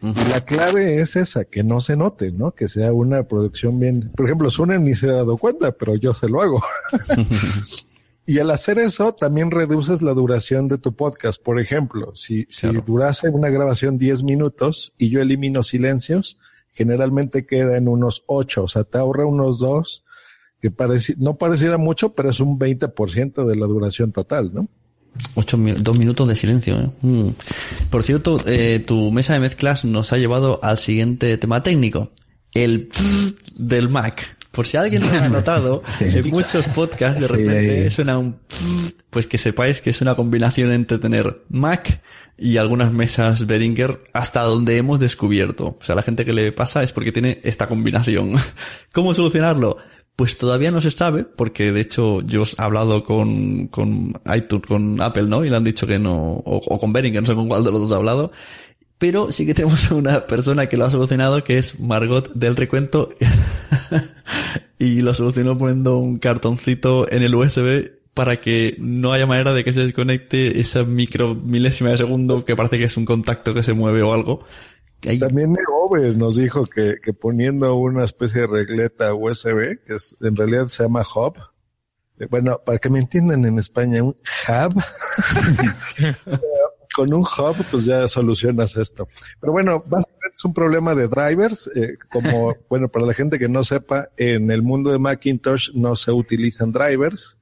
Y la clave es esa, que no se note, ¿no? Que sea una producción bien. Por ejemplo, Sune ni se ha dado cuenta, pero yo se lo hago. y al hacer eso, también reduces la duración de tu podcast. Por ejemplo, si, si durase una grabación 10 minutos y yo elimino silencios, generalmente queda en unos 8, o sea, te ahorra unos 2 que pareci- no pareciera mucho, pero es un 20% de la duración total, ¿no? Ocho, dos minutos de silencio. ¿eh? Mm. Por cierto, eh, tu mesa de mezclas nos ha llevado al siguiente tema técnico. El del Mac. Por si alguien no lo ha notado, en muchos podcasts de Sí, repente suena un pues que sepáis que es una combinación entre tener Mac y algunas mesas Behringer hasta donde hemos descubierto. O sea, la gente que le pasa es porque tiene esta combinación. ¿Cómo solucionarlo? Pues todavía no se sabe, porque de hecho yo he hablado con, con iTunes, con Apple, ¿no? Y le han dicho que no, o, o con Behringer, no sé con cuál de los dos he hablado. Pero sí que tenemos una persona que lo ha solucionado, que es Margot del recuento. y lo solucionó poniendo un cartoncito en el USB para que no haya manera de que se desconecte esa micro milésima de segundo que parece que es un contacto que se mueve o algo. Ahí- También Neove nos dijo que, que poniendo una especie de regleta USB, que es, en realidad se llama hub, eh, bueno, para que me entiendan en España, un hub, con un hub pues ya solucionas esto. Pero bueno, básicamente es un problema de drivers, eh, como, bueno, para la gente que no sepa, en el mundo de Macintosh no se utilizan drivers.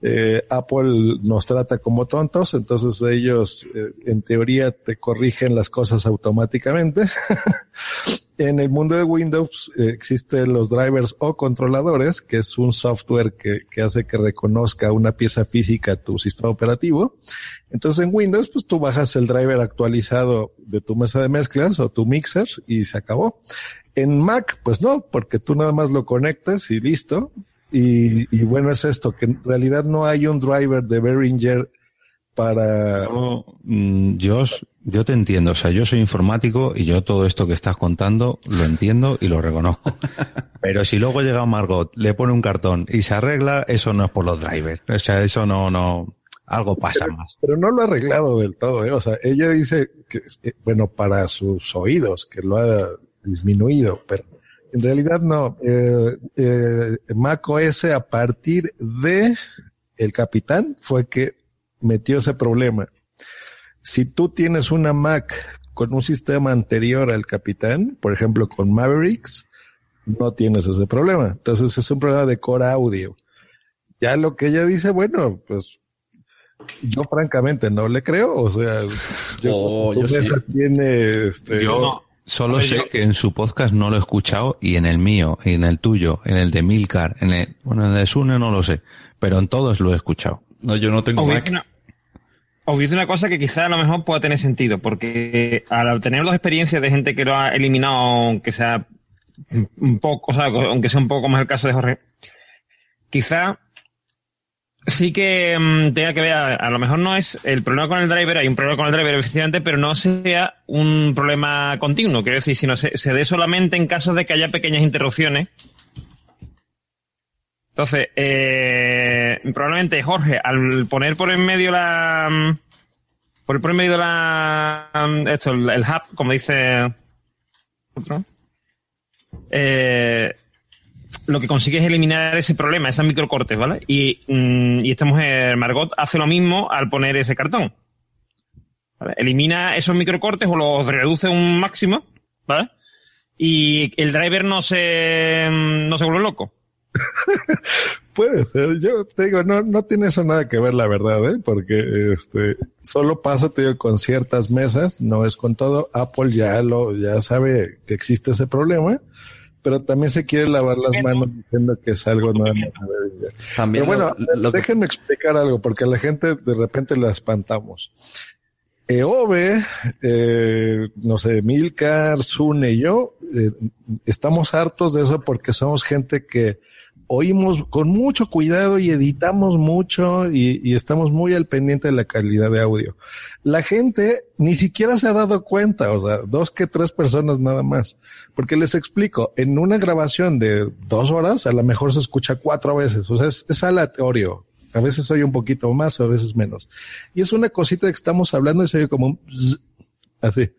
Eh, Apple nos trata como tontos, entonces ellos eh, en teoría te corrigen las cosas automáticamente. en el mundo de Windows eh, existen los drivers o controladores, que es un software que, que hace que reconozca una pieza física tu sistema operativo. Entonces en Windows, pues tú bajas el driver actualizado de tu mesa de mezclas o tu mixer y se acabó. En Mac, pues no, porque tú nada más lo conectas y listo. Y, y bueno, es esto, que en realidad no hay un driver de Behringer para... Yo, mm, yo, yo te entiendo, o sea, yo soy informático y yo todo esto que estás contando lo entiendo y lo reconozco. Pero si luego llega Margot, le pone un cartón y se arregla, eso no es por los drivers. O sea, eso no, no, algo pasa más. Pero no lo ha arreglado del todo, ¿eh? O sea, ella dice que, eh, bueno, para sus oídos, que lo ha disminuido, pero en realidad no. Eh, eh, Mac OS a partir de el capitán fue que metió ese problema. Si tú tienes una Mac con un sistema anterior al capitán, por ejemplo con Mavericks, no tienes ese problema. Entonces es un problema de core audio. Ya lo que ella dice, bueno, pues yo francamente no le creo, o sea, yo, Oh, tu yo sí. tiene este Yo solo sé que en su podcast no lo he escuchado y en el mío, y en el tuyo, en el de Milcar, en el, bueno, en el de Sune no lo sé, pero en todos lo he escuchado. No, yo no tengo Os dice una, os dice una cosa que quizá a lo mejor pueda tener sentido, porque al tener dos experiencias de gente que lo ha eliminado, aunque sea un poco, o sea, aunque sea un poco más el caso de Jorge, quizá sí que mm, tenga que ver, a, lo mejor no es el problema con el driver, hay un problema con el driver efectivamente, pero no sea un problema continuo, quiero decir, sino se, se dé solamente en casos de que haya pequeñas interrupciones. Entonces, eh, probablemente Jorge, al poner por en medio la. mm, Por por en medio la. mm, Esto, el, el hub, como dice. Otro. Eh, lo que consigue es eliminar ese problema, esas microcortes, ¿vale? Y, mm, y esta mujer, Margot, hace lo mismo al poner ese cartón. Elimina esos microcortes o los reduce un máximo, ¿vale? Y el driver no se, mm, no se vuelve loco. Puede ser, yo te digo, no, no tiene eso nada que ver, la verdad, ¿eh? porque este solo pasa, te digo, con ciertas mesas, no es con todo. Apple ya lo, ya sabe que existe ese problema, pero también se quiere lavar las manos diciendo que es algo nada más. También Pero bueno, lo- lo que- déjenme explicar algo, porque a la gente de repente la espantamos. EOBE, eh, no sé, Milcar, Sune y yo, eh, estamos hartos de eso porque somos gente que oímos con mucho cuidado y editamos mucho y, estamos muy al pendiente de la calidad de audio. La gente ni siquiera se ha dado cuenta, o sea, dos que tres personas nada más. Porque les explico, en una grabación de dos horas, a lo mejor se escucha cuatro veces, o sea, es, es aleatorio. A veces oye un poquito más o a veces menos. Y es una cosita que estamos hablando y se oye como un zzz, así.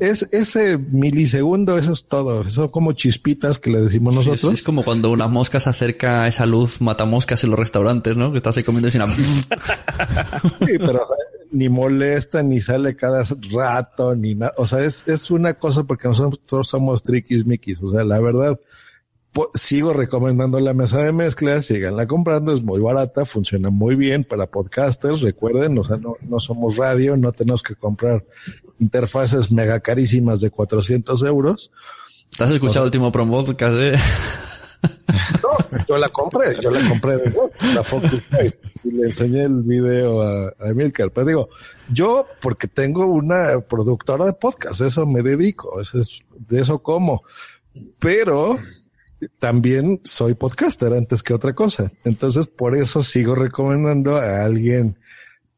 Es ese milisegundo, eso es todo. Eso como chispitas que le decimos nosotros. es como cuando una mosca se acerca a esa luz mata moscas en los restaurantes, ¿no? Que estás ahí comiendo y suena... Sí, pero o sea, ni molesta, ni sale cada rato, ni nada. O sea, es, es una cosa porque nosotros somos triquis miquis. O sea, la verdad, sigo recomendando la mesa de mezclas, síganla comprando, es muy barata, funciona muy bien para podcasters, recuerden, o sea, no, no somos radio, no tenemos que comprar interfaces mega carísimas de 400 euros. ¿Te has escuchado el último promo podcast, eh? No, yo la compré, yo la compré de la Focus y le enseñé el video a, a Emilcar. Pero digo, yo porque tengo una productora de podcast, eso me dedico, eso es, de eso como. Pero también soy podcaster antes que otra cosa. Entonces, por eso sigo recomendando a alguien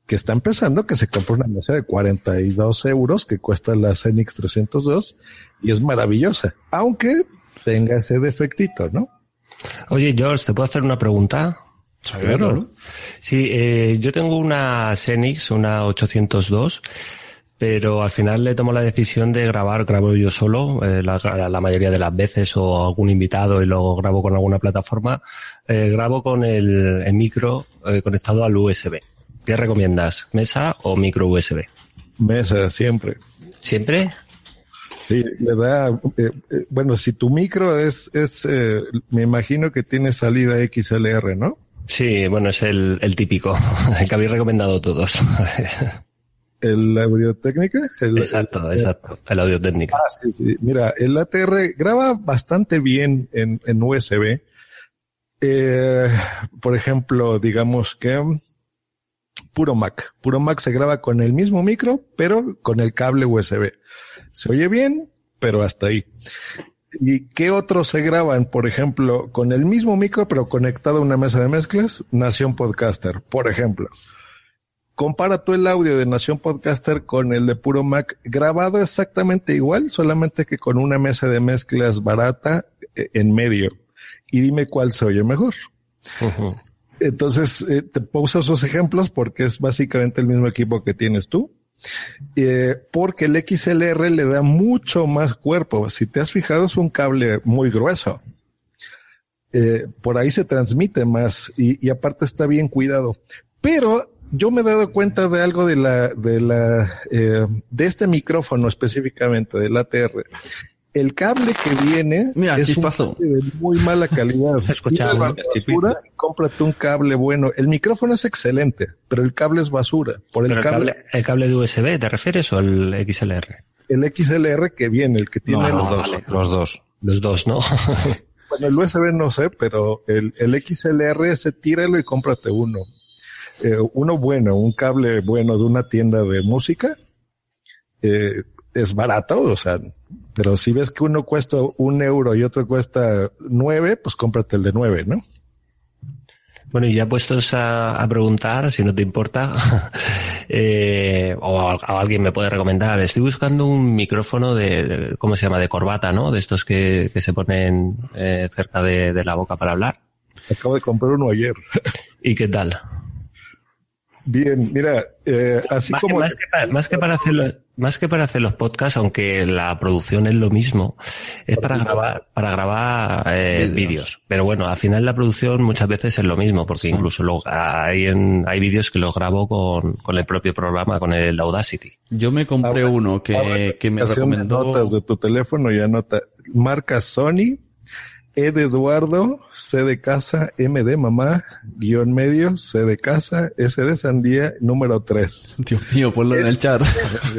que está empezando que se compra una mesa de 42 euros que cuesta la Zenix 302 y es maravillosa, aunque tenga ese defectito, ¿no? Oye, George, ¿te puedo hacer una pregunta? Claro. Sí, eh, yo tengo una Xenix, una 802, pero al final le tomo la decisión de grabar, grabo yo solo, eh, la, la mayoría de las veces, o algún invitado y luego grabo con alguna plataforma, eh, grabo con el, el micro eh, conectado al USB. ¿Qué recomiendas? ¿Mesa o micro USB? Mesa, siempre. ¿Siempre? Sí, le da, eh, bueno, si tu micro es, es eh, me imagino que tiene salida XLR, ¿no? Sí, bueno, es el, el típico, el que habéis recomendado todos. ¿El audio técnica? El, exacto, exacto, el audio técnico. Ah, sí, sí. Mira, el ATR graba bastante bien en, en USB. Eh, por ejemplo, digamos que puro Mac. Puro Mac se graba con el mismo micro, pero con el cable USB. Se oye bien, pero hasta ahí. ¿Y qué otros se graban? Por ejemplo, con el mismo micro, pero conectado a una mesa de mezclas, Nación Podcaster, por ejemplo. Compara tú el audio de Nación Podcaster con el de Puro Mac, grabado exactamente igual, solamente que con una mesa de mezclas barata eh, en medio. Y dime cuál se oye mejor. Entonces, eh, te puse esos ejemplos porque es básicamente el mismo equipo que tienes tú. Eh, porque el XLR le da mucho más cuerpo. Si te has fijado, es un cable muy grueso. Eh, por ahí se transmite más y, y, aparte está bien cuidado. Pero yo me he dado cuenta de algo de la, de la, eh, de este micrófono específicamente del ATR. El cable que viene Mira, es chispazo. un cable de muy mala calidad. ¿no? basura cómprate un cable bueno. El micrófono es excelente, pero el cable es basura. Por el Pero el cable, el cable de USB, ¿te refieres o el XLR? el XLR que viene, el que tiene No, los no, dos. vale. Los dos. Los dos, ¿no? Bueno, el USB no sé, pero el, el XLR ese tíralo y cómprate uno. Eh, uno bueno, un cable bueno de una tienda de música. Eh, es barato, o sea, pero si ves que uno cuesta un euro y otro cuesta nueve, pues cómprate el de nueve, ¿no? Bueno, y ya puestos a, a preguntar, si no te importa, eh, o a, a alguien me puede recomendar, estoy buscando un micrófono de, de- ¿cómo se llama? De corbata, ¿no? De estos que, que se ponen eh, cerca de, de la boca para hablar. Acabo de comprar uno ayer. ¿Y qué tal? Bien, mira, eh, así más, como... que, más, que para, más que para hacer los, más que para hacer los podcasts, aunque la producción es lo mismo, es para grabar, para grabar eh, Vídeos. Pero bueno, al final la producción muchas veces es lo mismo, porque incluso lo, hay, en, hay vídeos que los grabo con, con el propio programa, con el Audacity. Yo me compré uno que, que me recomendó. notas de tu teléfono y anota marca Sony, E de Eduardo, C de casa, M de mamá, guion medio, C de casa, S de sandía, número 3. Dios mío, ponlo en el chat.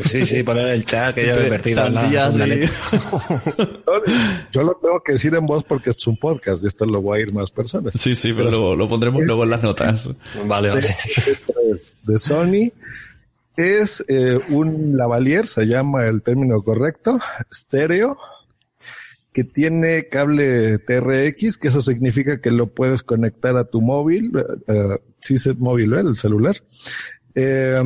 Sí, sí, poner en el chat que ya me he perdido Sandía, sí. Yo lo tengo que decir en voz porque es un podcast y esto lo voy a ir más personas. Sí, sí, pero lo, lo pondremos luego en las notas. Vale, vale. Es de Sony. Es eh, un lavalier, se llama el término correcto, estéreo, que tiene cable TRX, que eso significa que lo puedes conectar a tu móvil, eh, sí es móvil, ¿eh? el celular, eh,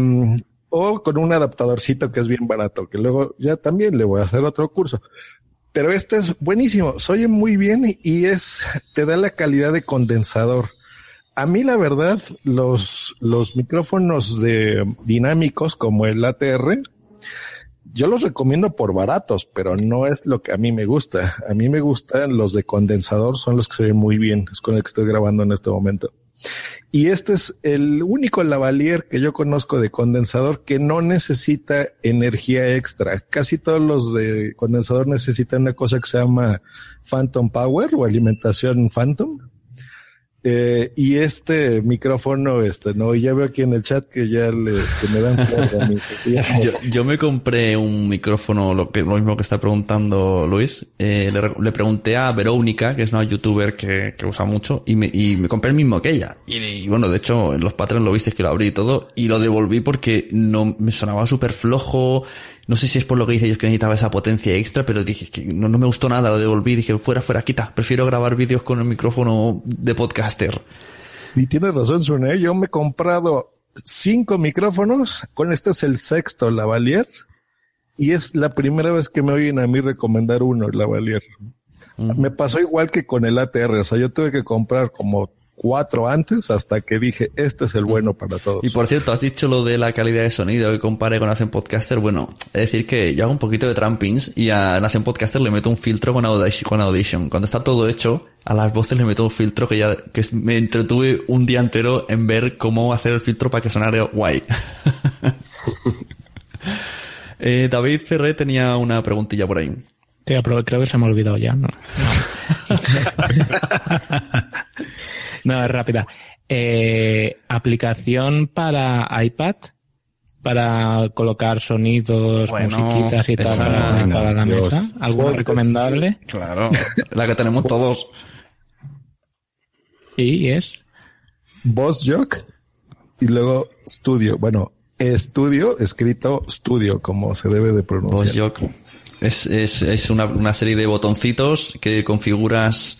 o con un adaptadorcito que es bien barato, que luego ya también le voy a hacer otro curso. Pero este es buenísimo, se oye muy bien y es, te da la calidad de condensador. A mí la verdad, los, los micrófonos de dinámicos como el ATR, yo los recomiendo por baratos, pero no es lo que a mí me gusta. A mí me gustan los de condensador, son los que se ven muy bien, es con el que estoy grabando en este momento. Y este es el único lavalier que yo conozco de condensador que no necesita energía extra. Casi todos los de condensador necesitan una cosa que se llama Phantom Power o alimentación Phantom. Eh, y este micrófono, este, no, y ya veo aquí en el chat que ya le, que me dan. Yo, me compré un micrófono, lo, que, lo mismo que está preguntando Luis. Eh, le, le pregunté a Verónica, que es una youtuber que, que usa mucho, y me, y me compré el mismo que ella. Y, bueno, de hecho, en los Patreon lo visteis que lo abrí y todo, y lo devolví porque no me sonaba súper flojo. No sé si es por lo que dice ellos que necesitaba esa potencia extra, pero dije que no, no me gustó nada, lo devolví. Dije, fuera, fuera, quita. Prefiero grabar vídeos con el micrófono de podcaster. Y tiene razón, Sune, yo me he comprado cinco micrófonos. Con este es el sexto Lavalier. Y es la primera vez que me oyen a mí recomendar uno, el Lavalier. Me pasó igual que con el ATR. O sea, yo tuve que comprar como cuatro antes hasta que dije, este es el bueno para todos. Y por cierto, has dicho lo de la calidad de sonido que compare con Hacen Podcaster. Bueno, es decir que yo hago un poquito de trampings y a Hacen Podcaster le meto un filtro con Audition, con Audition. Cuando está todo hecho, a las voces le meto un filtro que ya que me entretuve un día entero en ver cómo hacer el filtro para que sonara guay. eh, David Ferré tenía una preguntilla por ahí. Sí, pero creo que se me ha olvidado ya. No, no. es rápida. Eh, aplicación para iPad para colocar sonidos, Bueno, musiquitas y tal para, para la Dios. mesa. ¿Alguna recomendable? Claro, la que tenemos todos. Y es Boss Jock y luego Studio. Bueno, estudio escrito Studio, como se debe de pronunciar. Boss Jock. Es, es, es una, una serie de botoncitos que configuras,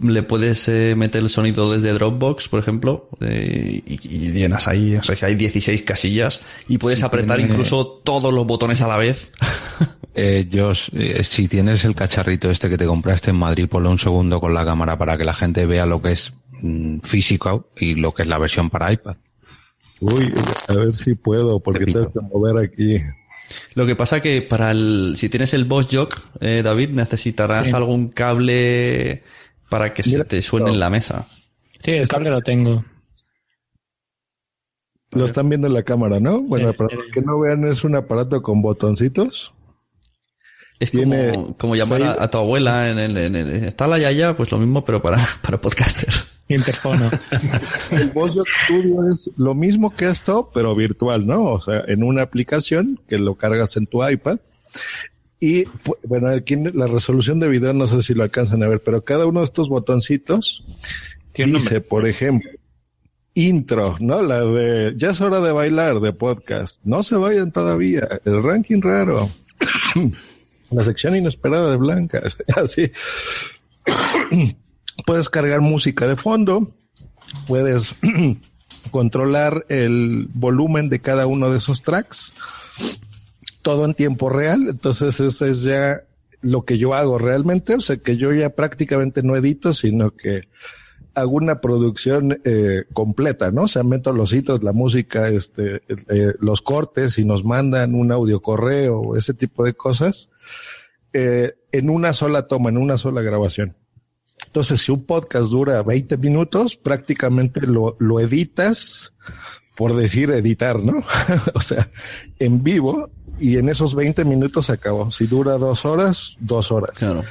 le puedes eh, meter el sonido desde Dropbox, por ejemplo, eh, y, y llenas ahí, o sea, hay 16 casillas y puedes Sí, apretar tiene- incluso todos los botones a la vez. Eh, Josh, eh, si tienes el cacharrito este que te compraste en Madrid, ponlo un segundo con la cámara para que la gente vea lo que es mm, físico y lo que es la versión para iPad. Uy, a ver si puedo, porque tengo que mover aquí. Lo que pasa que para el, si tienes el Boss Jock, eh, David, necesitarás Sí. algún cable para que se te suene en la mesa. Sí, el cable lo tengo. Lo están viendo en la cámara, ¿no? Bueno, para los que no vean, es un aparato con botoncitos. Es Tiene como, como llamar a, a tu abuela en el, en el- está la yaya, pues lo mismo, pero para, para podcaster. Interfono. El Jock Studio es lo mismo que esto, pero virtual, ¿no? O sea, en una aplicación que lo cargas en tu iPad. Y bueno, aquí la resolución de video no sé si lo alcanzan a ver, pero cada uno de estos botoncitos dice, por ejemplo, intro, ¿no? La de ya es hora de bailar de podcast. No se vayan todavía. El ranking raro. la sección inesperada de Blanca. Así. puedes cargar música de fondo. Puedes controlar el volumen de cada uno de esos tracks. Todo en tiempo real. Entonces, eso es ya lo que yo hago realmente. O sea, que yo ya prácticamente no edito, sino que hago una producción eh, completa, ¿no? O sea, meto los hitos, la música, este, eh, los cortes y nos mandan un audio correo, ese tipo de cosas, eh, en una sola toma, en una sola grabación. Entonces, si un podcast dura 20 minutos, prácticamente lo, lo editas por decir editar, ¿no? o sea, en vivo y en esos 20 minutos se acabó. Si dura dos horas, dos horas. Claro.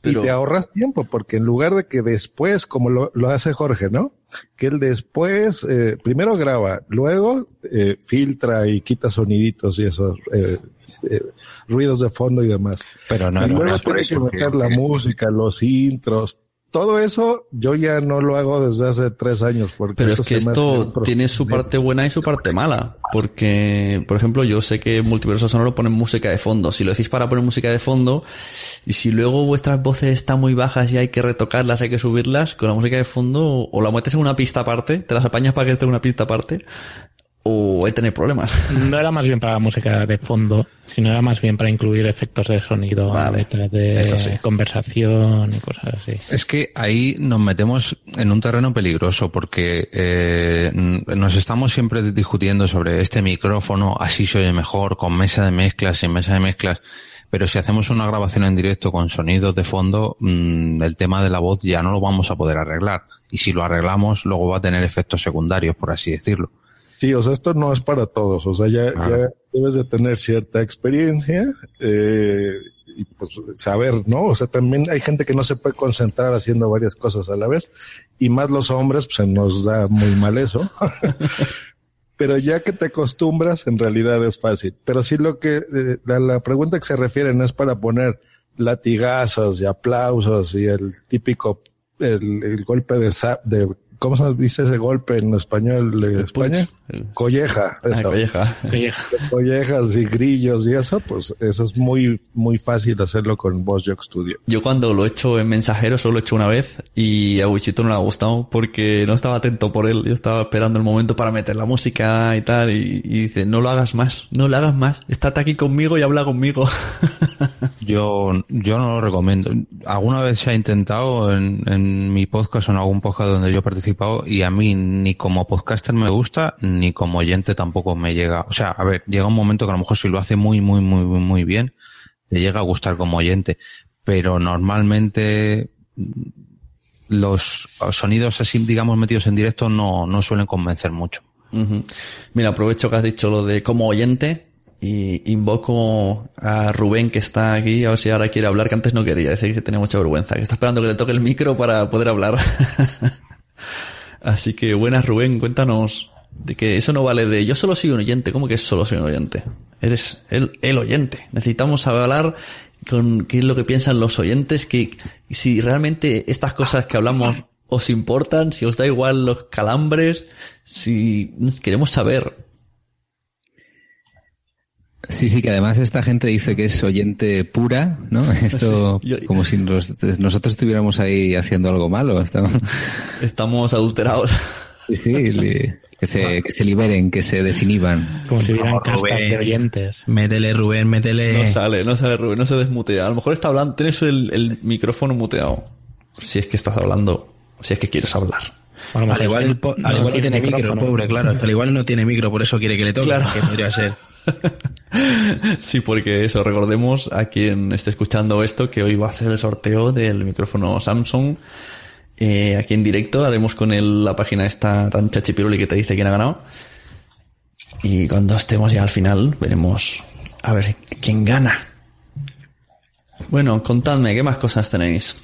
Pero- Y te ahorras tiempo, porque en lugar de que después, como lo, lo hace Jorge, ¿no? Que él después, eh, primero graba, luego eh, filtra y quita soniditos y esos eh, eh, ruidos de fondo y demás. Pero no, y no, luego no es por tiene eso, que meter la música, los intros. Todo eso yo ya no lo hago desde hace tres años. Porque Pero es que esto tiene su parte buena y su parte mala. Porque, por ejemplo, yo sé que Multiverso Sonoro ponen música de fondo. Si lo decís para poner música de fondo, y si luego vuestras voces están muy bajas y hay que retocarlas, hay que subirlas, con la música de fondo, o la metes en una pista aparte, te las apañas para que esté en una pista aparte, o hay que tener problemas. No era más bien para música de fondo, sino era más bien para incluir efectos de sonido, letras de sí. conversación y cosas así. Es que ahí nos metemos en un terreno peligroso porque eh, nos estamos siempre discutiendo sobre este micrófono, así se oye mejor, con mesa de mezclas, sin mesa de mezclas. Pero si hacemos una grabación en directo con sonidos de fondo, mm, el tema de la voz ya no lo vamos a poder arreglar. Y si lo arreglamos, luego va a tener efectos secundarios, por así decirlo. Sí, o sea, esto no es para todos. O sea, ya, ya debes de tener cierta experiencia eh, y pues saber, ¿no? O sea, también hay gente que no se puede concentrar haciendo varias cosas a la vez y más los hombres, pues se nos da muy mal eso. Pero ya que te acostumbras, en realidad es fácil. Pero sí lo que, eh, la, la pregunta que se refiere no es para poner latigazos y aplausos y el típico, el, el golpe de, de ¿cómo se dice ese golpe en español de España? Colleja. Ah, eso. colleja. Collejas y grillos y eso, pues eso es muy, muy fácil hacerlo con VoiceJock Studio. Yo cuando lo he hecho en mensajero solo lo he hecho una vez y a Wichito no le ha gustado porque no estaba atento por él. Yo estaba esperando el momento para meter la música y tal y, y dice, no lo hagas más, no lo hagas más. Estate aquí conmigo y habla conmigo. Yo, yo no lo recomiendo. Alguna vez se ha intentado en, en mi podcast o en algún podcast donde yo he y a mí ni como podcaster me gusta ni como oyente tampoco me llega. O sea, a ver, llega un momento que a lo mejor si lo hace muy, muy, muy, muy, bien, te llega a gustar como oyente. Pero normalmente los sonidos así, digamos, metidos en directo no, no suelen convencer mucho. Mira, aprovecho que has dicho lo de como oyente y invoco a Rubén que está aquí, a ver si ahora quiere hablar, que antes no quería, decir que tenía mucha vergüenza, que está esperando que le toque el micro para poder hablar. Así que buenas Rubén, cuéntanos de que eso no vale de yo solo soy un oyente, ¿cómo que solo soy un oyente? Eres el, el oyente. Necesitamos hablar con qué es lo que piensan los oyentes, que si realmente estas cosas que hablamos os importan, si os da igual los calambres, si queremos saber. Sí, sí, que además esta gente dice que es oyente pura, ¿no? Esto Sí, yo- como si nos- nosotros estuviéramos ahí haciendo algo malo. Estamos, Estamos adulterados. Sí, sí, li- que se, que se liberen, que se desinhiban. Como si hubieran No, castas Rubén. de oyentes. Métele, Rubén, métele. No sale, no sale Rubén, no se desmutea. A lo mejor está hablando, tienes el, el micrófono muteado. Si es que estás hablando, si es que quieres hablar. al igual, el al igual no tiene micro, pobre, claro. Al igual no tiene micro, por eso quiere que le toque. Claro. Que podría ser. Sí, porque eso, recordemos a quien esté escuchando esto que hoy va a ser el sorteo del micrófono Samsung. Eh, aquí en directo haremos con el, la página esta tan chachipiruli que te dice quién ha ganado. Y cuando estemos ya al final, veremos a ver quién gana. Bueno, contadme, ¿qué más cosas tenéis?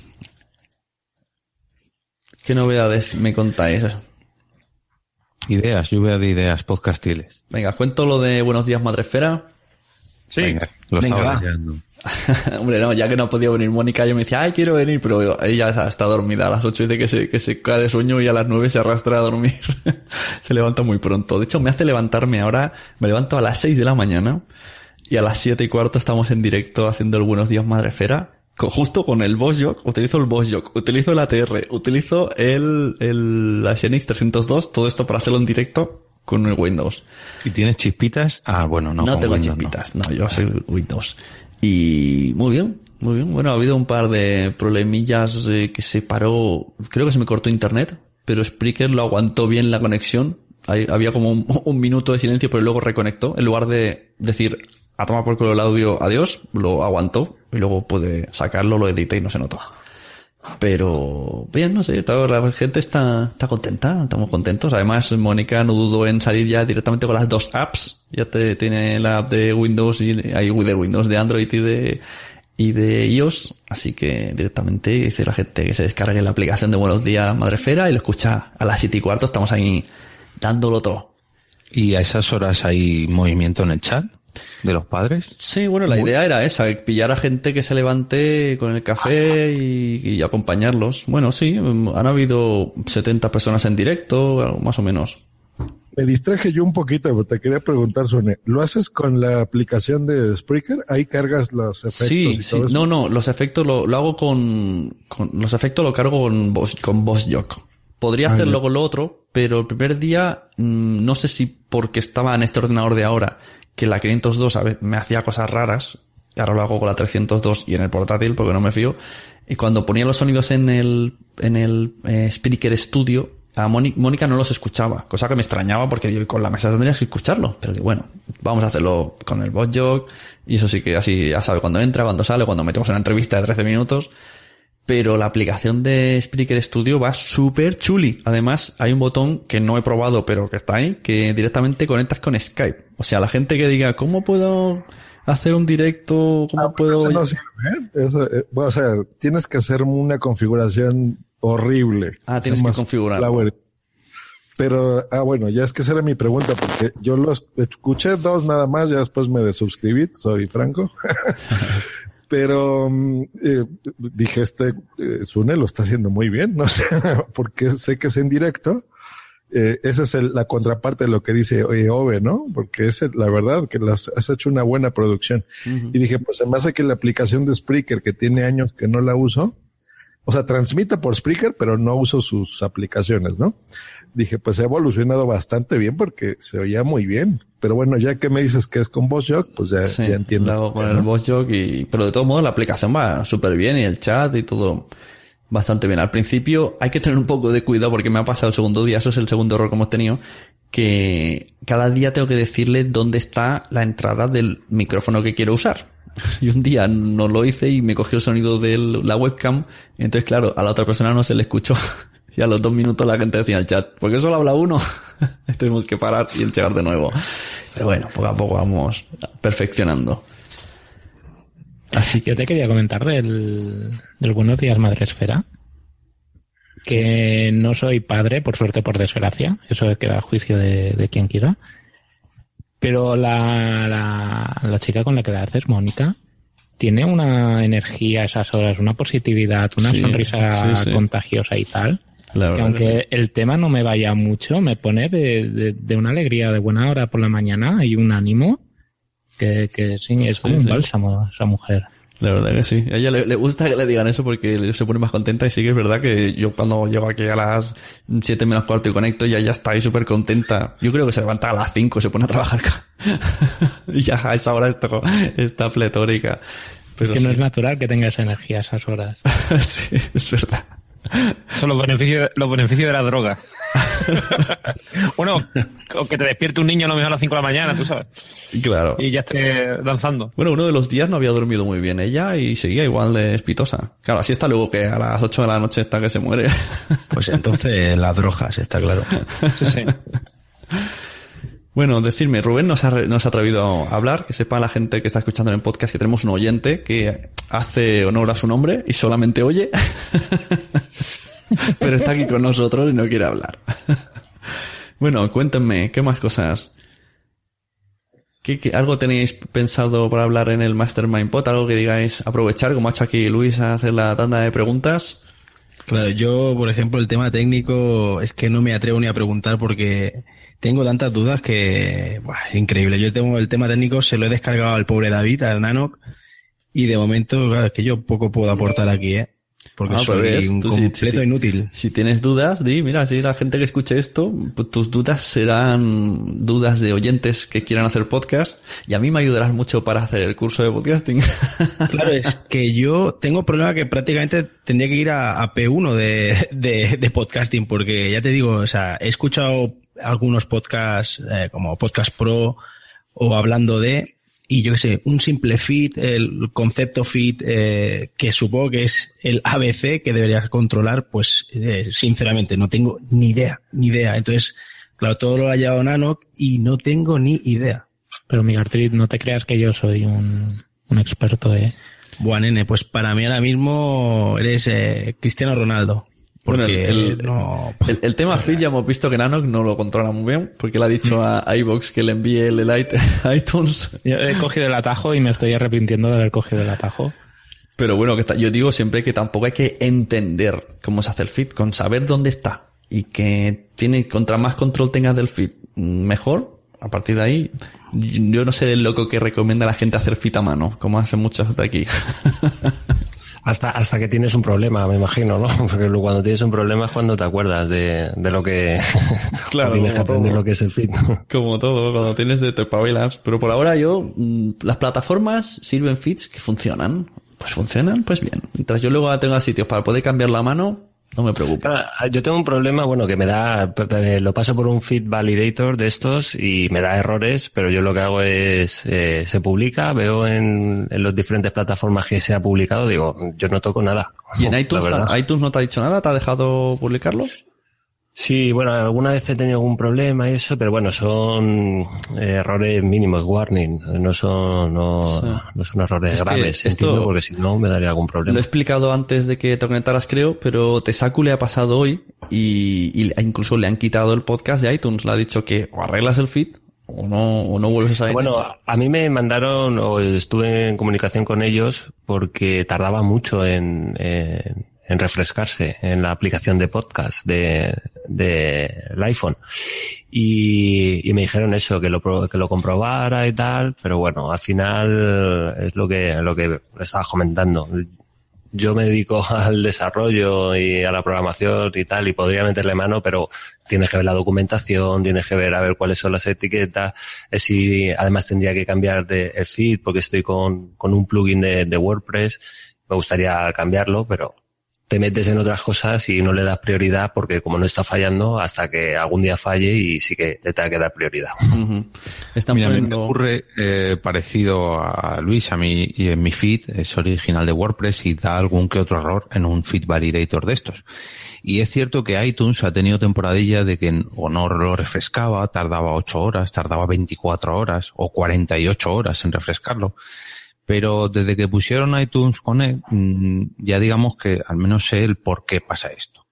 ¿Qué novedades me contáis? Ideas, lluvia de ideas podcastiles. Venga, cuento lo de Buenos Días Madresfera. Sí. Venga, lo Venga, estaba deseando. Hombre, no, ya que no ha podido venir Mónica, yo me decía, ay, quiero venir, pero ella está dormida a las 8 dice que se, que se cae de sueño y a las 9 se arrastra a dormir. se levanta muy pronto. De hecho, me hace levantarme ahora, me levanto a las 6 de la mañana y a las 7 y cuarto estamos en directo haciendo el Buenos Días Madrefera. Justo con el Bossjock, utilizo el Bossjock, utilizo el ATR, utilizo el, el la Xenix 302, todo esto para hacerlo en directo con el Windows. ¿Y tienes chispitas? Ah, bueno, no. No, tengo Windows, chispitas, no. yo soy Windows. Y muy bien, muy bien. Bueno, ha habido un par de problemillas eh, que se paró, creo que se me cortó internet, pero Spreaker lo aguantó bien la conexión. Había como un, un minuto de silencio, pero luego reconectó. En lugar de decir, a tomar por culo el audio, adiós, lo aguantó y luego pude sacarlo, lo edité y no se notó. Pero bien, no sé, toda la gente está, está contenta, estamos contentos. Además, Mónica no dudó en salir ya directamente con las dos apps. Ya te, tiene la app de Windows y hay de Windows, de Android y de, y de iOS. Así que directamente dice la gente que se descargue la aplicación de Buenos Días Madrefera y lo escucha a las siete y cuarto. Estamos ahí dándolo todo. ¿Y a esas horas hay movimiento en el chat de los padres? Sí, bueno, la idea era esa, pillar a gente que se levante con el café y, y acompañarlos. Bueno, sí, han habido 70 personas en directo, más o menos. Me distraje yo un poquito, pero te quería preguntar, Sune, ¿lo haces con la aplicación de Spreaker? Ahí cargas los efectos Sí, y sí. todo eso. No, no, los efectos lo, lo hago con, con- los efectos lo cargo con Boss, con BossJock. Podría Ah, hacerlo ya. con lo otro, pero el primer día, mm, no sé si porque estaba en este ordenador de ahora, que la 502 a veces me hacía cosas raras, y ahora lo hago con la 302 y en el portátil porque no me fío, y cuando ponía los sonidos en el, en el eh, Spreaker Studio, a Móni- Mónica no los escuchaba, cosa que me extrañaba porque yo con la mesa tendrías que escucharlo, pero digo, bueno, vamos a hacerlo con el BossJock, y eso sí que así ya sabe cuando entra, cuando sale, cuando metemos una entrevista de 13 minutos, pero la aplicación de Spreaker Studio va súper chuli. Además, hay un botón que no he probado, pero que está ahí, que directamente conectas con Skype. O sea, la gente que diga, ¿cómo puedo hacer un directo? ¿Cómo puedo...? Eso no sirve, ¿eh? Eso, eh, bueno, o sea, tienes que hacer una configuración horrible. Ah, tienes que llama configurarlo. Flower. Pero, ah, bueno, ya es que esa era mi pregunta, porque yo los escuché dos nada más, ya después me desuscribí, soy franco. Pero mm, eh, dije, este eh, Sune lo está haciendo muy bien, no sé, porque sé que es en directo. Eh, esa es el- la contraparte de lo que dice oye, Ove, ¿no? Porque es la verdad que las, has hecho una buena producción. Y dije, pues me hace que la aplicación de Spreaker, que tiene años que no la uso, o sea, transmite por Spreaker, pero no uso sus aplicaciones, ¿no? Dije, pues ha evolucionado bastante bien porque se oía muy bien. Pero bueno, ya que me dices que es con VoiceJock, pues ya, Sí, ya entiendo. lo hago con el y, pero de todos modos la aplicación va súper bien y el chat y todo bastante bien. Al principio hay que tener un poco de cuidado porque me ha pasado el segundo día, eso es el segundo error que hemos tenido, que cada día tengo que decirle dónde está la entrada del micrófono que quiero usar. Y un día no lo hice y me cogió el sonido de la webcam, entonces claro, a la otra persona no se le escuchó. Y a los dos minutos la gente decía en el chat, ¿por qué solo habla uno? Tenemos que parar y llegar de nuevo. Pero bueno, poco a poco vamos perfeccionando. Así que yo te quería comentar del, del Buenos Días Madre Esfera. Que no soy padre, por suerte, por desgracia. Eso queda a juicio de, de quien quiera. Pero la, la, la chica con la que la haces, Mónica, tiene una energía a esas horas, una positividad, una Sí, sonrisa sí. contagiosa y tal. La verdad aunque el tema no me vaya mucho, me pone de, de, de una alegría de buena hora por la mañana y un ánimo que, que sí, es como un sí. bálsamo esa mujer. La verdad que sí. A ella le, le gusta que le digan eso porque se pone más contenta y sí que es verdad que yo cuando llego aquí a las 7 menos cuarto y conecto ya ya está ahí súper contenta. Yo creo que se levanta a las 5 y se pone a trabajar. y ya a esa hora está, está pletórica. Pero es que no sí. es natural que tenga esa energía a esas horas. sí, es verdad. Son los beneficios, los beneficios de la droga. bueno, o que te despierte un niño a lo mejor a las 5 de la mañana, tú sabes. Claro. Y ya esté danzando. Bueno, uno de los días no había dormido muy bien ella y seguía igual de espitosa. Claro, así está luego que a las 8 de la noche está que se muere. Pues entonces las drogas, está claro. Sí, sí. Bueno, decirme, Rubén nos ha, nos ha atrevido a hablar, que sepa la gente que está escuchando en el podcast que tenemos un oyente que hace honor a su nombre y solamente oye, pero está aquí con nosotros y no quiere hablar. bueno, cuéntenme, ¿qué más cosas? ¿Qué, qué- algo tenéis pensado para hablar en el Mastermind Pod? ¿Algo que digáis aprovechar, como ha hecho aquí Luis, a hacer la tanda de preguntas? Claro, yo, por ejemplo, el tema técnico es que no me atrevo ni a preguntar porque tengo tantas dudas que, buah, es increíble. Yo tengo el tema técnico, se lo he descargado al pobre David, al Nanoc, y de momento, claro, es que yo poco puedo aportar aquí, ¿eh? Porque Ah, soy pues ves, un completo inútil. Si tienes dudas, di, mira, si la gente que escuche esto, pues tus dudas serán dudas de oyentes que quieran hacer podcast y a mí me ayudarás mucho para hacer el curso de podcasting. Claro, es que yo tengo problema que prácticamente tendría que ir a, a P1 de, de, de podcasting, porque ya te digo, o sea, he escuchado algunos podcasts eh, como Podcast Pro o hablando de, y yo qué sé, un simple feed, el concepto feed, eh, que supongo que es el ABC que deberías controlar, pues eh, sinceramente no tengo ni idea, ni idea. Entonces, claro, todo lo ha llevado Nanoc y no tengo ni idea. Pero mi Gertrude, no te creas que yo soy un, un experto, ¿eh? Buah, nene, pues para mí ahora mismo eres eh, Cristiano Ronaldo. Bueno, el, el- no... el- el tema feed ya hemos visto que Nanoc no lo controla muy bien porque le ha dicho a, a iVoox que le envíe el, el it- iTunes. Yo he cogido el atajo y me estoy arrepintiendo de haber cogido el atajo. Pero bueno, que yo digo siempre que tampoco hay que entender cómo se hace el feed, con saber dónde está y que tiene contra más control tengas del feed, mejor. A partir de ahí, yo no sé el loco que recomienda a la gente hacer feed a mano, como hacen muchos de aquí. Hasta, hasta que tienes un problema, me imagino, ¿no? Porque cuando tienes un problema es cuando te acuerdas de, de lo que Claro, tienes que aprender todo. lo que es el feed. Como todo, cuando tienes de te pabilas. Pero por ahora yo, mm, las plataformas sirven feeds que funcionan. Pues funcionan, pues bien. Mientras yo luego tenga sitios para poder cambiar la mano, no me preocupa. Claro, Yo tengo un problema, bueno, que me da, p- lo paso por un feed validator de estos y me da errores, pero yo lo que hago es, eh, se publica, veo en, en las diferentes plataformas que se ha publicado, digo, yo no toco nada. ¿Y en iTunes, iTunes no te ha dicho nada? ¿Te ha dejado publicarlo? Sí, bueno, alguna vez he tenido algún problema y eso, pero bueno, son eh, errores mínimos, warning, no son, no, Sí. no son errores Es graves, entiendo, porque si no me daría algún Lo he problema. explicado antes de que te conectaras, creo, pero Tesaku le ha pasado hoy y, y incluso le han quitado el podcast de iTunes. Le ha dicho que o arreglas el feed o no, o no vuelves a. Bueno, a mí me mandaron, o estuve en comunicación con ellos, porque tardaba mucho en, en, en refrescarse en la aplicación de podcast de, de el iPhone. Y, y me dijeron eso, que lo, que lo comprobara y tal, pero bueno, al final es lo que, lo que estabas comentando. Yo me dedico al desarrollo y a la programación y tal, y podría meterle mano, pero tienes que ver la documentación, tienes que ver a ver cuáles son las etiquetas, eh, si además tendría que cambiar de el feed porque estoy con, con un plugin de, de WordPress, me gustaría cambiarlo, pero te metes en otras cosas y no le das prioridad porque como no está fallando hasta que algún día falle y sí que te tenga que dar prioridad. Están Mira, a mí poniendo- me ocurre eh, parecido a Luis, a mí y en mi feed es original de WordPress y da algún que otro error en un feed validator de estos. Y es cierto que iTunes ha tenido temporadilla de que o no lo refrescaba, tardaba 8 horas, tardaba 24 horas o 48 horas en refrescarlo. Pero desde que pusieron iTunes Connect, mm, ya digamos que al menos sé el por qué pasa esto.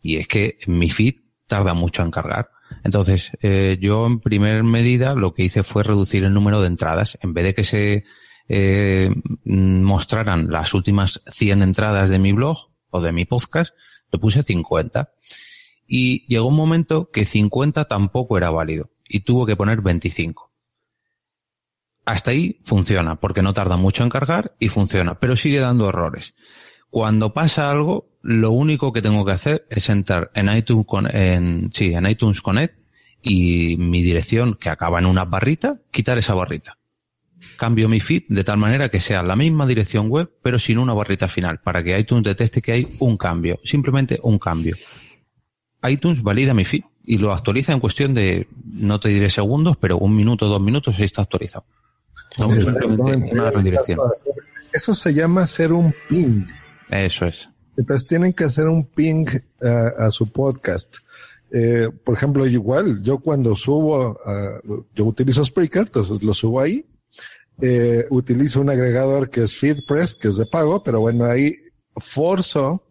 Y es que mi feed tarda mucho en cargar. Entonces, eh, yo en primer medida lo que hice fue reducir el número de entradas. En vez de que se eh, mm, mostraran las últimas 100 entradas de mi blog o de mi podcast, le puse 50. Y llegó un momento que 50 tampoco era válido y tuvo que poner 25. Hasta ahí funciona, porque no tarda mucho en cargar y funciona, pero sigue dando errores. Cuando pasa algo, lo único que tengo que hacer es entrar en iTunes, en, sí, en iTunes Connect y mi dirección que acaba en una barrita, quitar esa barrita. Cambio mi feed de tal manera que sea la misma dirección web, pero sin una barrita final, para que iTunes detecte que hay un cambio, simplemente un cambio. iTunes valida mi feed y lo actualiza en cuestión de, no te diré segundos, pero un minuto, dos minutos y está actualizado. No, Eh, simplemente una redirección. Eso se llama hacer un ping. Eso es. Entonces tienen que hacer un ping a, a su podcast. Eh, por ejemplo, igual, yo cuando subo, a- yo utilizo Spreaker, entonces lo subo ahí. Eh, utilizo un agregador que es FeedPress, que es de pago, pero bueno, ahí forzo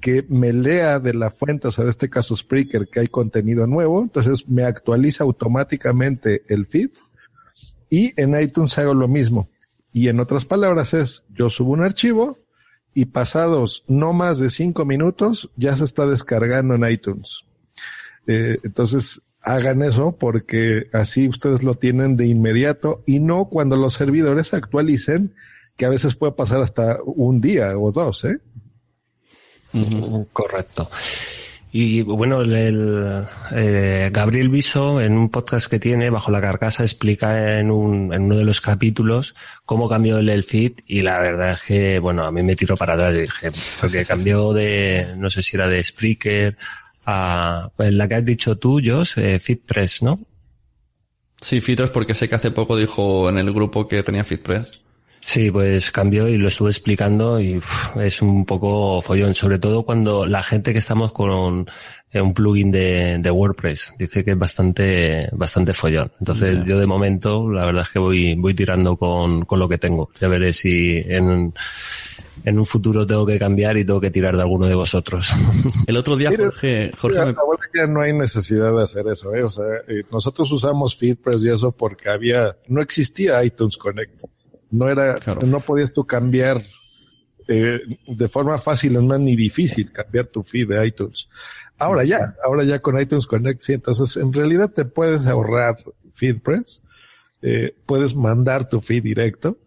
que me lea de la fuente, o sea, de este caso Spreaker, que hay contenido nuevo, entonces me actualiza automáticamente el feed y en iTunes hago lo mismo. Y en otras palabras es, yo subo un archivo y pasados no más de cinco minutos ya se está descargando en iTunes. Eh, entonces hagan eso porque así ustedes lo tienen de inmediato y no cuando los servidores actualicen, que a veces puede pasar hasta un día o dos, ¿eh? Correcto. Y bueno, el, el, eh, Gabriel Viso en un podcast que tiene bajo la carcasa explica en, un, en uno de los capítulos cómo cambió el, el feed y la verdad es que bueno a mí me tiró para atrás dije porque cambió de no sé si era de Spreaker a pues, la que has dicho tú Josh eh, FeedPress ¿no? Sí, FeedPress porque sé que hace poco dijo en el grupo que tenía FeedPress. Sí, pues cambió y lo estuve explicando y uf, es un poco follón, sobre todo cuando la gente que estamos con eh, un plugin de, de WordPress dice que es bastante, bastante follón. Entonces yo de momento la verdad es que voy, voy tirando con, con lo que tengo. Ya veré si en, en un futuro tengo que cambiar y tengo que tirar de alguno de vosotros. El otro día Jorge, Jorge mira, me- la verdad que no hay necesidad de hacer eso, ¿eh? O sea, eh, nosotros usamos FeedPress y eso porque había, no existía iTunes Connect. No era, no podías tú cambiar eh, de forma fácil, es más ni difícil cambiar tu feed de iTunes. Ahora ya, ahora ya con iTunes Connect, sí, entonces en realidad te puedes ahorrar FeedPress, eh, puedes mandar tu feed directo.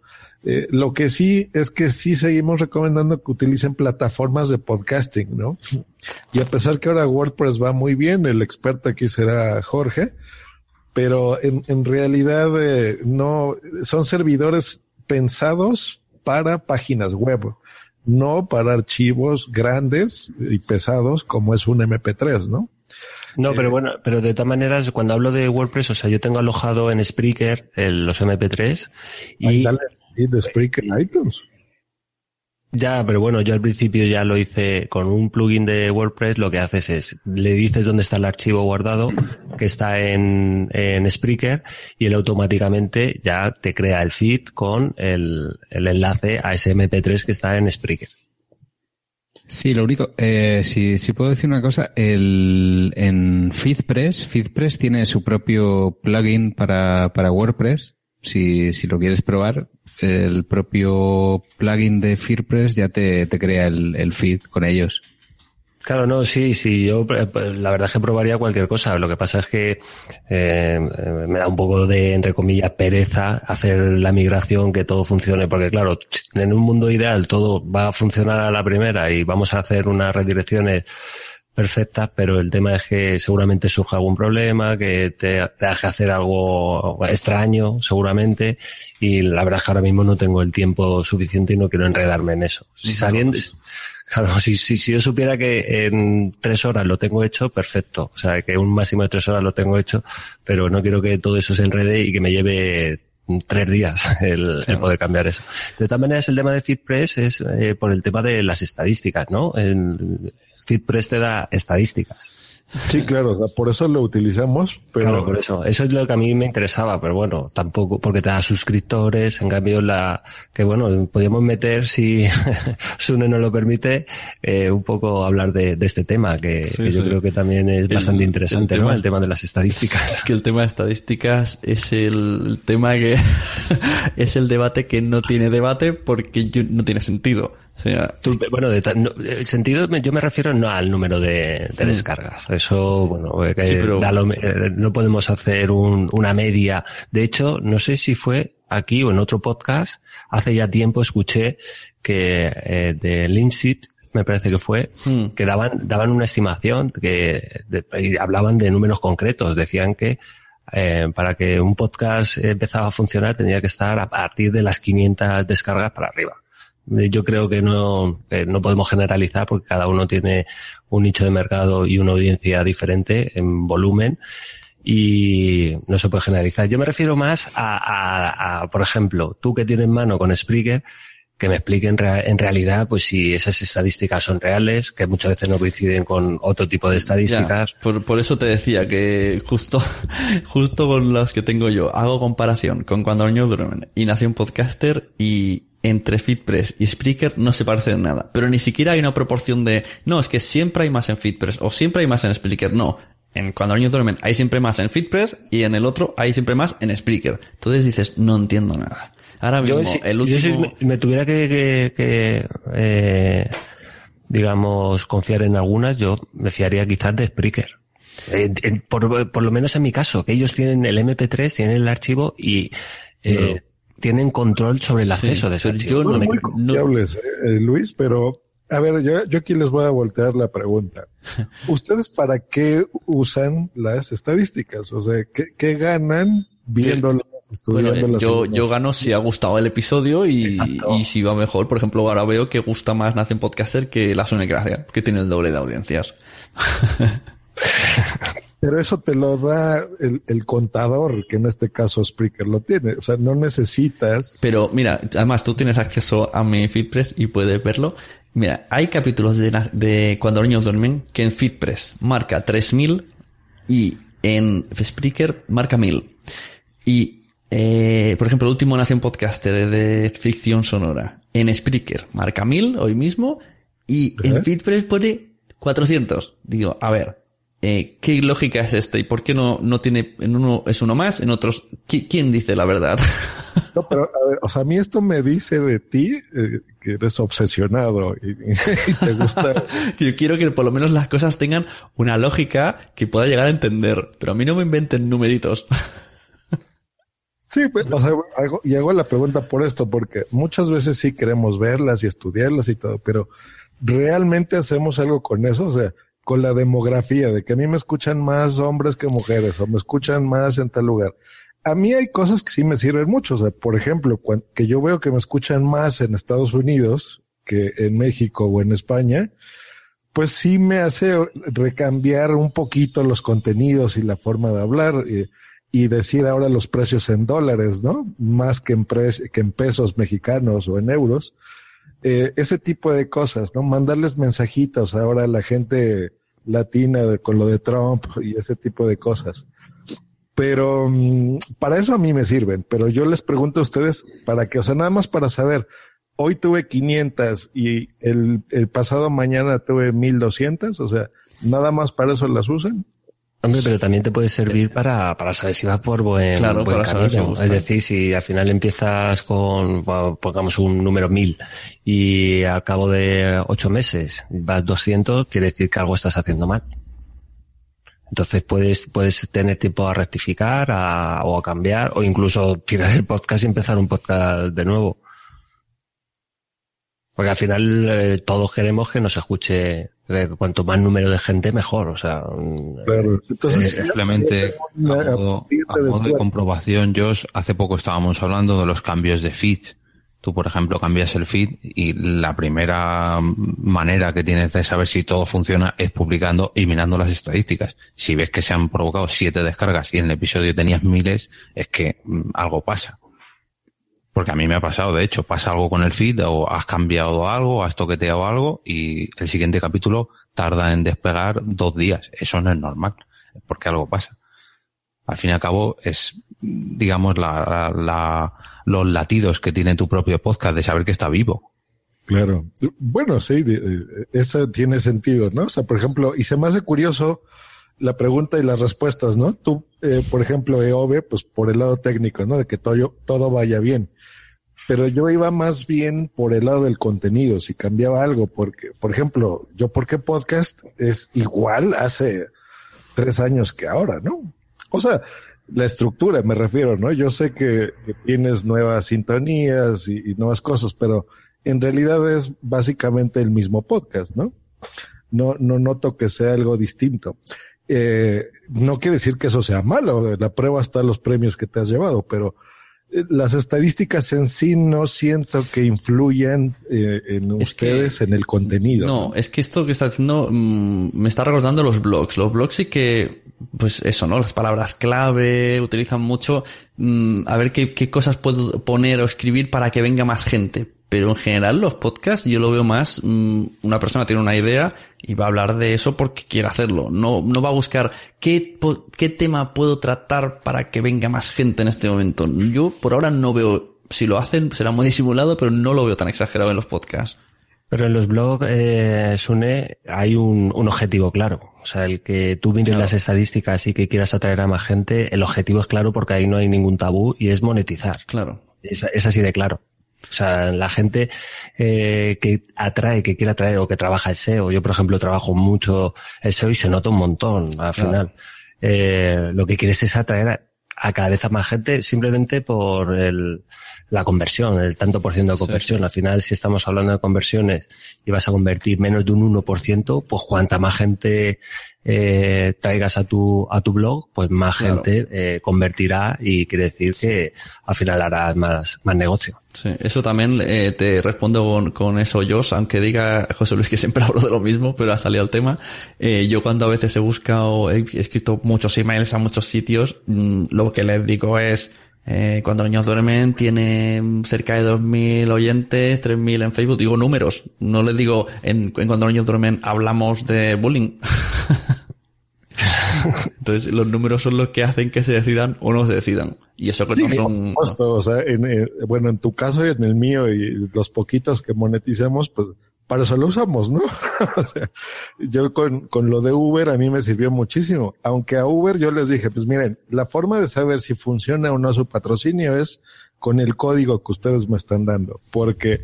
Eh, lo que sí es que sí seguimos recomendando que utilicen plataformas de podcasting, ¿no? Y a pesar que ahora WordPress va muy bien, el experto aquí será Jorge, pero en, en realidad eh, no son servidores pensados para páginas web, no para archivos grandes y pesados como es un MP3, ¿no? No, pero bueno, pero de todas maneras, cuando hablo de WordPress, o sea, yo tengo alojado en Spreaker el- los MP3 y... Dale, y de Spreaker en iTunes. Ya, pero bueno, yo al principio ya lo hice con un plugin de WordPress, lo que haces es, le dices dónde está el archivo guardado, que está en, en Spreaker, y él automáticamente ya te crea el feed con el, el enlace a ese MP3 que está en Spreaker. Sí, lo único, eh, si, si puedo decir una cosa, el, en FeedPress, FeedPress tiene su propio plugin para, para WordPress. Si, si lo quieres probar, el propio plugin de FeedPress ya te, te crea el, el feed con ellos. Claro, no, sí, sí, yo eh, pues, la verdad es que probaría cualquier cosa. Lo que pasa es que eh, me da un poco de, entre comillas, pereza hacer la migración, que todo funcione, porque claro, en un mundo ideal todo va a funcionar a la primera y vamos a hacer unas redirecciones perfectas, pero el tema es que seguramente surja algún problema, que te, te haga hacer algo extraño, seguramente, y la verdad es que ahora mismo no tengo el tiempo suficiente y no quiero enredarme en eso. Si sabiendo, Claro, si, si, si yo supiera que en tres horas lo tengo hecho, perfecto. O sea, que un máximo de tres horas lo tengo hecho, pero no quiero que todo eso se enrede y que me lleve tres días el, el poder cambiar eso. De todas maneras, el tema de FitPress es eh, por el tema de las estadísticas, ¿no? El FitPress te da estadísticas. Sí, claro, por eso lo utilizamos, pero... Claro, por eso. Eso es lo que a mí me interesaba, pero bueno, tampoco, porque te da suscriptores, en cambio la, que bueno, podríamos meter, si Sune nos lo permite, eh, un poco hablar de, de este tema, que, Sí, que yo sí. creo que también es El- bastante interesante, el tema- ¿no? El tema de las estadísticas. Es que el tema de estadísticas es el tema que es el debate que no tiene debate porque yo- no tiene sentido. Tú, bueno, de no, el sentido, me- yo me refiero no al número de, de Mm. descargas. Eso, bueno, eh, Sí, pero- da lo- eh, no podemos hacer un- una media. De hecho, no sé si fue aquí o en otro podcast, hace ya tiempo escuché que eh, de Linksip, me parece que fue, Mm. que daban, daban una estimación, que de- y hablaban de números concretos. Decían que eh, para que un podcast empezara a funcionar tenía que estar a partir de las 500 descargas para arriba. Eh, Yo creo que no, que no podemos generalizar porque cada uno tiene un nicho de mercado y una audiencia diferente en volumen y no se puede generalizar. Yo me refiero más a, a- a, por ejemplo, tú que tienes mano con Spreaker, que me explique en, rea- en realidad pues si esas estadísticas son reales, que muchas veces no coinciden con otro tipo de estadísticas. Ya, por, por eso te decía que justo, justo con las que tengo yo, hago comparación con cuando niños duermen y nació un podcaster y entre FitPress y Spreaker no se parecen en nada. Pero ni siquiera hay una proporción de, no, es que siempre hay más en FitPress o siempre hay más en Spreaker. No. En cuando niños duermen hay siempre más en FitPress y en el otro hay siempre más en Spreaker. Entonces dices, no entiendo nada. Ahora mismo, Yo, si, el yo si último... me, tuviera que, que- que, eh, digamos, confiar en algunas, yo me fiaría quizás de Spreaker. Eh, por, por lo menos en mi caso, que ellos tienen el MP3, tienen el archivo y eh, tienen control sobre el acceso de ese archivo. Son muy confiables, eh, eh, Luis, pero a ver, yo, yo aquí les voy a voltear la pregunta. ¿Ustedes para qué usan las estadísticas? O sea, ¿qué, qué ganan viéndolas, Bueno, estudiándolas? eh, yo, yo gano si ha gustado el episodio y, y si va mejor. Por ejemplo, ahora veo que gusta más Nación Podcaster que La Gracia, que tiene el doble de audiencias. Pero eso te lo da el, el contador, que en este caso Spreaker lo tiene. O sea, no necesitas. Pero mira, además tú tienes acceso a mi FeedPress y puedes verlo. Mira, hay capítulos de, de Cuando los niños duermen que en FeedPress marca 3000 y en Spreaker marca 1000. Y, eh, por ejemplo, el último Nación Podcaster de ficción sonora en Spreaker marca 1000 hoy mismo y en FeedPress pone 400. Digo, a ver, eh, ¿qué lógica es esta? ¿Y por qué no, no tiene, en uno es uno más, en otros, ¿qui- ¿quién dice la verdad? No, pero a ver, o sea, a mí esto me dice de ti eh, que eres obsesionado y, y te gusta. Yo quiero que por lo menos las cosas tengan una lógica que pueda llegar a entender, pero a mí no me inventen numeritos. Sí, pues, o sea, hago, y hago la pregunta por esto, porque muchas veces sí queremos verlas y estudiarlas y todo, pero ¿realmente hacemos algo con eso? O sea, con la demografía, de que a mí me escuchan más hombres que mujeres, o me escuchan más en tal lugar. A mí hay cosas que sí me sirven mucho. O sea, por ejemplo, cuan- que yo veo que me escuchan más en Estados Unidos que en México o en España, pues sí me hace recambiar un poquito los contenidos y la forma de hablar y, y decir ahora los precios en dólares, ¿no? Más que en, que en pesos mexicanos o en euros. Eh, ese tipo de cosas, ¿no? Mandarles mensajitos ahora a la gente latina con lo de Trump y ese tipo de cosas. Pero mm, para eso a mí me sirven, pero yo les pregunto a ustedes para qué, o sea, nada más para saber hoy tuve 500 y el, el pasado mañana tuve 1200, o sea, nada más para eso las usan. Hombre, pero también te puede servir para, para saber si vas por buen, Claro, buen para saber si camino. es decir, si al final empiezas con, pongamos un número 1000 y al cabo de ocho meses vas 200, quiere decir que algo estás haciendo mal. Entonces puedes, puedes tener tiempo a rectificar a- o a cambiar o incluso tirar el podcast y empezar un podcast de nuevo. Porque al final eh, todos queremos que nos escuche, eh, cuanto más número de gente mejor, o sea. Claro. Entonces, Eh, simplemente a modo, a modo de comprobación, Josh, hace poco estábamos hablando de los cambios de feed. Tú, por ejemplo, cambias el feed y la primera manera que tienes de saber si todo funciona es publicando y mirando las estadísticas. Si ves que se han provocado siete descargas y en el episodio tenías miles, es que mm, algo pasa. Porque a mí me ha pasado, de hecho, pasa algo con el feed o has cambiado algo, has toqueteado algo y el siguiente capítulo tarda en despegar dos días. Eso no es normal, porque algo pasa. Al fin y al cabo es, digamos, la, la- la- los latidos que tiene tu propio podcast de saber que está vivo. Claro. Bueno, sí, eso tiene sentido, ¿no? O sea, por ejemplo, y se me hace curioso la pregunta y las respuestas, ¿no? Tú, eh, por ejemplo, EOB, pues por el lado técnico, ¿no? De que todo, todo vaya bien. Pero yo iba más bien por el lado del contenido, si cambiaba algo, porque, por ejemplo, yo, ¿por qué podcast es igual hace tres años que ahora, no? O sea, la estructura me refiero, ¿no? Yo sé que, tienes nuevas sintonías y, nuevas cosas, pero en realidad es básicamente el mismo podcast, ¿no? No, no noto que sea algo distinto. Eh, no quiere decir que eso sea malo, la prueba está los premios que te has llevado, pero las estadísticas en sí no siento que influyan eh, en ustedes en el contenido. No, es que esto que está haciendo mm, me está recordando los blogs. Los blogs sí que, pues eso, ¿no? Las palabras clave utilizan mucho. mm, a ver qué, qué cosas puedo poner o escribir para que venga más gente. Pero en general los podcasts yo lo veo más, mm, una persona tiene una idea y va a hablar de eso porque quiere hacerlo. No, no va a buscar qué, po- qué tema puedo tratar para que venga más gente en este momento. Yo por ahora no veo, si lo hacen será muy disimulado, pero no lo veo tan exagerado en los podcasts. Pero en los blogs, eh, Sune, hay un, un objetivo claro. O sea, el que tú mires las estadísticas y que quieras atraer a más gente, el objetivo es claro porque ahí no hay ningún tabú y es monetizar. Claro. Es, es así de claro. O sea, la gente eh, que atrae, que quiere atraer o que trabaja el SEO. Yo, por ejemplo, trabajo mucho el SEO y se nota un montón al Claro. final. Eh, lo que quieres es atraer a, a cada vez a más gente simplemente por el, la conversión, el tanto por ciento de conversión. Al final, si estamos hablando de conversiones y vas a convertir menos de un 1%, pues cuanta más gente eh, traigas a tu, a tu blog, pues más Claro. gente eh, convertirá y quiere decir que al final harás más, más negocio. Sí, eso también eh, te respondo con, con eso yo, aunque diga José Luis que siempre hablo de lo mismo, pero ha salido el tema. Eh, yo cuando a veces he buscado, he escrito muchos emails a muchos sitios, mm, lo que les digo es, eh, cuando los niños duermen tiene cerca de 2.000 oyentes, 3.000 en Facebook, digo números, no les digo en, en cuando los niños duermen hablamos de bullying. Entonces los números son los que hacen que se decidan o no se decidan. Y eso que Sí, no por son... supuesto, o sea, en, eh, bueno, en tu caso y en el mío y los poquitos que moneticemos, pues para eso lo usamos, ¿no? o sea, yo con, con lo de Uber a mí me sirvió muchísimo. Aunque a Uber yo les dije, pues miren, la forma de saber si funciona o no su patrocinio es con el código que ustedes me están dando. Porque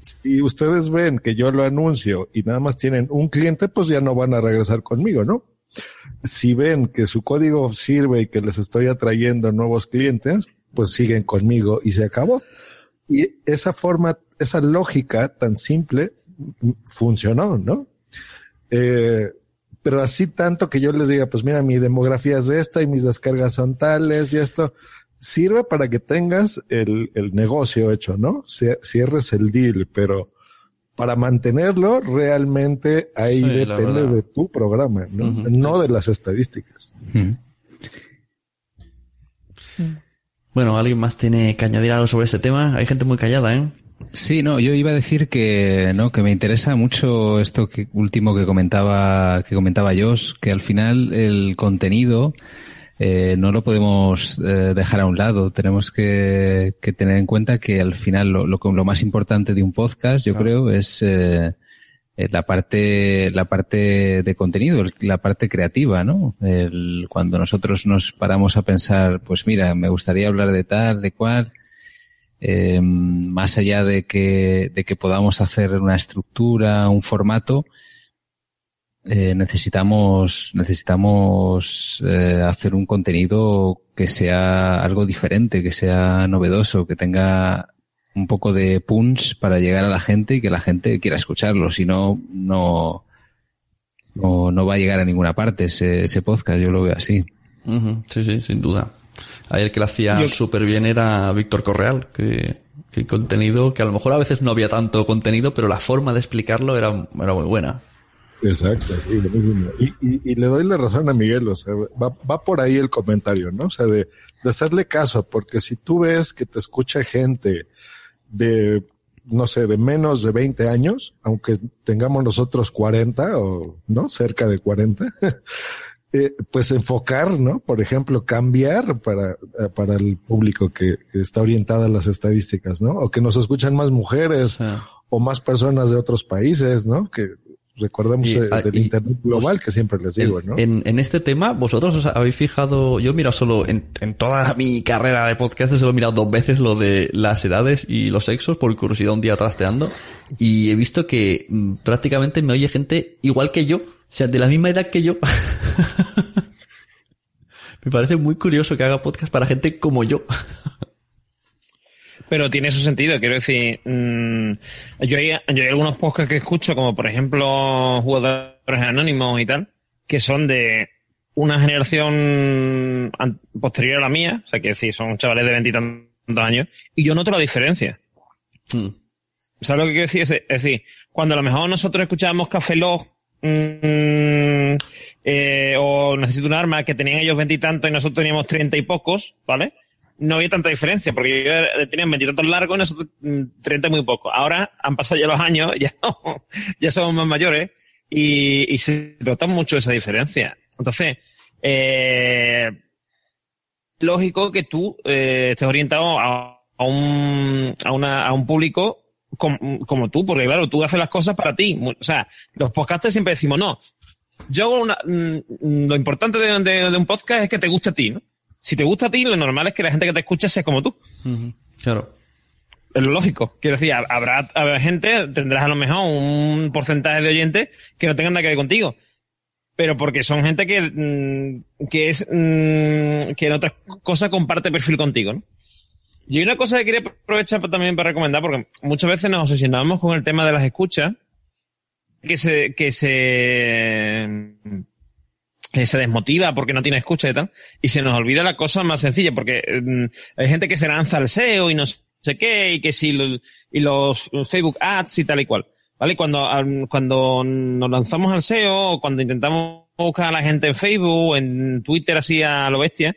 si ustedes ven que yo lo anuncio y nada más tienen un cliente, pues ya no van a regresar conmigo, ¿no? Si ven que su código sirve y que les estoy atrayendo nuevos clientes, pues siguen conmigo y se acabó. Y esa forma, esa lógica tan simple funcionó, ¿no? Eh, pero así tanto que yo les diga, pues mira, mi demografía es esta y mis descargas son tales y esto sirve para que tengas el, el negocio hecho, ¿no? Cie- Cierres el deal, pero para mantenerlo realmente ahí Sí, depende de tu programa, ¿no? De las estadísticas. Bueno, ¿alguien más tiene que añadir algo sobre este tema? Hay gente muy callada, ¿eh? Sí, no, yo iba a decir que no, que me interesa mucho esto que último que comentaba que comentaba Josh, que al final el contenido eh, no lo podemos eh, dejar a un lado. Tenemos que, que, tener en cuenta que al final lo, lo, lo más importante de un podcast, yo claro. creo, es eh, la parte, la parte de contenido, la parte creativa, ¿no? El, cuando nosotros nos paramos a pensar, pues mira, me gustaría hablar de tal, de cual, eh, más allá de que, de que podamos hacer una estructura, un formato, eh, necesitamos, necesitamos eh, hacer un contenido que sea algo diferente, que sea novedoso, que tenga un poco de punch para llegar a la gente y que la gente quiera escucharlo. Si no, no, no, no va a llegar a ninguna parte ese, ese podcast. Yo lo veo así. Uh -huh. Sí, sí, sin duda. Ayer que lo hacía súper bien era Víctor Correal, que, que contenido, que a lo mejor a veces no había tanto contenido, pero la forma de explicarlo era, era muy buena. Exacto, sí, y, y, y, le doy la razón a Miguel, o sea, va, va por ahí el comentario, ¿no? O sea, de, de hacerle caso, porque si tú ves que te escucha gente de, no sé, de menos de 20 años, aunque tengamos nosotros 40 o, ¿no? Cerca de 40, eh, pues enfocar, ¿no? Por ejemplo, cambiar para, para el público que, que, está orientada a las estadísticas, ¿no? O que nos escuchan más mujeres sí. o más personas de otros países, ¿no? Que recordemos y, del y, internet global que siempre les digo, en, ¿no? En, en, este tema, vosotros os habéis fijado, yo he mirado solo en, en toda mi carrera de podcast, solo he mirado dos veces lo de las edades y los sexos por curiosidad un día trasteando y he visto que mm, prácticamente me oye gente igual que yo, o sea, de la misma edad que yo. me parece muy curioso que haga podcast para gente como yo. Pero tiene su sentido, quiero decir, mmm, yo, hay, yo hay algunos podcasts que escucho, como por ejemplo Jugadores Anónimos y tal, que son de una generación posterior a la mía, o sea, que decir, son chavales de veintitantos años, y yo noto la diferencia. Hmm. ¿Sabes lo que quiero decir? Es, decir, cuando a lo mejor nosotros escuchábamos Café Log, mmm, eh, o Necesito un arma, que tenían ellos veintitantos y, y nosotros teníamos treinta y pocos, ¿vale? No había tanta diferencia, porque yo tenía veintitantos largos y nosotros treinta muy poco. Ahora han pasado ya los años, ya, ya somos más mayores y, se nota mucho esa diferencia. Entonces, eh, lógico que tú eh, estés orientado a, un, a, una, a un público como, como, tú, porque claro, tú haces las cosas para ti. O sea, los podcasters siempre decimos, no, yo hago una, lo importante de, de, de un podcast es que te guste a ti, ¿no? Si te gusta a ti, lo normal es que la gente que te escuche sea como tú. Uh -huh. Claro. Es lo lógico. Quiero decir, habrá, habrá gente, tendrás a lo mejor un porcentaje de oyentes que no tengan nada que ver contigo. Pero porque son gente que, mm, que es, mm, que en otras cosas comparte perfil contigo, ¿no? Y hay una cosa que quería aprovechar también para recomendar, porque muchas veces nos obsesionamos con el tema de las escuchas, que se, que se, se desmotiva porque no tiene escucha y tal, y se nos olvida la cosa más sencilla, porque eh, hay gente que se lanza al SEO y no sé qué, y que si lo, y los Facebook Ads y tal y cual. ¿Vale? Cuando, cuando nos lanzamos al SEO, o cuando intentamos buscar a la gente en Facebook, en Twitter así a lo bestia,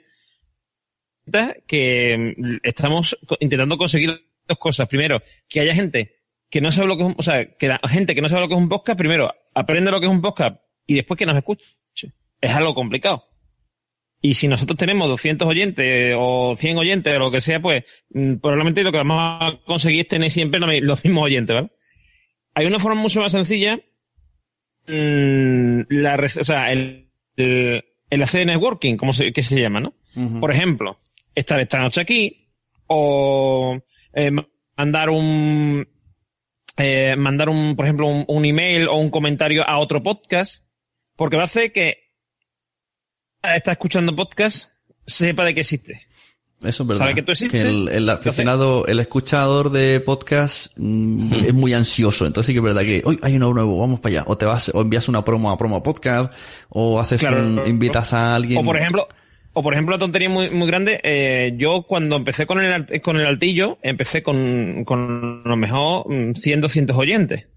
que estamos intentando conseguir dos cosas. Primero, que haya gente que no sabe lo que es un, o sea, que la gente que no sabe lo que es un podcast, primero, aprende lo que es un podcast y después que nos escuche es algo complicado. Y si nosotros tenemos 200 oyentes o 100 oyentes o lo que sea, pues mm, probablemente lo que vamos a conseguir es tener siempre los mismos oyentes, ¿vale? Hay una forma mucho más sencilla, mmm, la, o sea, el, el, el hacer networking, como se, que se llama, ¿no? Uh -huh. Por ejemplo, estar esta noche aquí o eh, mandar un, eh, mandar un, por ejemplo, un, un email o un comentario a otro podcast, porque va a hacer que está escuchando podcast sepa de qué existe. Eso es verdad. ¿Sabe que tú existes? Que el, el aficionado, el escuchador de podcast mmm, es muy ansioso. Entonces sí que es verdad que hoy hay uno nuevo, vamos para allá. O te vas, o envías una promo a promo podcast, o haces claro, un, invitas a alguien. O por ejemplo, o por ejemplo, tontería muy, muy grande, eh, yo cuando empecé con el, con el altillo, empecé con, con lo mejor 100, 200 oyentes.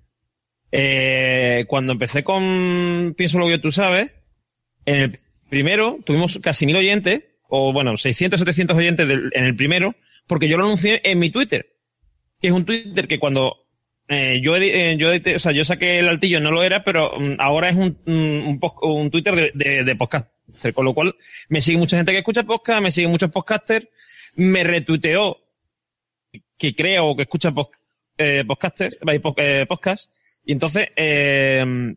Eh, cuando empecé con Pienso lo que tú sabes, en el primero tuvimos casi mil oyentes, o bueno, 600, 700 oyentes en el primero, porque yo lo anuncié en mi Twitter, que es un Twitter que cuando eh, yo, eh, yo, edité- o sea, yo saqué el altillo, no lo era, pero mm, ahora es un, un, un Twitter de, de, podcast. Con lo cual, me sigue mucha gente que escucha podcast, me siguen muchos podcasters, me retuiteó que creo o que escucha eh, podcaster, eh, po- eh, podcast, y entonces eh,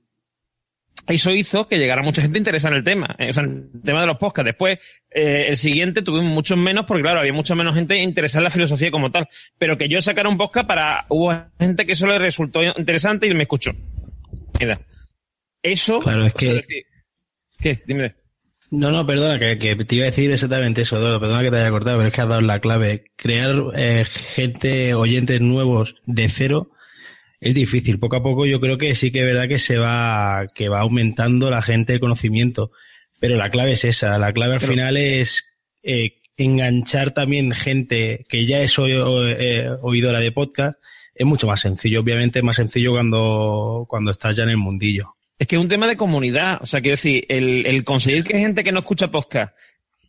eso hizo que llegara mucha gente interesada en el tema, eh, o sea, en el tema de los podcasts. Después, eh, el siguiente tuvimos muchos menos, porque claro, había mucha menos gente interesada en la filosofía como tal. Pero que yo sacara un podcast para, hubo gente que eso le resultó interesante y me escuchó. Mira. Eso. Claro, es sea, que- decir- ¿Qué? Dime. No, no, perdona, que, que te iba a decir exactamente eso, Eduardo, perdona que te haya cortado, pero es que has dado la clave. Crear eh, gente, oyentes nuevos de cero es difícil. Poco a poco yo creo que sí que es verdad que se va, que va aumentando la gente de conocimiento, pero la clave es esa. La clave al Pero- final es eh, enganchar también gente que ya es oy- eh, oidora de podcast. Es mucho más sencillo, obviamente es más sencillo cuando, cuando estás ya en el mundillo. Es que es un tema de comunidad. O sea, quiero decir, el, el conseguir que gente que no escucha podcast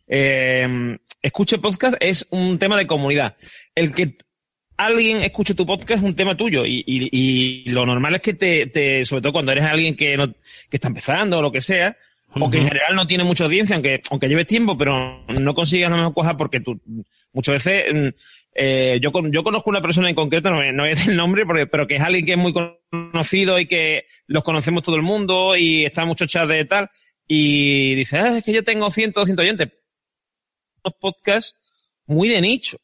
eh, escuche podcast es un tema de comunidad. El que alguien escuche tu podcast es un tema tuyo y, y- y lo normal es que te, te- sobre todo cuando eres alguien que, no, que está empezando o lo que sea, o que en general no tiene mucha audiencia, aunque, aunque lleves tiempo, pero no consigas la mejor cosa porque tú, muchas veces, mm, eh, yo, con- yo conozco una persona en concreto, no, no decir el nombre, porque- pero que es alguien que es muy conocido y que los conocemos todo el mundo y está en muchos chats de tal, y dice, ah, es que yo tengo 100, 200 oyentes. Podcasts muy de nicho.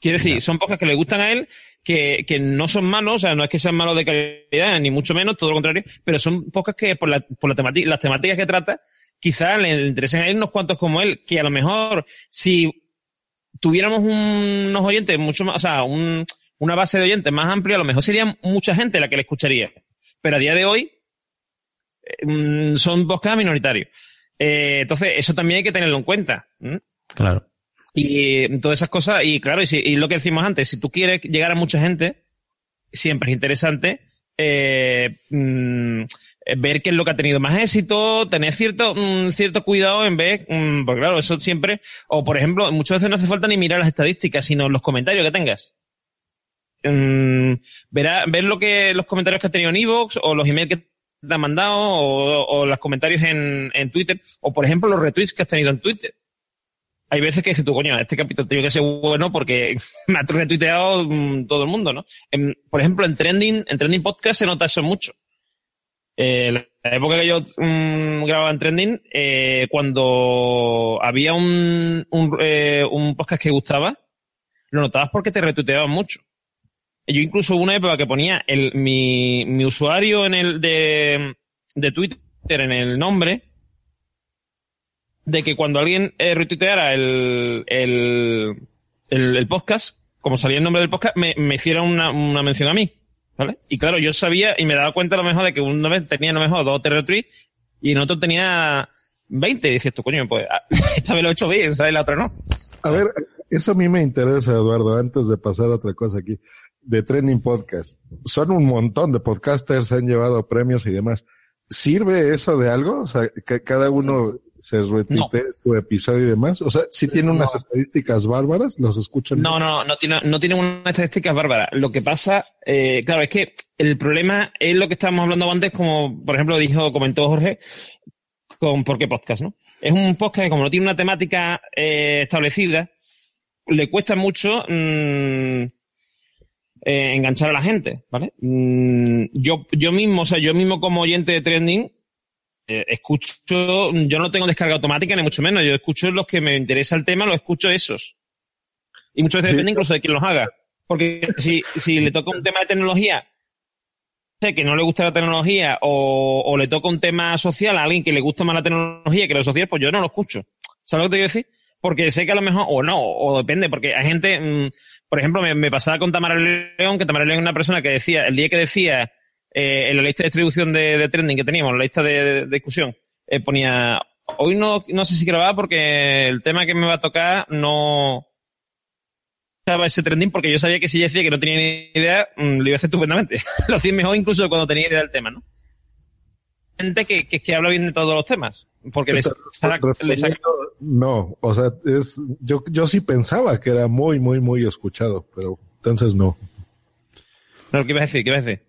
Quiero decir, son podcasts que le gustan a él, que, que no son malos, o sea, no es que sean malos de calidad, ni mucho menos, todo lo contrario, pero son podcasts que por, la, por la temática, las temáticas que trata, quizás le interesen a él unos cuantos como él, que a lo mejor, si tuviéramos unos oyentes mucho más, o sea, un- una base de oyentes más amplia, a lo mejor sería mucha gente la que le escucharía. Pero a día de hoy, eh, mm, son podcasts minoritarios. Eh, entonces, eso también hay que tenerlo en cuenta. ¿m? Claro. Y todas esas cosas, y claro, y, si- y lo que decimos antes, si tú quieres llegar a mucha gente, siempre es interesante eh, mm, ver qué es lo que ha tenido más éxito, tener cierto, mm, cierto cuidado en ver, mm, porque claro, eso siempre, o por ejemplo, muchas veces no hace falta ni mirar las estadísticas, sino los comentarios que tengas. Mm, verá, ver lo que, los comentarios que has tenido en Evox, o los emails que te han mandado, o, o los comentarios en, en Twitter, o por ejemplo los retweets que has tenido en Twitter hay veces que dices tú, coño, este capítulo tiene que ser bueno porque me ha retuiteado mm, todo el mundo, ¿no? Por ejemplo, en Trending, en Trending Podcast se nota eso mucho. Eh, la época que yo mm, grababa en Trending, eh, cuando había eh, un podcast que gustaba, lo notabas porque te retuiteaban mucho. Yo incluso hubo una época que ponía mi, usuario en el de Twitter en el nombre, de que cuando alguien eh, retuiteara el, el, el, podcast, como salía el nombre del podcast, me, me hiciera una, una mención a mí. ¿Vale? Y claro, yo sabía y me daba cuenta a lo mejor de que una vez tenía a lo mejor dos o y en otro tenía 20. Y dices tú, coño, pues ah, esta vez lo he hecho bien, ¿sabes? La otra no. A ver, eso a mí me interesa, Eduardo, antes de pasar a otra cosa aquí, de Trending Podcast. Son un montón de podcasters, han llevado premios y demás. ¿Sirve eso de algo? O sea, que cada uno se retuitee su episodio y demás. O sea, si tiene unas estadísticas bárbaras, los escuchan. No, no, no tiene, no tiene una estadística bárbara. Lo que pasa, eh, claro, es que el problema es lo que estábamos hablando antes, como por ejemplo dijo, comentó Jorge, con ¿Por qué podcast? ¿no? Es un podcast que como no tiene una temática eh, establecida, le cuesta mucho mm, eh, enganchar a la gente, ¿vale? Mm, yo, yo mismo, o sea, yo mismo como oyente de trending, eh, escucho, yo no tengo descarga automática ni mucho menos, yo escucho los que me interesa el tema, los escucho esos. Y muchas veces Sí. depende incluso de quién los haga. Porque si, si le toca un tema de tecnología, sé que no le gusta la tecnología, o, o le toca un tema social a alguien que le gusta más la tecnología que lo social, pues yo no lo escucho. ¿Sabes lo que te quiero decir? Porque sé que a lo mejor, o no, o depende, porque hay gente, mm, por ejemplo, me, me pasaba con Tamara León, que Tamara León es una persona que decía, el día que decía, eh, en la lista de distribución de, de trending que teníamos, la lista de, discusión, eh, ponía, hoy no, no sé si grababa porque el tema que me va a tocar no estaba ese trending porque yo sabía que si ella decía que no tenía ni idea, mm, lo iba a hacer estupendamente. lo hacía mejor incluso cuando tenía idea del tema, ¿no? Gente que, que, que habla bien de todos los temas. Porque les, saca- les No, o sea, es, yo, yo sí pensaba que era muy, muy, muy escuchado, pero entonces no. No, ¿qué ibas a decir? ¿Qué ibas a decir?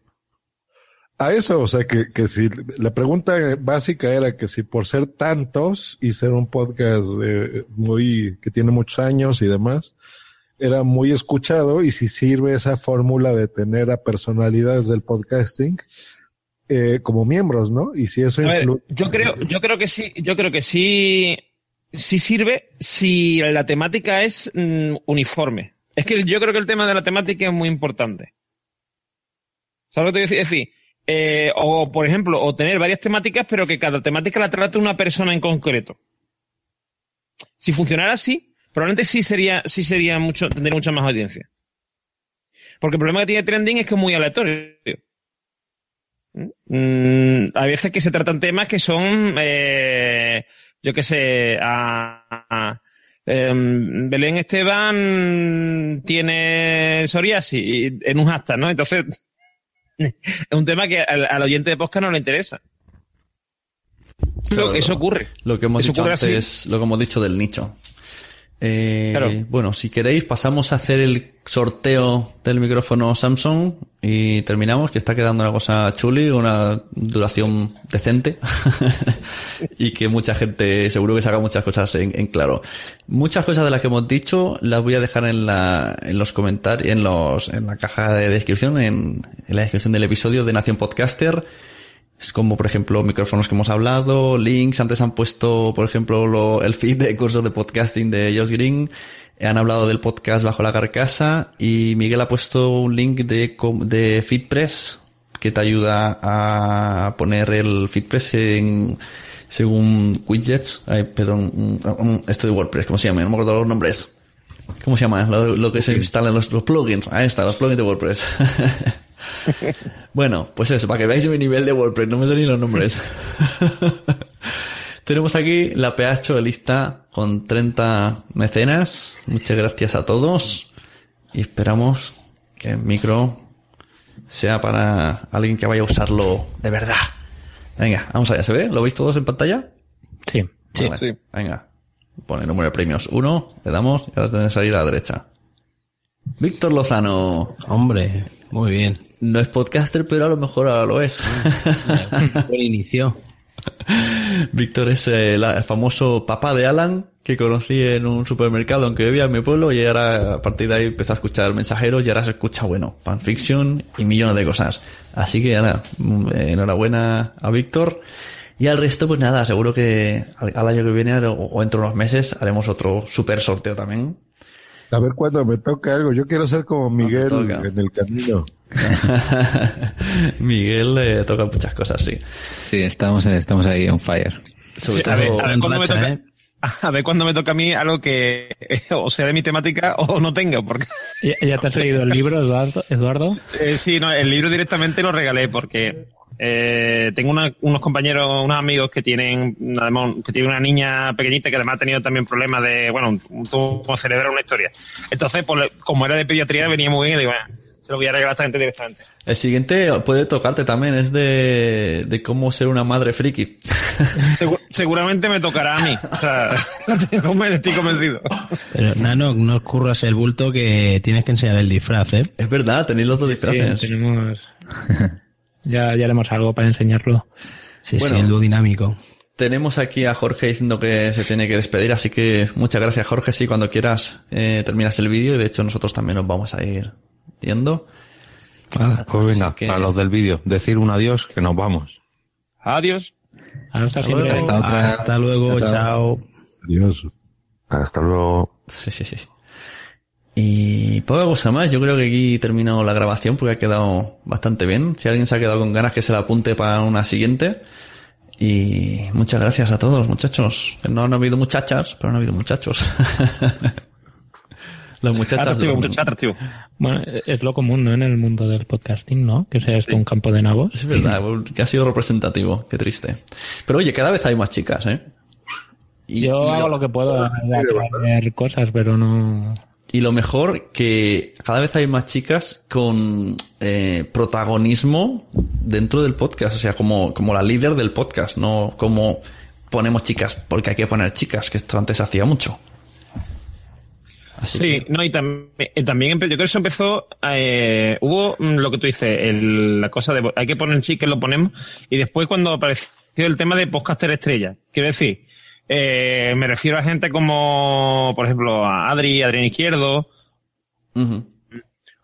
A eso, o sea, que, que si la pregunta básica era que si por ser tantos y ser un podcast eh, muy, que tiene muchos años y demás, era muy escuchado y si sirve esa fórmula de tener a personalidades del podcasting eh, como miembros, ¿no? Y si eso A ver, influye. yo creo, yo creo que sí, yo creo que sí, sí sirve si la temática es mm, uniforme. Es que yo creo que el tema de la temática es muy importante. ¿Sabes lo que te? Es decir, eh, o por ejemplo, o tener varias temáticas, pero que cada temática la trate una persona en concreto. Si funcionara así, probablemente sí sería, sí sería mucho, tendría mucha más audiencia. Porque el problema que tiene trending es que es muy aleatorio. Mm, hay veces que se tratan temas que son, eh, yo qué sé, a, a- em, Belén Esteban tiene psoriasis en un hashtag, ¿no? Entonces, es un tema que al, al oyente de podcast no le interesa. Eso, eso ocurre. Lo que hemos Eso dicho así. antes, lo que hemos dicho del nicho. Eh, Claro. Bueno, si queréis, pasamos a hacer el sorteo del micrófono Samsung y terminamos, que está quedando una cosa chuli, una duración decente y que mucha gente seguro que saca muchas cosas en, en claro. Muchas cosas de las que hemos dicho las voy a dejar en la, en los comentarios, en los, en la caja de descripción, en, en la descripción del episodio de Nación Podcaster. Es como, por ejemplo, micrófonos que hemos hablado, links. Antes han puesto, por ejemplo, lo- el feed de cursos de podcasting de Josh Green. Han hablado del podcast Bajo la Carcasa. Y Miguel ha puesto un link de, de FeedPress que te ayuda a poner el FeedPress en, según widgets. Ay, perdón, esto de WordPress, ¿cómo se llama? No me acuerdo los nombres. ¿Cómo se llama? Lo, lo que se instalan los, los plugins. Ahí está, los plugins de WordPress. Bueno, pues eso, para que veáis mi nivel de WordPress, no me ni los nombres. Tenemos aquí la PH lista con 30 mecenas. Muchas gracias a todos. Y esperamos que el micro sea para alguien que vaya a usarlo de verdad. Venga, vamos allá, ¿se ve? ¿Lo veis todos en pantalla? Sí. Vale, Venga. Pone el número de premios 1, le damos y ahora tiene que salir a la derecha. Víctor Lozano. Hombre, muy bien. No es podcaster, pero a lo mejor ahora lo es. Buen inicio. Víctor es el, el famoso papá de Alan que conocí en un supermercado aunque vivía en mi pueblo y ahora a partir de ahí empezó a escuchar mensajeros y ahora se escucha, bueno, fanfiction y millones de cosas. Así que nada, mm, eh, enhorabuena a Víctor. Y al resto, pues nada, seguro que al, al año que viene o, o entre unos meses haremos otro super sorteo también. A ver cuándo me toca algo. Yo quiero ser como Miguel en el camino. Miguel le toca muchas cosas, sí. Sí, estamos, estamos ahí on fire. Sobre Sí, a ver, todo- a ver cuándo me racha, toca. ¿eh? A ver cuándo me toca a mí algo que eh, o sea de mi temática o no tenga, porque ¿Ya, ya te has leído el libro, Eduardo? Eduardo? Eh, sí, no, el libro directamente lo regalé porque eh, tengo una- unos compañeros, unos amigos que tienen, además, que tienen una niña pequeñita que además ha tenido también problemas de, bueno, tumor cerebral, una historia. Entonces, pues, como era de pediatría, venía muy bien y digo, bueno, se lo voy a regalar a esta gente directamente. El siguiente puede tocarte también, es de, de cómo ser una madre friki. Segu- seguramente me tocará a mí. O sea, estoy conven- estoy convencido. Pero, Nano, no escurras el bulto que tienes que enseñar el disfraz, ¿eh? Es verdad, tenéis los dos Sí, disfraces. tenemos... ya, ya haremos algo para enseñarlo. Sí, Bueno. sí, el dúo dinámico. Tenemos aquí a Jorge diciendo que se tiene que despedir, así que muchas gracias Jorge. Sí, cuando quieras eh, terminas el vídeo y de hecho nosotros también nos vamos a ir yendo. Pues venga, que- a los del vídeo, decir un adiós que nos vamos. Adiós. Hasta siempre. Hasta luego, Chao. chao. Adiós. Hasta luego. Sí, sí, sí. Y poca cosa más, yo creo que aquí termino la grabación porque ha quedado bastante bien. Si alguien se ha quedado con ganas que se la apunte para una siguiente. Y muchas gracias a todos, muchachos. No han habido muchachas, pero han habido muchachos. Las muchachas. Atractivo, de- muchacho, atractivo. Bueno, es lo común, ¿no? En el mundo del podcasting, ¿no? Que sea esto un campo de nabos. Es verdad, que ha sido representativo, qué triste. Pero oye, cada vez hay más chicas, ¿eh? Y, Yo y hago lo, lo que puedo traer cosas, pero no... y lo mejor que cada vez hay más chicas con eh, protagonismo dentro del podcast, o sea, como, como la líder del podcast, no como ponemos chicas porque hay que poner chicas, que esto antes se hacía mucho. sí, no, y tam- eh, también yo creo que eso empezó, eh, hubo mm, lo que tú dices, el- la cosa de hay que poner que lo ponemos, y después cuando apareció el tema de podcaster estrella, quiero decir, eh, me refiero a gente como, por ejemplo, a Adri, Adrián Izquierdo,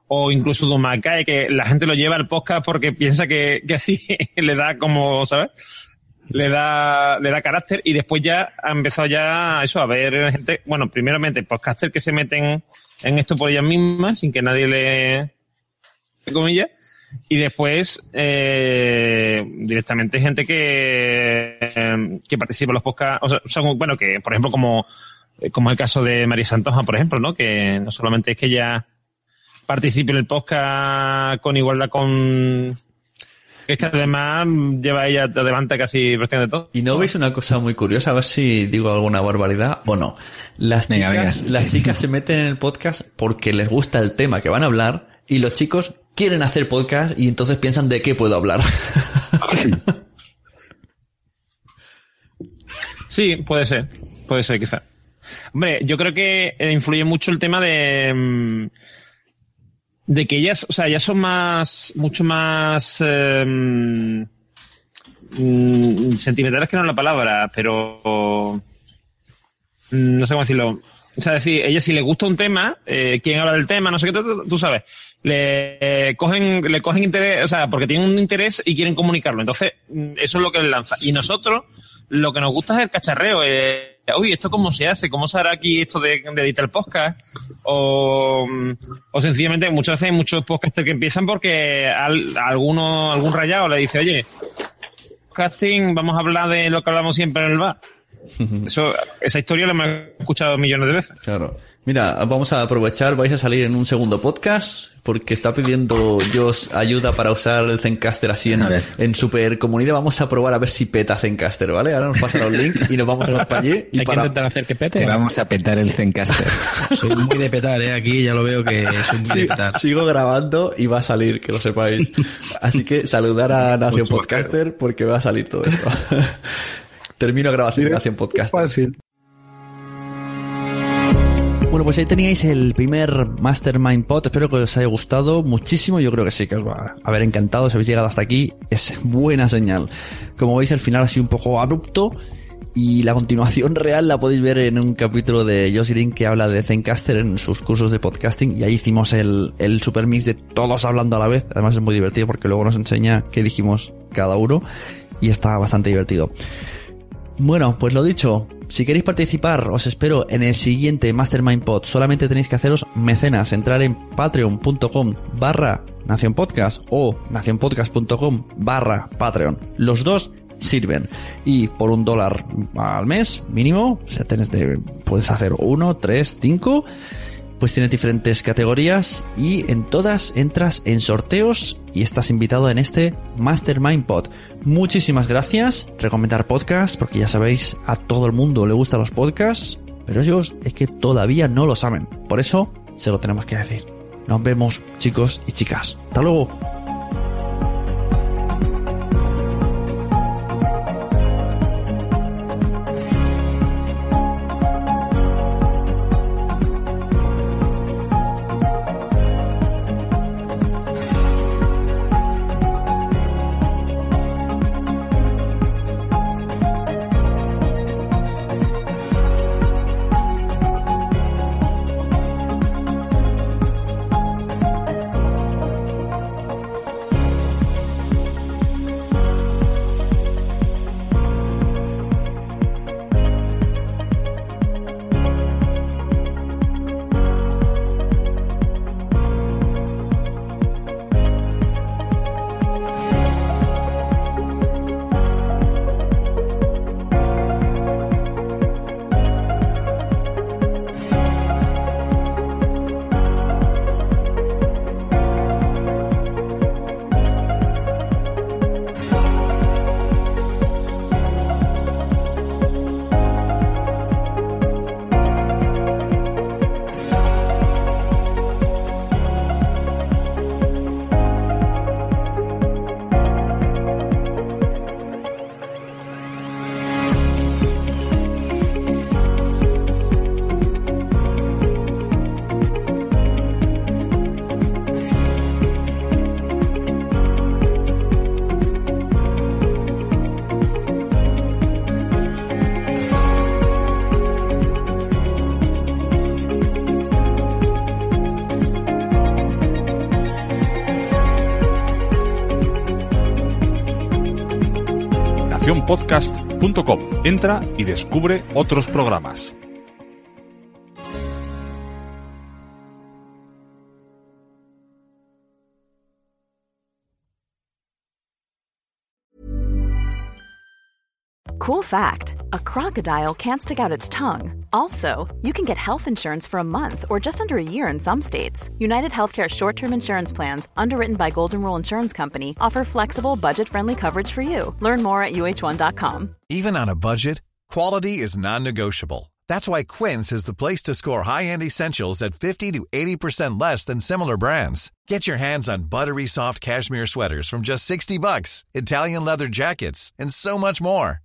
o incluso Dumacay, que la gente lo lleva al podcast porque piensa que, que así le da como, ¿sabes? Le da, le da carácter. Y después ya ha empezado ya eso a ver gente, bueno, primeramente podcaster que se meten en esto por ellas mismas sin que nadie le, comillas, y después eh, directamente gente que, eh, que participa en los podcasts, o sea, son, bueno, que por ejemplo como, como el caso de María Santoja, por ejemplo, ¿no? Que no solamente es que ella participe en el podcast con igualdad con... Es que además lleva ella adelante casi prácticamente todo. Y no veis una cosa muy curiosa, a ver si digo alguna barbaridad o no. Las Venga, chicas, venga. las chicas se meten en el podcast porque les gusta el tema que van a hablar y los chicos quieren hacer podcast y entonces piensan de qué puedo hablar. Sí, puede ser. Puede ser, quizá. Hombre, yo creo que eh, influye mucho el tema de. mm, de que ellas, o sea, ellas son más. mucho más. eh, mm, sentimentales que no es la palabra, pero. mm, no sé cómo decirlo. O sea, decir, ella si le gusta un tema, eh, quién habla del tema, no sé qué, tú, sabes, le eh, cogen, le cogen interés, o sea, porque tienen un interés y quieren comunicarlo. Entonces, mm, eso es lo que les lanza. Y nosotros, lo que nos gusta es el cacharreo. Eh, Uy, ¿esto cómo se hace? ¿Cómo se hará aquí esto de, editar el podcast? O, o sencillamente, muchas veces hay muchos podcasters que empiezan porque al, alguno, algún rayado le dice, oye, casting, vamos a hablar de lo que hablamos siempre en el bar. Eso, esa historia la hemos escuchado millones de veces. Claro. Mira, vamos a aprovechar, vais a salir en un segundo podcast porque está pidiendo Josh ayuda para usar el Zencaster así en, en super comunidad. Vamos a probar a ver si peta Zencaster, ¿vale? Ahora nos pasan un link y nos vamos todos para allí. Y Hay que para... intentar hacer que pete. Te vamos a petar el Zencaster. Soy muy de petar, ¿eh? Aquí ya lo veo que soy muy de Sí, petar. sigo grabando y va a salir, que lo sepáis. Así que saludar a Nación Podcaster porque va a salir todo esto. Termino grabación de Nación Podcaster. Fácil. Bueno, pues ahí teníais el primer Mastermind Pod. Espero que os haya gustado muchísimo. Yo creo que sí, que os va a haber encantado. Si habéis llegado hasta aquí, es buena señal. Como veis, el final ha sido un poco abrupto. Y la continuación real la podéis ver en un capítulo de Green que habla de Zencaster en sus cursos de podcasting. Y ahí hicimos el, el super mix de todos hablando a la vez. Además es muy divertido porque luego nos enseña qué dijimos cada uno. Y está bastante divertido. Bueno, pues lo dicho, si queréis participar, os espero en el siguiente Mastermind Pod. Solamente tenéis que haceros mecenas, entrar en patreon.com barra nacionpodcast o nacionpodcast.com barra patreon. Los dos sirven. Y por un dólar al mes mínimo, o sea, tenés de, puedes hacer uno, tres, cinco, pues tienes diferentes categorías y en todas entras en sorteos y estás invitado en este Mastermind Pod. Muchísimas gracias. Recomendar podcast porque ya sabéis, a todo el mundo le gustan los podcasts, pero ellos es que todavía no lo saben. Por eso se lo tenemos que decir. Nos vemos, chicos y chicas. Hasta luego. nacionpodcast.com. Entra y descubre otros programas. Crocodile can't stick out its tongue. Also, you can get health insurance for a month or just under a year in some states. United Healthcare short term insurance plans, underwritten by Golden Rule Insurance Company, offer flexible, budget friendly coverage for you. Learn more at uh1.com. Even on a budget, quality is non-negotiable. That's why Quince is the place to score high-end essentials at 50 to 80% less than similar brands. Get your hands on buttery soft cashmere sweaters from just 60 bucks, Italian leather jackets, and so much more.